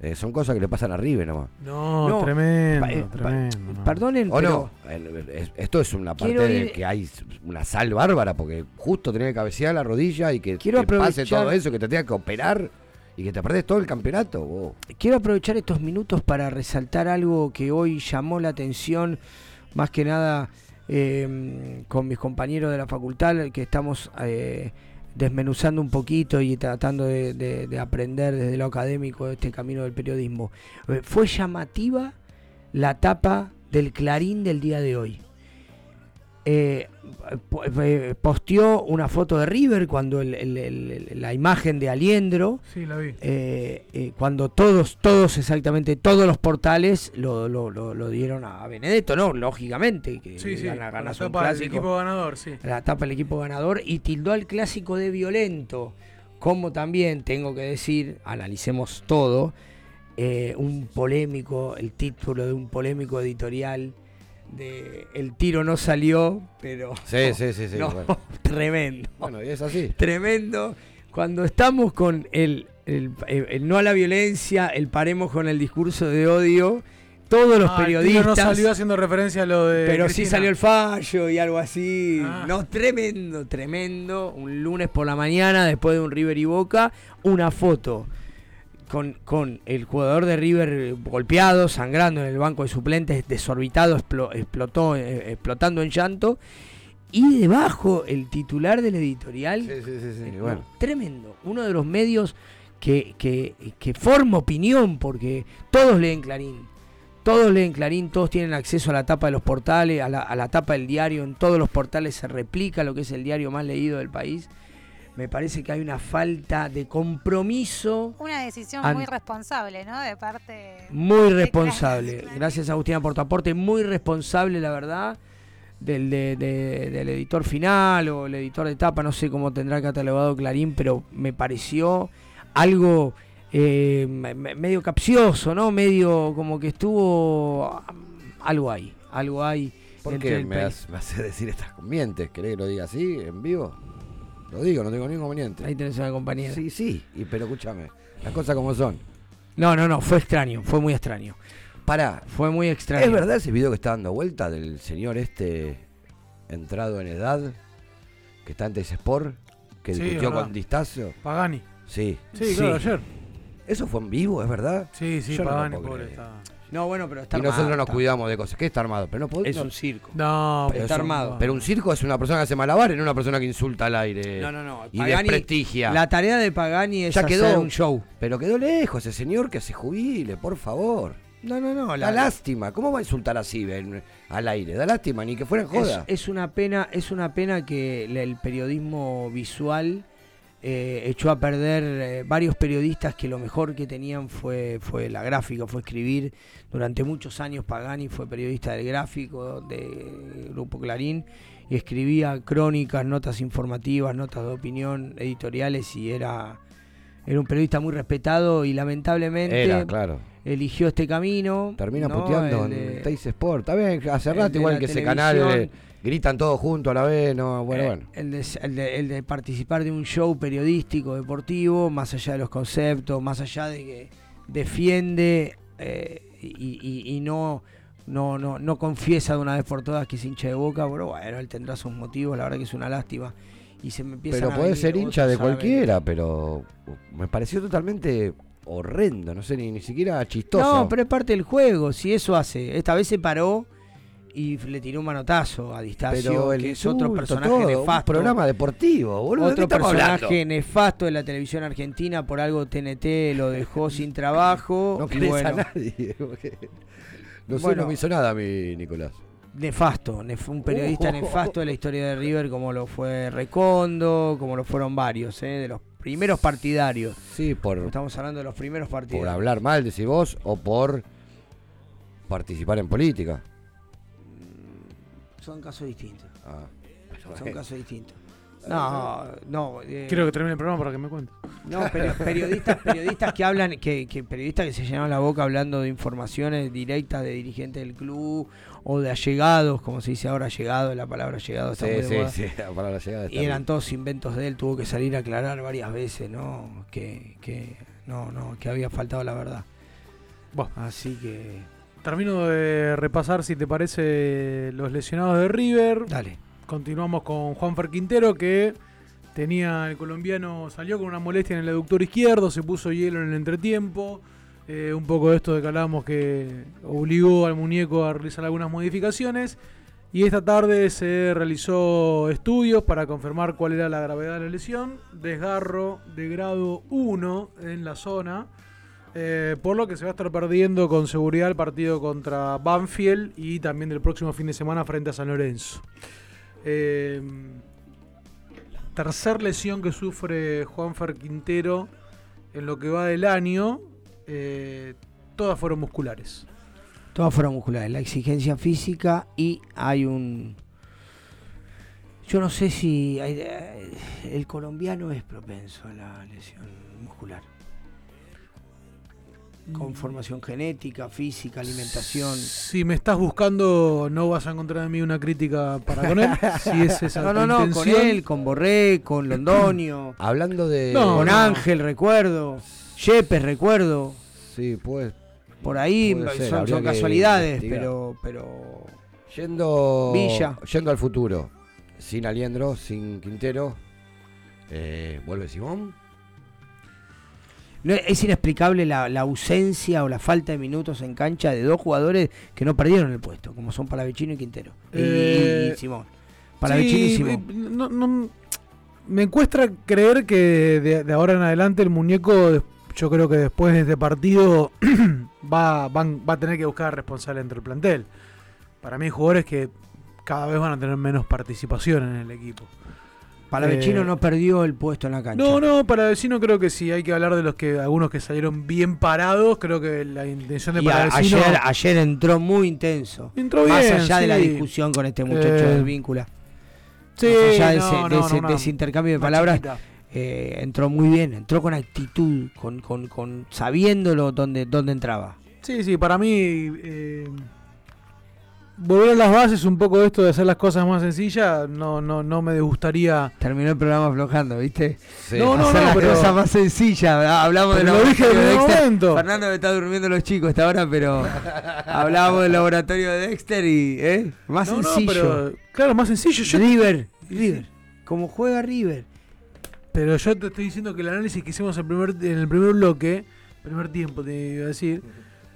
Eh, son cosas que le pasan a River nomás. No, No, tremendo, pa- eh, pa- tremendo. no. Perdonen, ¿O pero no? El- es- Esto es una parte de que hay una sal bárbara, porque justo tenía que cabecear la rodilla y que Quiero te pase todo eso, que te tenga que operar y que te perdés todo el campeonato. quiero aprovechar estos minutos para resaltar algo que hoy llamó la atención más que nada eh, con mis compañeros de la facultad que estamos eh, desmenuzando un poquito y tratando de, de- de aprender desde lo académico este camino del periodismo. Eh, fue llamativa la tapa del Clarín del día de hoy. Eh, eh, posteó una foto de River cuando el- el- el- la imagen de Aliendro Sí, la vi. eh, eh, cuando todos, todos, exactamente todos los portales lo, lo- lo- lo dieron a Benedetto, ¿no? Lógicamente, que Sí, sí, la tapa del clásico. equipo ganador, sí. La tapa del equipo ganador y tildó al clásico de violento. Como también tengo que decir, analicemos todo, un polémico, el título de un polémico editorial de El tiro no salió, pero. Sí, sí, sí, sí, no, bueno. tremendo. Bueno, y es así. Tremendo. Cuando estamos con el, el- el- el no a la violencia, el paremos con el discurso de odio, todos los Ah, el tiro periodistas. no salió haciendo referencia a lo de. Pero sí Cristina. salió el fallo y algo así. Ah. No, tremendo, tremendo. Un lunes por la mañana, después de un River y Boca, una foto con, con el jugador de River golpeado, sangrando en el banco de suplentes, desorbitado, explo- explotó, eh, explotando en llanto. Y debajo el titular del editorial. Sí, sí, sí, sí, eh, bueno. Tremendo. Uno de los medios que, que, que forma opinión, porque todos leen Clarín. Todos leen Clarín, todos tienen acceso a la tapa de los portales, a la, a la tapa del diario. En todos los portales se replica lo que es el diario más leído del país. Me parece que hay una falta de compromiso Una decisión An- muy responsable, ¿no? De parte. muy responsable. Gracias Agustina por tu aporte. Muy responsable, la verdad, del, de- de- del editor final o el editor de tapa. No sé cómo tendrá catalogado Clarín, pero me pareció algo eh, me- me- medio capcioso, ¿no? Medio como que estuvo ah, algo ahí. Algo hay. ¿Por qué me, has- me hace decir estas mientes? ¿Querés que lo diga así, en vivo? Lo digo, no tengo ningún inconveniente. Ahí tenés una compañera. Sí, sí, y, pero escúchame, las cosas como son. No, no, no, fue extraño, fue muy extraño. Pará, Fue muy extraño. ¿es verdad ese video que está dando vuelta del señor este entrado en edad que está antes Sport, que Sí, discutió con Distacio? Pagani. Sí. Sí, claro, ayer. ¿Eso fue en vivo, es verdad? Sí, sí, Yo Pagani, pobre, está. No, bueno, pero está y nosotros armado, nos está- cuidamos de cosas. ¿Qué está armado? Pero no pod- Es no- un circo. No, pero está es un- armado. Pero un circo es una persona que hace malabares, no una persona que insulta al aire. No, no, no. Y Pagani- desprestigia. La tarea de Pagani es ya hacer quedó un show. Pero quedó lejos ese señor que se jubile, por favor. No, no, no. Da lástima. ¿Cómo va a insultar así en- al aire? Da lástima, ni que fuera es, joda. es una pena, es una pena que el periodismo visual eh, echó a perder eh, varios periodistas que lo mejor que tenían fue, fue la gráfica, fue escribir. Durante muchos años Pagani fue periodista del gráfico de Grupo Clarín y escribía crónicas, notas informativas, notas de opinión, editoriales y era, era un periodista muy respetado y lamentablemente Era, claro. eligió este camino. Termina ¿no? puteando El en Teis Sport. Está bien, hace rato igual que ese canal. Gritan todos juntos a la vez. No, bueno, Eh, bueno. El, de, el de- el de participar de un show periodístico, deportivo, más allá de los conceptos, más allá de que defiende eh, y, y- y no, no, no, no confiesa de una vez por todas que es hincha de boca, pero bueno, él tendrá sus motivos, la verdad que es una lástima. Y se me Pero puede ser hincha de cualquiera, pero me pareció totalmente horrendo, no sé, ni, ni siquiera chistoso. No, pero es parte del juego, si eso hace. Esta vez se paró y le tiró un manotazo a distancia, que es otro personaje todo, un nefasto. programa deportivo, boludo, ¿de qué Otro personaje hablando? nefasto de la televisión argentina, por algo TNT lo dejó sin trabajo. No querés bueno, a nadie. No sé, Bueno. no me hizo nada a mí, Nicolás. Nefasto, nef- un periodista Oh. nefasto de la historia de River, como lo fue Recondo, como lo fueron varios, ¿eh? de los primeros partidarios. Sí, por, Estamos hablando de los primeros por partidarios. hablar mal, decís vos, o por participar en política. Son casos distintos. Ah, Son casos distintos. No, no. eh, Quiero que termine el programa para que me cuente. No, peri- periodistas, periodistas que hablan, que, que periodistas que se llenan la boca hablando de informaciones directas de dirigentes del club o de allegados, como se dice ahora, allegado, la palabra allegado está Sí, muy sí, sí, la palabra llegada está Y eran bien. todos inventos de él, tuvo que salir a aclarar varias veces, ¿no? Que, que no, no, que había faltado la verdad. Bueno. Así que Termino de repasar, si te parece, los lesionados de River. Dale. Continuamos con Juanfer Quintero, que tenía el colombiano, salió con una molestia en el aductor izquierdo, se puso hielo en el entretiempo. Eh, un poco de esto de que hablábamos que obligó al muñeco a realizar algunas modificaciones. Y esta tarde se realizó estudios para confirmar cuál era la gravedad de la lesión. Desgarro de grado 1 en la zona. Eh, por lo que se va a estar perdiendo con seguridad el partido contra Banfield y también del próximo fin de semana frente a San Lorenzo. Eh, tercer lesión que sufre Juanfer Quintero en lo que va del año. eh, todas fueron musculares. Todas fueron musculares, la exigencia física y hay un... Yo no sé si eh, el colombiano es propenso a la lesión muscular. Con formación genética, física, alimentación. Si me estás buscando, no vas a encontrar en mí una crítica para con él. si es esa no, no, no, con él, con Borré, con Londonio, Hablando de. No, con no. Ángel, recuerdo, Yepes, recuerdo. Sí, pues. Por ahí ser, son, casualidades, investigar. pero, pero Yendo. Villa. Yendo al futuro. Sin Aliendro, sin Quintero. eh, vuelve Simón. Es inexplicable la, la ausencia o la falta de minutos en cancha de dos jugadores que no perdieron el puesto, como son Palavecino y Quintero. Y- Eh, y, y Simón. Palavecino y Sí, Simón. no- no- me cuesta creer que de, de ahora en adelante el muñeco, yo creo que después de este partido va, van- va a tener que buscar responsable entre el plantel. Para mí hay jugadores que cada vez van a tener menos participación en el equipo. Palavecino eh, no perdió el puesto en la cancha. No, no, para vecino creo que sí, hay que hablar de los que algunos que salieron bien parados, creo que la intención de Palavecino ayer, ayer entró muy intenso. Entró Más bien, allá de la discusión con este muchacho Eh, del víncula. sí, Más allá de, no, ese, no, de no, ese- de intercambio de más palabras, eh, entró muy bien, entró con actitud, con, con, con sabiéndolo dónde, dónde entraba. Sí, sí, para mí eh, volver a las bases un poco de esto de hacer las cosas más sencillas, no, no, no me gustaría. Terminó el programa aflojando, ¿viste? Sí. No, no, Hacer no, las pero- cosas más sencillas. Hablamos del Pero lo dije en de Dexter. momento. Fernando me está durmiendo los chicos hasta ahora, pero hablábamos del laboratorio de Dexter y ¿eh? más No, no, sencillo. pero, claro, más sencillo. Yo, River, River. Como juega River. pero yo te estoy diciendo que el análisis que hicimos el primer, en el primer bloque, primer tiempo te iba a decir,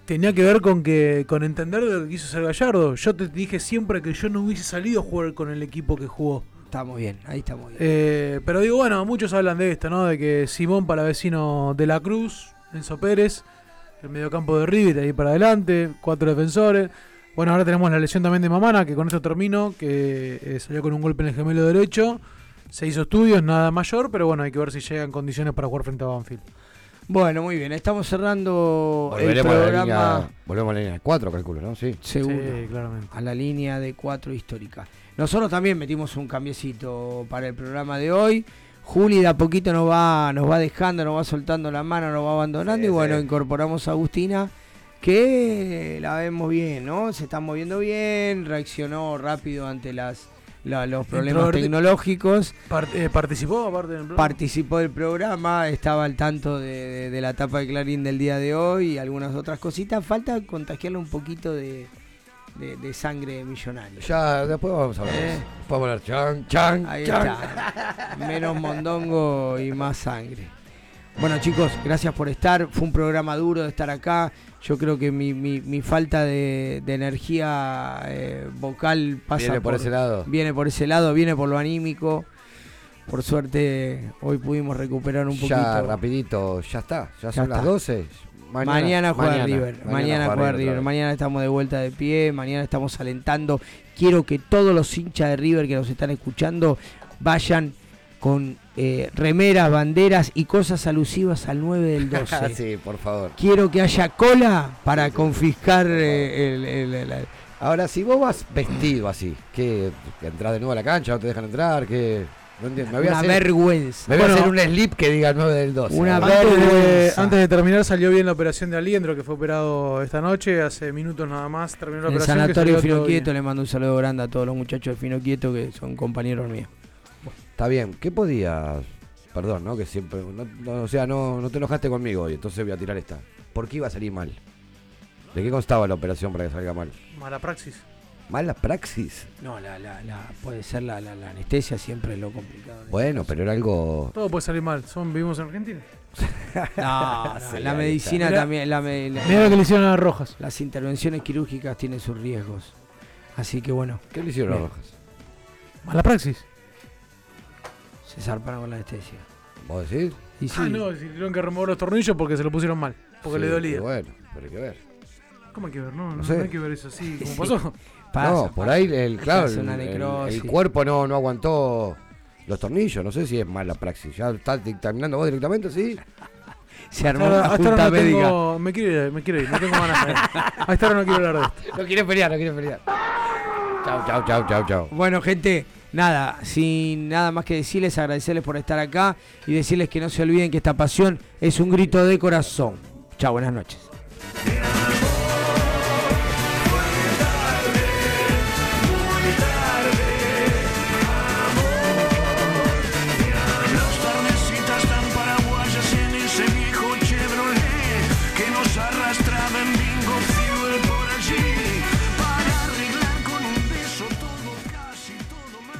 tenía que ver con que con entender de lo que quiso hacer Gallardo. Yo te dije siempre que yo no hubiese salido a jugar con el equipo que jugó. Estamos bien, ahí estamos bien. Eh, pero digo, bueno, muchos hablan de esto, ¿no? De que Simón para vecino de la Cruz, Enzo Pérez, el mediocampo de River ahí para adelante, cuatro defensores. Bueno, ahora tenemos la lesión también de Mamana, que con esto termino, que eh, salió con un golpe en el gemelo derecho. Se hizo estudios, nada mayor, pero bueno, hay que ver si llega en condiciones para jugar frente a Banfield. Bueno, muy bien, estamos cerrando el Volveremos a la programa. línea. Volvemos a la línea 4, calculo, ¿no? Sí. Seguro. Sí, claramente. A la línea de cuatro histórica. Nosotros también metimos un cambiecito para el programa de hoy. Juli de a poquito nos va, nos va dejando, nos va soltando la mano, nos va abandonando. y bueno, incorporamos a Agustina, que la vemos bien, ¿no? Se está moviendo bien, reaccionó rápido ante las la- los problemas tecnológicos. Eh, ¿Participó aparte del programa? Participó del programa, estaba al tanto de, de- de la etapa de Clarín del día de hoy y algunas otras cositas. Falta contagiarle un poquito de, de- sangre millonaria. Ya, después vamos a hablar. Eh. Vamos a hablar. Chan, chan, Ahí chan. está. Menos mondongo y más sangre. Bueno chicos, gracias por estar. Fue un programa duro de estar acá. Yo creo que mi, mi- mi falta de, de energía eh, vocal pasa Viene por ese lado. Viene por ese lado, viene por lo anímico. Por suerte hoy pudimos recuperar un poquito. Ya, rapidito, ya está. Ya, Ya son las está. 12. Mañana, juega River. Mañana, juega River. Mañana estamos de vuelta de pie. Mañana estamos alentando. Quiero que todos los hinchas de River que nos están escuchando vayan con eh, remeras, banderas y cosas alusivas al 9 del 12. sí, por favor. Quiero que haya cola para confiscar eh, el, el- el- el- Ahora, si vos vas vestido así, que entras de nuevo a la cancha, no te dejan entrar, que. No entiendo. Me voy a una hacer, vergüenza. Me voy Bueno. a hacer un slip que diga 9 del 12. Una. Antes de, vergüenza. antes de terminar salió bien la operación de Aliendro que fue operado esta noche, hace minutos nada más terminó la En el operación. que sanatorio Fino. Quieto le mando un saludo grande a todos los muchachos de Fino Quieto que son compañeros míos. Está bien. ¿Qué podías.? Perdón, ¿no? Que siempre. no- no, o sea, no, no te enojaste conmigo hoy, entonces voy a tirar esta. ¿Por qué iba a salir mal? ¿De qué constaba la operación para que salga mal? Mala praxis. Mala praxis. No, la, la, la- puede ser la, la, la anestesia siempre es lo complicado. Bueno, pero era algo. Todo puede salir mal. Son, vivimos en Argentina. No, no, Sí, la medicina también, la, me- la- Mirá lo que le hicieron a Rojas. las intervenciones quirúrgicas tienen sus riesgos. Así que bueno, ¿Qué le hicieron a Bien. Rojas? Mala praxis. Se zarparon con la anestesia. ¿Vos decís? Y sí, Ah, no, si tuvieron que remover los tornillos porque se lo pusieron mal. Porque Sí, le dolía. Bueno, pero hay que ver. ¿Cómo hay que ver? No, no, No sé. no hay que ver eso así. ¿Cómo Sí. pasó? pasa, no, por pasa. ahí, el, claro, el, una el- necrosis. el cuerpo no, no aguantó los tornillos. No sé si es mala praxis. ¿Ya estás dictaminando vos directamente, sí? Se armó Ahora- una hasta ahora junta no médica. tengo- me quiero ir, me quiero ir, no tengo ganas. de- A esta hora no quiero hablar de esto. No quiere pelear, no quiere pelear. Chau, chau, chau, chau, chau. Bueno, gente, nada, sin nada más que decirles, agradecerles por estar acá y decirles que no se olviden que esta pasión es un grito de corazón. Chao, buenas noches.